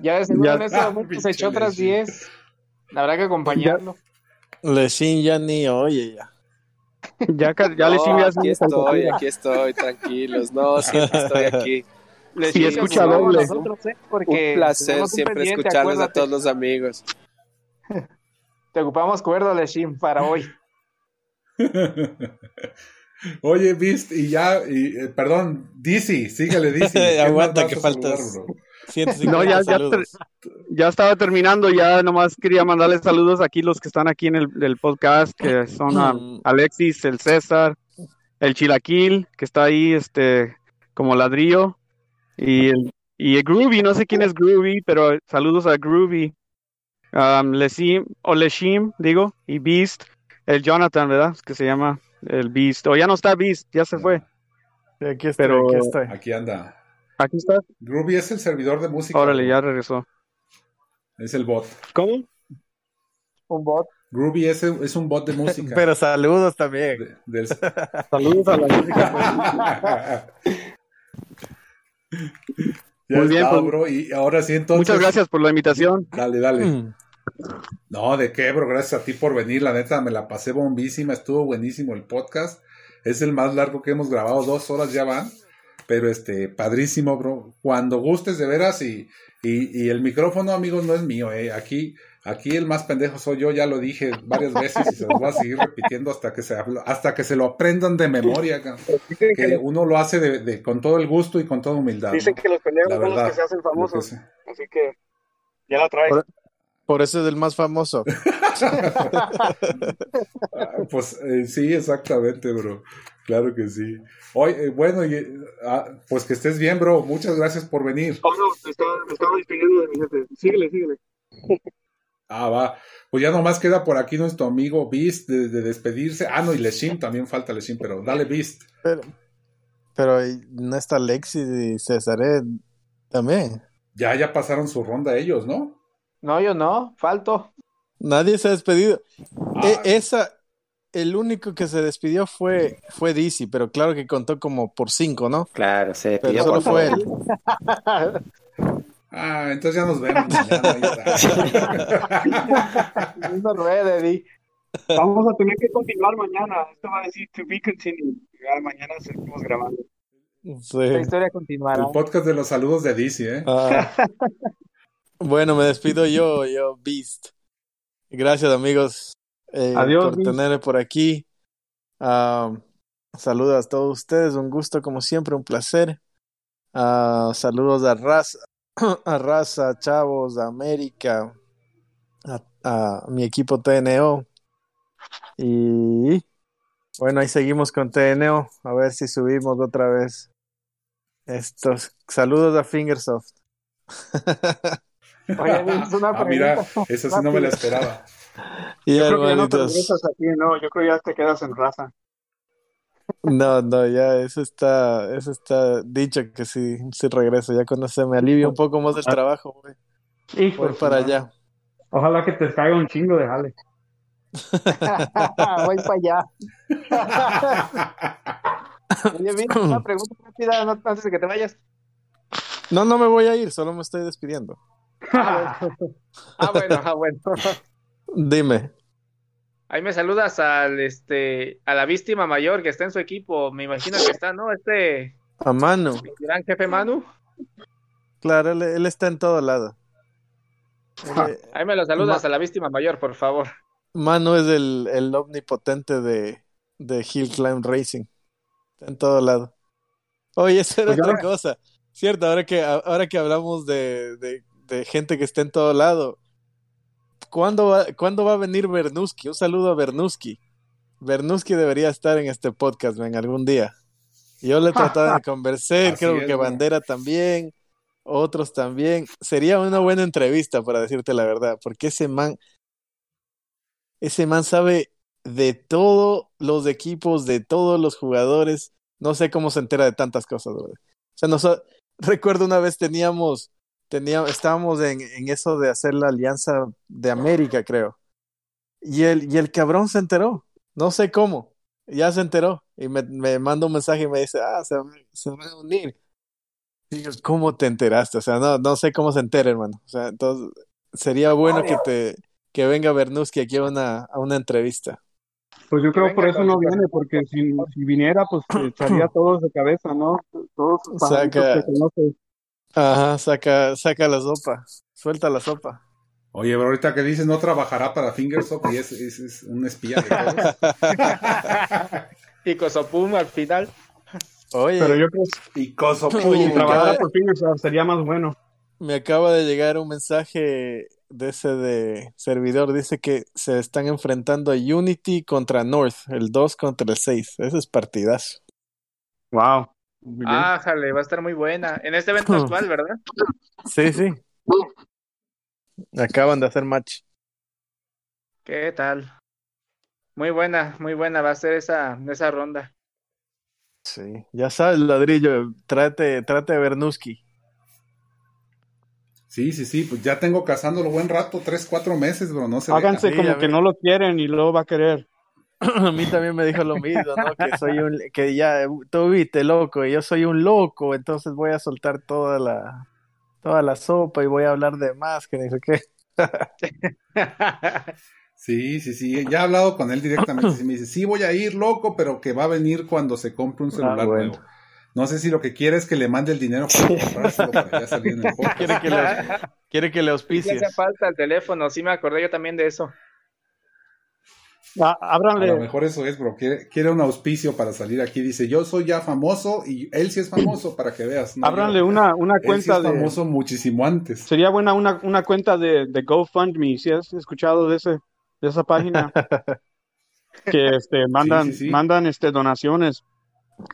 Ya de seguro Ya en ese momento se echó otras Lechín. 10. Habrá que acompañarlo. Leshin ya ni oye ya. Ya, ya No, sirve aquí estoy, aquí estoy, tranquilos. No, siempre estoy aquí. Les escucha doble. nosotros, ¿eh? Porque Un placer un siempre escucharles a todos los amigos. Te ocupamos cuerdo, Leshim, para hoy. Oye, Beast, y ya, y, eh, perdón, DC, sígale, DC. Aguanta que faltas. No, ya, ya, ya, estaba terminando, ya nomás quería mandarles saludos aquí los que están aquí en el, el podcast, que son a Alexis, el César, el Chilaquil, que está ahí este como ladrillo, y el, y el Groovy, no sé quién es Groovy, pero saludos a Groovy, um, Lesim, o Leshim, digo, y Beast, el Jonathan, ¿verdad? Que se llama el Beast, o ya no está Beast, ya se fue. Aquí estoy, Pero- aquí estoy. Aquí anda. Aquí está. Groovy es el servidor de música. Órale, ya regresó. Es el bot. ¿Cómo? Un bot. Groovy es, es un bot de música. Pero saludos también. De- del- Saludos a la música. Ya Muy bien, está, pues, bro. Y ahora sí, entonces. Muchas gracias por la invitación. Dale, dale. Mm. No, de qué, bro. Gracias a ti por venir. La neta, me la pasé bombísima. Estuvo buenísimo el podcast. Es el más largo que hemos grabado. Dos horas ya van. Pero este, padrísimo, bro. Cuando gustes de veras y, y, y el micrófono, amigos, no es mío, eh. Aquí, aquí el más pendejo soy yo, ya lo dije varias veces y se los voy a seguir repitiendo hasta que se, hasta que se lo aprendan de memoria, que uno lo hace de, de- con todo el gusto y con toda humildad. Dicen ¿no? que los pendejos son los que se hacen que famosos. Así que ya la trae. Por, por eso es el más famoso. Ah, Pues eh, sí, exactamente, bro. Claro que sí. Hoy, eh, bueno, y, eh, ah, pues que estés bien, bro. Muchas gracias por venir. Oh, no, me estaba, estaba despidiendo de mi jefe. Síguele, síguele. Ah, va. Pues ya nomás queda por aquí nuestro amigo Beast de, de despedirse. Ah, no, y Leshim, también falta Leshim, pero dale Beast. Pero, pero no está Lexi y Cesaré también. Ya, ya pasaron su ronda ellos, ¿no? No, yo no, falto. Nadie se ha despedido. Ah, E- esa, el único que se despidió fue, fue Dizzy, pero claro que contó como por cinco, ¿no? Claro, se Pero despidió solo por fue él. ah, entonces ya nos vemos. No. Vamos a tener que continuar mañana. Esto va a decir to be continued. Ya mañana seguimos grabando. Sí. La historia continuará. El podcast de los saludos de DC, ¿eh? Ah. bueno, me despido yo, yo, Beast. Gracias, amigos, eh, Adiós, por Beast. tenerme por aquí. Ah, saludos a todos ustedes, un gusto como siempre, un placer. Ah, saludos a Raza, a Raza, Chavos, a América, a, a mi equipo TNO. Y bueno, ahí seguimos con TNO, a ver si subimos otra vez. Estos saludos a Fingersoft. Oye, es una Ah, mira, eso sí no me la esperaba. Y Yo creo que ya no te regresas aquí, no. Yo creo que ya te quedas en raza. No, no, ya eso está, eso está dicho que sí, sí regreso, ya cuando se me alivia un poco más el trabajo, voy, Hijo voy para madre. allá. Ojalá que te caiga un chingo de jale. Voy para allá. Oye, mira, una pregunta rápida no- antes de que te vayas. No, no me voy a ir, solo me estoy despidiendo. Ah, bueno, ah, bueno. Dime. Ahí me saludas al este a la víctima mayor que está en su equipo. Me imagino que está, ¿no? Este A Manu, mi gran jefe Manu. claro, él, él está en todo lado. Él- Ahí me lo saludas Ma- a la víctima mayor, por favor. Manu es el, el omnipotente de, de Hill Climb Racing. Está en todo lado. Oye, esa era Pues otra cosa. Cierto, ahora que, ahora que hablamos de, de, de gente que está en todo lado. ¿Cuándo va, ¿Cuándo va a venir Bernuski? Un saludo a Bernuski. Bernuski debería estar en este podcast en algún día. Yo le he tratado de convencer, Así creo es, que. Bandera también, otros también. Sería una buena entrevista, para decirte la verdad, porque ese man, ese man sabe de todos los equipos, de todos los jugadores. No sé cómo se entera de tantas cosas, bro. O sea, noso- recuerdo una vez teníamos, teníamos, estábamos en, en eso de hacer la alianza de América, creo. Y el, y el cabrón se enteró. No sé cómo. Ya se enteró. Y me, me manda un mensaje y me dice, ah, se, se van a unir. Y yo, ¿cómo te enteraste? O sea, no, no sé cómo se entera, hermano. O sea, entonces sería bueno que te que venga Bernuski aquí a una, a una entrevista. Pues yo creo por eso no viene, porque si, si viniera, pues echaría todos de cabeza, ¿no? Todos sus pajaritos Saca- que conoce. Ajá, saca, saca la sopa, suelta la sopa. Oye, pero ahorita que dices no trabajará para Fingersoft y es, es, es un espía de y Cosopum al final. Oye, Pero yo creo Y que me trabajar acaba- por Fingersoft sería más bueno. me acaba de llegar un mensaje de ese de servidor. Dice que se están enfrentando a Unity contra North, el 2 contra el 6. Ese es partidazo. Wow. Bien. Ah, jale, va a estar muy buena. En este evento actual, ¿verdad? Sí, sí. Acaban de hacer match. ¿Qué tal? Muy buena, muy buena va a ser esa, esa ronda. Sí. Ya sabes, ladrillo, trate, trate a Bernuski. Sí, sí, sí, pues ya tengo cazándolo buen rato, tres, cuatro meses, bro, no se. Háganse como que no lo quieren y luego va a querer. A mí también me dijo lo mismo, ¿no? Que soy un, que ya, tú viste, loco, y yo soy un loco, entonces voy a soltar toda la, toda la sopa y voy a hablar de más, que ni sé qué. Sí, sí, sí, ya he hablado con él directamente, sí me dice, sí voy a ir, loco, pero que va a venir cuando se compre un celular Ah, bueno. nuevo. No sé si lo que quiere es que le mande el dinero para comprárselo para ya salir en el podcast. Quiere que le, quiere que le hace falta el teléfono, sí me acordé yo también de eso. Ah, A lo mejor eso es, bro. Quiere, quiere un auspicio para salir aquí. Dice, yo soy ya famoso y él sí es famoso para que veas. ¿no? ábranle Yo- una, una él sí cuenta es de. famoso muchísimo antes. Sería buena una, una cuenta de, de GoFundMe, si has escuchado de ese, de esa página. que este mandan, Sí, sí, sí. mandan este donaciones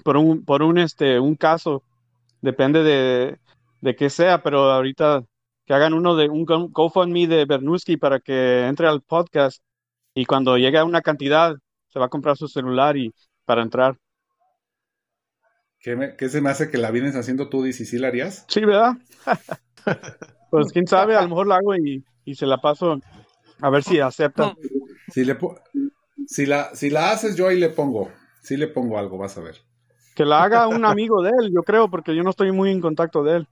por un, por un este un caso. Depende de, de qué sea, pero ahorita que hagan uno de un Go- GoFundMe de Bernuski para que entre al podcast y cuando llegue a una cantidad se va a comprar su celular y para entrar. ¿Qué, me- qué se me hace que la vienes haciendo tú, y si la harías? Sí, ¿verdad? Pues quién sabe, a lo mejor la hago y, y se la paso a ver si acepta. Si, le si, la, si la haces, yo ahí le pongo. Sí le pongo algo, vas a ver. Que la haga un amigo de él, yo creo, porque yo no estoy muy en contacto de él.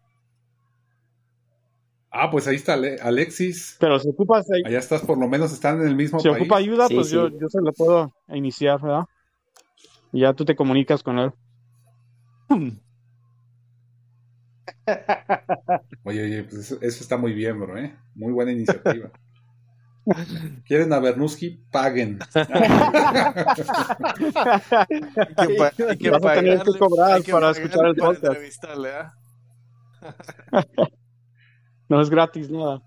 Ah, pues ahí está Ale- Alexis. Pero si ocupas, Allá estás, por lo menos están en el mismo si país. ocupa ayuda, Sí, pues sí. yo, yo se lo puedo iniciar, ¿verdad? Y ya tú te comunicas con él. Oye, oye, pues eso, eso está muy bien, bro, ¿eh? Muy buena iniciativa. ¿Quieren a Bernuski? Paguen. Hay que, hay que Vas a tener que cobrar hay que para escuchar el para podcast. No es gratis nada.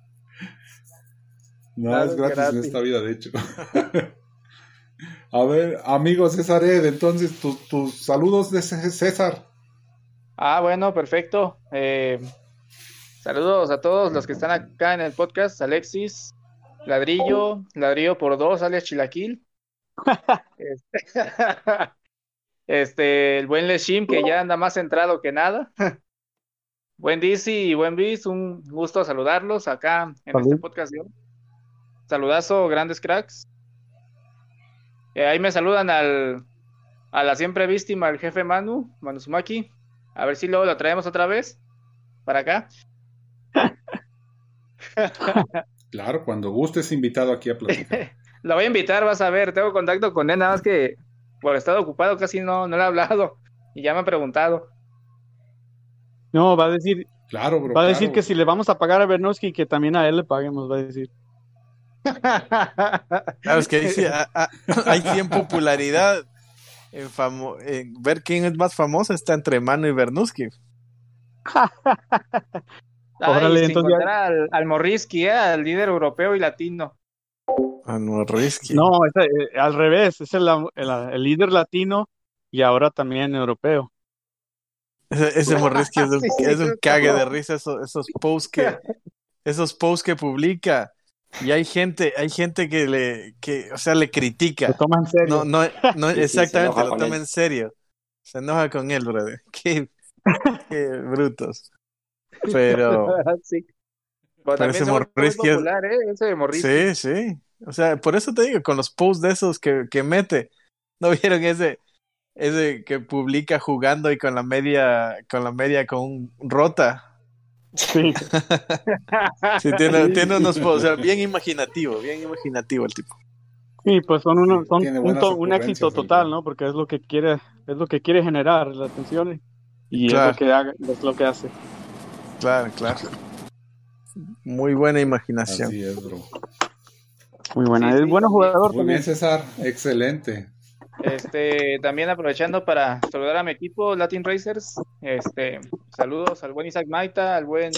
No, Claro, es gratis, gratis. en esta vida, de hecho. a ver, amigo César Ed, entonces tu- tus saludos de César. Ah, bueno, perfecto. Eh, saludos a todos los que están acá en el podcast. Alexis, Ladrillo, Ladrillo por dos, alias Chilaquil. Este, este, el buen Leshim, que ya anda más centrado que nada. Buen DC y buen Bis, un gusto saludarlos acá en Salud. este podcast. Saludazo, grandes cracks. Eh, ahí me saludan al, a la siempre víctima, el jefe Manu, Manu Sumaki. A ver si luego lo traemos otra vez para acá. Claro, cuando gustes invitado aquí a platicar. Lo voy a invitar, vas a ver, tengo contacto con él, nada más que por estar ocupado casi no, no le he hablado y ya me ha preguntado. No, va a decir, Claro, bro. va a claro. decir que si le vamos a pagar a Bernoski, que también a él le paguemos, va a decir. Claro, es que ah, hay 100 popularidad en, famo- en ver quién es más famoso está entre Mano y Bernuski. Órale, entonces ya- al, al Morrisky, eh, al líder europeo y latino. Ah, no, Risky. No, es, eh, al revés, es el, el- el líder latino y ahora también europeo. Ese, ese Morrisky es un, Sí, es un cague no. de risa esos, esos posts que esos posts que publica y hay gente hay gente que le que o sea le Lo critica toma en serio. no no no exactamente enoja lo con toma él. en serio se enoja con él brother qué, qué brutos pero sí. Pero Pero ese Morrisky es- popular, ¿eh? Ese de Morrisky. sí sí o sea por eso te digo con los posts de esos que, que mete no vieron ese ese que publica jugando y con la media con la media con rota Sí. Sí, tiene, tiene unos o sea, bien imaginativo, bien imaginativo el tipo. Sí, pues son, unos, son un, un éxito total. ¿no? Porque es lo que quiere, es lo que quiere generar la atención y Claro. es lo que haga, es lo que hace. Claro, claro. Muy buena imaginación. Así es, bro. Muy buena. Sí, es sí, bueno sí. jugador Muy también. bien, César. Excelente. Este, también aprovechando para saludar a mi equipo Latin Racers. Este, saludos al buen Isaac Maita, al buen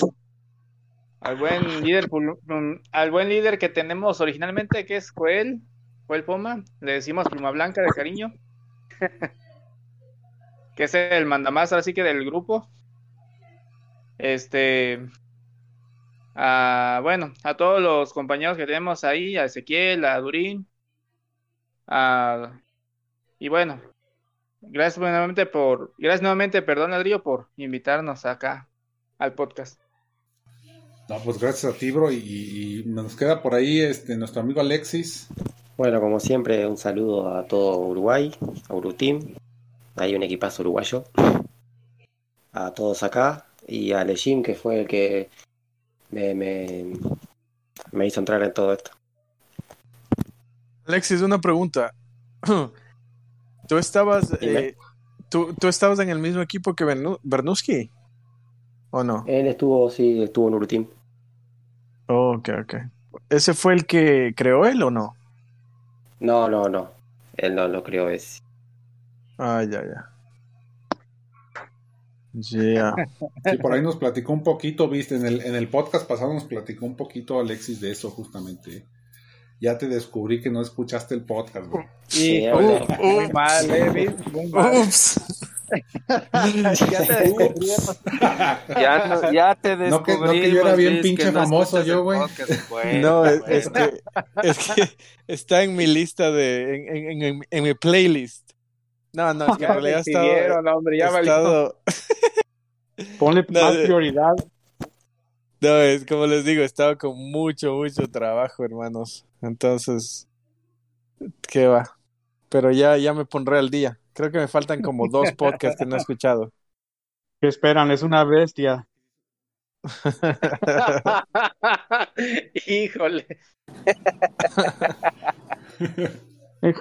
al buen líder mm, al buen líder que tenemos originalmente que es Joel, Joel Poma, le decimos Pluma Blanca de cariño. que es el mandamás así que del grupo. Este a, bueno, a todos los compañeros que tenemos ahí, a Ezequiel, a Durín, a y bueno, gracias nuevamente por, gracias nuevamente, perdón Adrio, por invitarnos acá al podcast. No, pues gracias a ti, bro. Y, y nos queda por ahí este nuestro amigo Alexis. Bueno, como siempre, un saludo a todo Uruguay, a Uruteam. Hay un equipazo uruguayo. A todos acá. Y a Lejim, que fue el que me, me, me hizo entrar en todo esto. Alexis, una pregunta. ¿Tú estabas, eh, ¿tú, ¿tú estabas en el mismo equipo que Bernu- Bernuski? ¿O no? Él estuvo, sí, estuvo en Uruteam. Oh, ok, ok. ¿Ese fue el que creó él o no? No, no, no. Él no lo creó ese. Ah, ya, ya. Ya. Sí, por ahí nos platicó un poquito, viste, en el, en el podcast pasado nos platicó un poquito Alexis de eso justamente. Ya te descubrí que no escuchaste el podcast, bro. Sí, uh, muy mal, eh, ¿ves? Muy mal. Ups. Ya te descubrimos. Ya, no- ya te No que- no que yo era bien Luis, pinche no famoso yo, güey. No, es, que, es que está en mi lista de, en, en, en, en mi playlist. No, no, es que en Ya realidad he estado, hombre, ya estado- Ponle más prioridad. No, es como les digo, he estado con mucho, mucho trabajo, hermanos. Entonces, ¿qué va? Pero ya, ya me pondré al día. Creo que me faltan como dos podcasts que no he escuchado. ¿Qué esperan? Es una bestia. Híjole.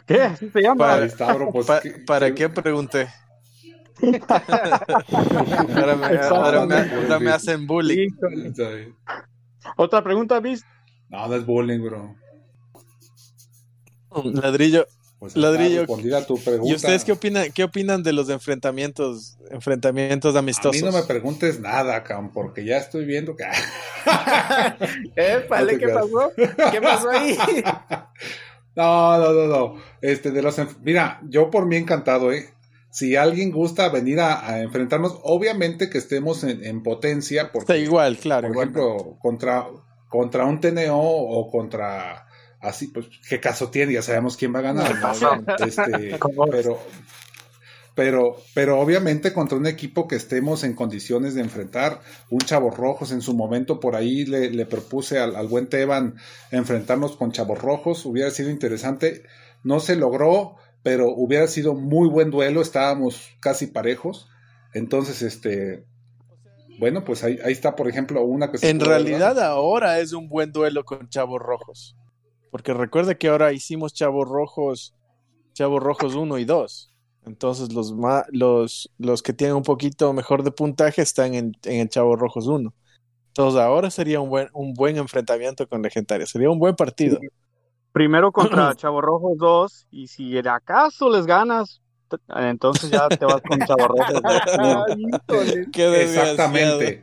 ¿Qué? ¿Así se llama? Para, pues, pa- ¿qué- ¿para qué- qué pregunté? Ahora me, ahora me- ahora me hacen bullying. Otra pregunta, ¿viste? No, no es bullying, bro. Ladrillo, Pues Ladrillo. tu pregunta. ¿y ustedes qué opinan, qué opinan de los enfrentamientos, enfrentamientos A amistosos? mí no me preguntes nada, Cam, porque ya estoy viendo que... Épale, No te ¿qué creas. pasó? ¿Qué pasó ahí? No, no, no, no. Este, de los, mira, yo por mí encantado, ¿eh? Si alguien gusta venir a, a enfrentarnos, obviamente que estemos en, en potencia, porque, Está igual, claro, por ejemplo, contra, contra un TNO o contra, así, pues, ¿qué caso tiene? Ya sabemos quién va a ganar, ¿no? Este, pero, pero, pero obviamente contra un equipo que estemos en condiciones de enfrentar, un Chavos Rojos en su momento por ahí le, le propuse al, al buen Teban enfrentarnos con Chavos Rojos, hubiera sido interesante, no se logró, pero hubiera sido muy buen duelo, estábamos casi parejos, entonces este, bueno, pues ahí, ahí está por ejemplo una que En realidad ahora es un buen duelo con Chavos Rojos. Porque recuerde que ahora hicimos Chavos Rojos, Chavos Rojos 1 y 2. Entonces los, ma- los, los que tienen un poquito mejor de puntaje están en, en el Chavos Rojos 1. Entonces ahora sería un buen, un buen enfrentamiento con Legendaria. Sería un buen partido. Primero contra Chavo Rojos 2 y si acaso les ganas, entonces ya te vas con Chavo Rojos 2. Ay, híjole. Qué desgraciado. Exactamente.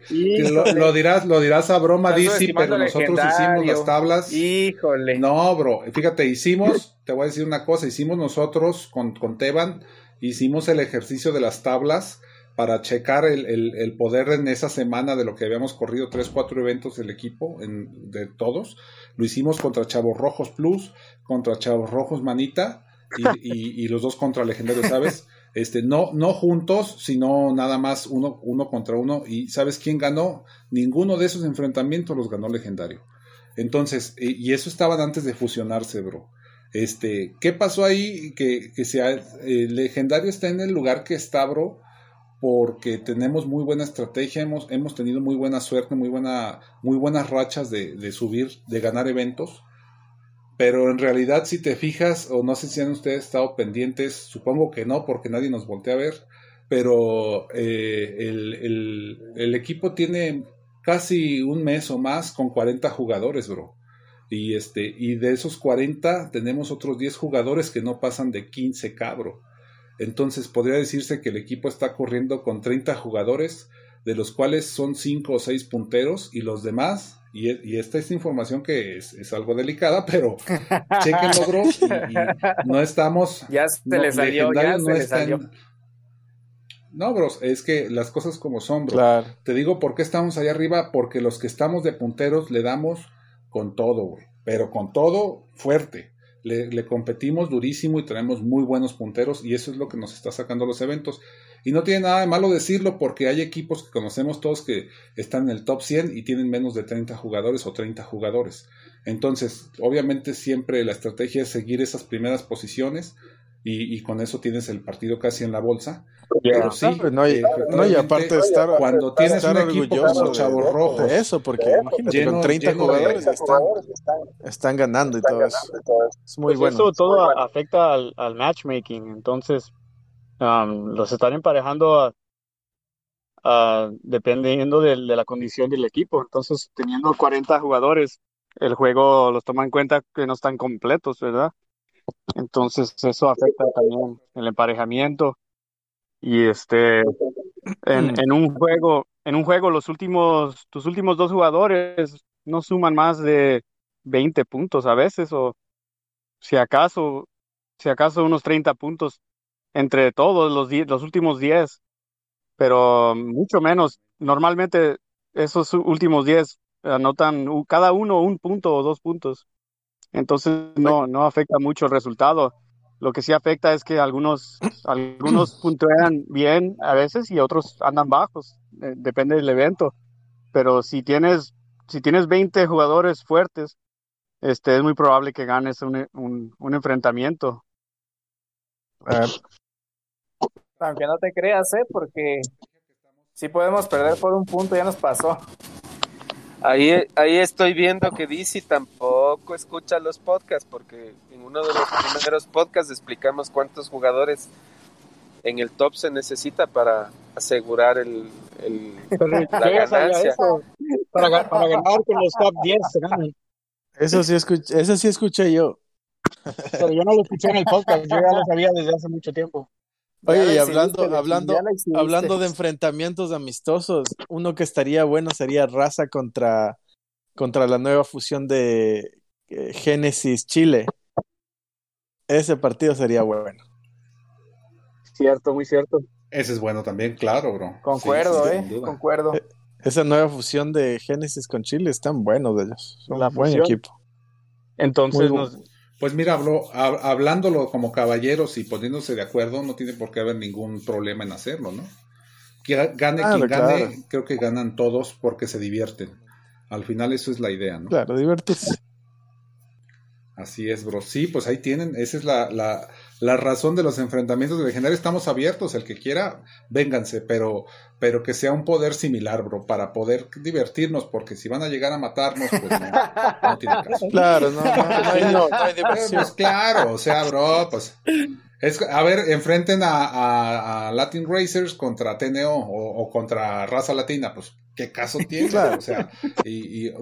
Lo, lo dirás, lo dirás a broma, subestimando pero nosotros hicimos las tablas. Híjole. No, bro, fíjate, hicimos, te voy a decir una cosa, hicimos nosotros con, con Teban, hicimos el ejercicio de las tablas para checar el, el- el poder en esa semana de lo que habíamos corrido, tres, cuatro eventos del equipo, en- de todos. Lo hicimos contra Chavos Rojos Plus, contra Chavos Rojos Manita y, y- y los dos contra Legendario, ¿sabes? Este, no, no juntos, sino nada más uno, uno contra uno. ¿Y sabes quién ganó? Ninguno de esos enfrentamientos los ganó Legendario. Entonces, y y eso estaban antes de fusionarse, bro. Este, ¿qué pasó ahí? Que, que sea, eh, Legendario está en el lugar que está, bro, porque tenemos muy buena estrategia, hemos, hemos tenido muy buena suerte, muy, buena, muy buenas rachas de, de subir, de ganar eventos. Pero en realidad, si te fijas, o no sé si han ustedes estado pendientes, supongo que no, porque nadie nos voltea a ver, pero eh, el, el- el equipo tiene casi un mes o más con 40 jugadores, bro. Y, este, y de esos 40 tenemos otros 10 jugadores que no pasan de 15 cabro. Entonces podría decirse que el equipo está corriendo con 30 jugadores, de los cuales son 5 o 6 punteros y los demás, y, y esta es información que es, es algo delicada, pero chequenlo, bro, y, y no estamos... Ya se no, le salió, ya se no le está en- salió. no, bros, es que las cosas como son, bro. Claro. Te digo por qué estamos allá arriba, porque los que estamos de punteros le damos con todo, güey. Pero con todo fuerte. Le, competimos durísimo y tenemos muy buenos punteros y eso es lo que nos está sacando los eventos. Y no tiene nada de malo decirlo porque hay equipos que conocemos todos que están en el top 100 y tienen menos de 30 jugadores o 30 jugadores. Entonces, obviamente siempre la estrategia es seguir esas primeras posiciones y, y con eso tienes el partido casi en la bolsa. Pero sí, No, no, y, eh, no, y aparte de estar, cuando tienes estar un equipo orgulloso como de- Chavos Rojos, de eso, porque imagínate, lleno- con 30 lleno de- jugadores están, están ganando y todo eso. Es muy Pues bueno. Eso todo afecta al, al matchmaking. Entonces, um, los están emparejando a, a- dependiendo de, la condición del equipo. Entonces, teniendo 40 jugadores, el juego los toma en cuenta que no están completos, ¿verdad? Entonces, eso afecta también el emparejamiento. Y este, en, en un juego, en un juego, los últimos, tus últimos dos jugadores no suman más de 20 puntos a veces, o si acaso, si acaso unos 30 puntos entre todos los, los últimos 10, pero mucho menos. Normalmente esos últimos 10 anotan cada uno un punto o dos puntos. Entonces no, no afecta mucho el resultado. Lo que sí afecta es que algunos, algunos puntean bien a veces y otros andan bajos. eh, depende del evento. Pero si tienes, si tienes 20 jugadores fuertes, este, es muy probable que ganes un, un, un enfrentamiento. Aunque no te creas, ¿eh? Porque si podemos perder por un punto, ya nos pasó. Ahí, ahí estoy viendo que DC tampoco escucha los podcasts, porque en uno de los primeros podcasts explicamos cuántos jugadores en el top se necesita para asegurar el, el- la ¿qué sabía ganancia. Para, ga- para ganar con los top 10 se ganan. Eso sí escuché, eso sí escuché yo. Pero yo no lo escuché en el podcast, yo ya lo sabía desde hace mucho tiempo. Oye, y hablando, hablando, hablando de enfrentamientos amistosos, uno que estaría bueno sería Raza contra, contra la nueva fusión de eh, Génesis Chile. Ese partido sería bueno. Cierto, muy cierto. ese es bueno también, claro, bro. Concuerdo, Sí, sí, ¿eh? sin duda. Concuerdo. Esa nueva fusión de Génesis con Chile están buenos de ellos. Son un buen equipo. Entonces, nos, Pues mira, bro, hab- hablándolo como caballeros y poniéndose de acuerdo, no tiene por qué haber ningún problema en hacerlo, ¿no? Que gane Claro, quien gane, claro. creo que ganan todos porque se divierten. Al final eso es la idea, ¿no? Claro, divertirse. Así es, bro. Sí, pues ahí tienen, esa es la, la, la razón de los enfrentamientos de legendarios. Estamos abiertos, el que quiera, vénganse, pero, pero que sea un poder similar, bro, para poder divertirnos, porque si van a llegar a matarnos, pues no, no tiene caso. Claro, no, no, no hay, no hay diversión. Pues claro, o sea, bro, pues. Es, a ver, enfrenten a, a- a Latin Racers contra TNO o, o contra Raza Latina, pues, ¿qué caso tiene? Claro. O sea, y, y,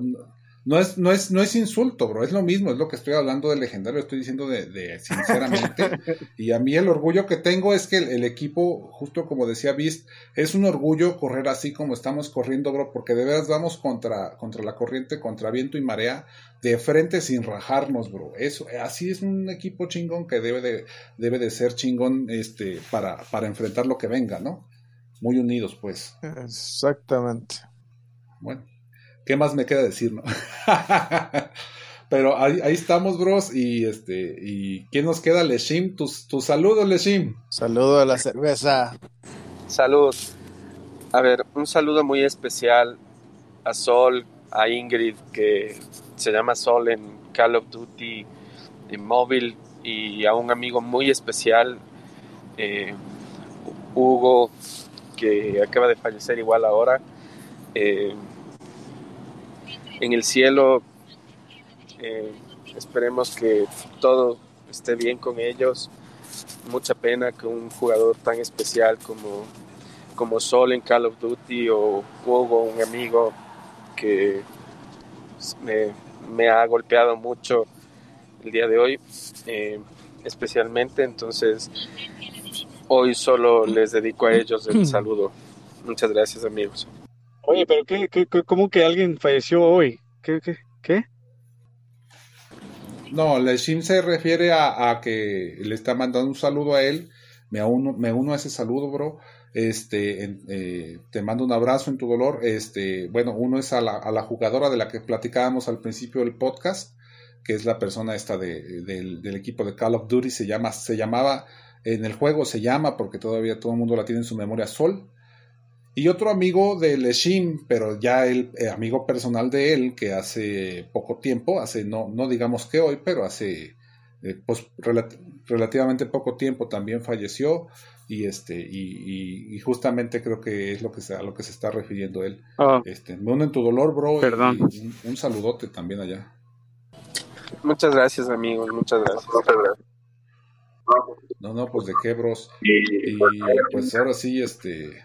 no es, no es, no es insulto, bro, es lo mismo, es lo que estoy hablando de legendario, estoy diciendo de, de sinceramente. y a mí el orgullo que tengo es que el, el equipo, justo como decía Beast, es un orgullo correr así como estamos corriendo, bro, porque de veras vamos contra, contra la corriente, contra viento y marea, de frente sin rajarnos, bro. Eso, así es un equipo chingón que debe de, debe de ser chingón este, para, para enfrentar lo que venga, ¿no? Muy unidos, pues. Exactamente. Bueno, ¿qué más me queda decir, no? Pero ahí, ahí estamos, bros, y este, y ¿quién nos queda? Leshim, tus, tus saludos, Leshim. Saludo a la cerveza. Salud. A ver, un saludo muy especial a Sol, a Ingrid, que se llama Sol en Call of Duty en móvil, y a un amigo muy especial, eh, Hugo, que acaba de fallecer igual ahora. Eh, en el cielo, eh, esperemos que todo esté bien con ellos. Mucha pena que un jugador tan especial como como Sol en Call of Duty o Hugo, un amigo, que me, ha golpeado mucho el día de hoy, eh, especialmente. Entonces, hoy solo les dedico a ellos el saludo. Muchas gracias, amigos. Oye, pero ¿qué, cómo que alguien falleció hoy? ¿Qué, qué, qué? No, se refiere a, que le está mandando un saludo a él. Me uno, me uno a ese saludo, bro. Este, eh, te mando un abrazo en tu dolor. Este, bueno, uno es a la, a la jugadora de la que platicábamos al principio del podcast, que es la persona esta de, del, del equipo de Call of Duty. Se llama, se llamaba, en el juego se llama, porque todavía todo el mundo la tiene en su memoria, Sol. Y otro amigo de Leshim, pero ya el eh, amigo personal de él, que hace poco tiempo, hace no, no digamos que hoy, pero hace eh, pues, relat- relativamente poco tiempo también falleció. Y este, y, y- y justamente creo que es lo que se, a lo que se está refiriendo él. Ah, Este, me uno en tu dolor, bro. y- Perdón. y un, un saludote también allá. Muchas gracias, amigos. Muchas gracias. No, no, pues de qué, bros. Y pues ahora sí, este,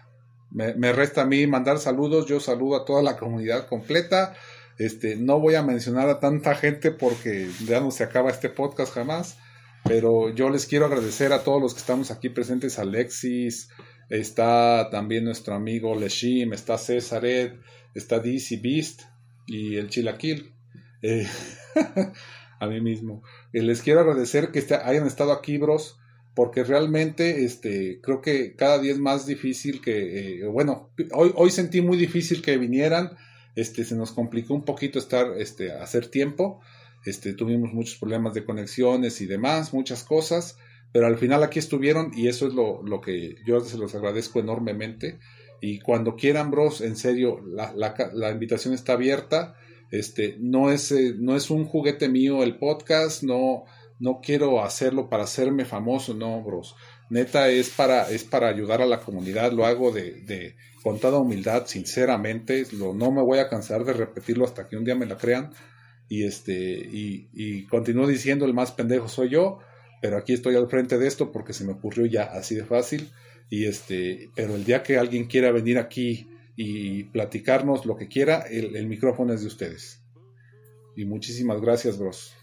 me, resta a mí mandar saludos. Yo saludo a toda la comunidad completa. Este, no voy a mencionar a tanta gente porque ya no se acaba este podcast jamás. Pero yo les quiero agradecer a todos los que estamos aquí presentes. Alexis, está también nuestro amigo Leshim, está César Ed, está DC Beast y el Chilaquil. Eh, a mí mismo. Eh, les quiero agradecer que este- hayan estado aquí, bros porque realmente este creo que cada día es más difícil que eh, bueno hoy hoy sentí muy difícil que vinieran este se nos complicó un poquito estar este hacer tiempo este tuvimos muchos problemas de conexiones y demás muchas cosas pero al final aquí estuvieron y eso es lo, lo que yo se los agradezco enormemente. Y cuando quieran bros en serio la, la, la invitación está abierta. Este no es eh, no es un juguete mío el podcast no no quiero hacerlo para hacerme famoso, no, bros. Neta es para, es para ayudar a la comunidad, lo hago de, de con toda humildad, sinceramente, lo, no me voy a cansar de repetirlo hasta que un día me la crean. Y este, y, y continúo diciendo el más pendejo soy yo, pero aquí estoy al frente de esto porque se me ocurrió ya así de fácil. Y este, pero el día que alguien quiera venir aquí y platicarnos lo que quiera, el, el micrófono es de ustedes. Y muchísimas gracias, bros.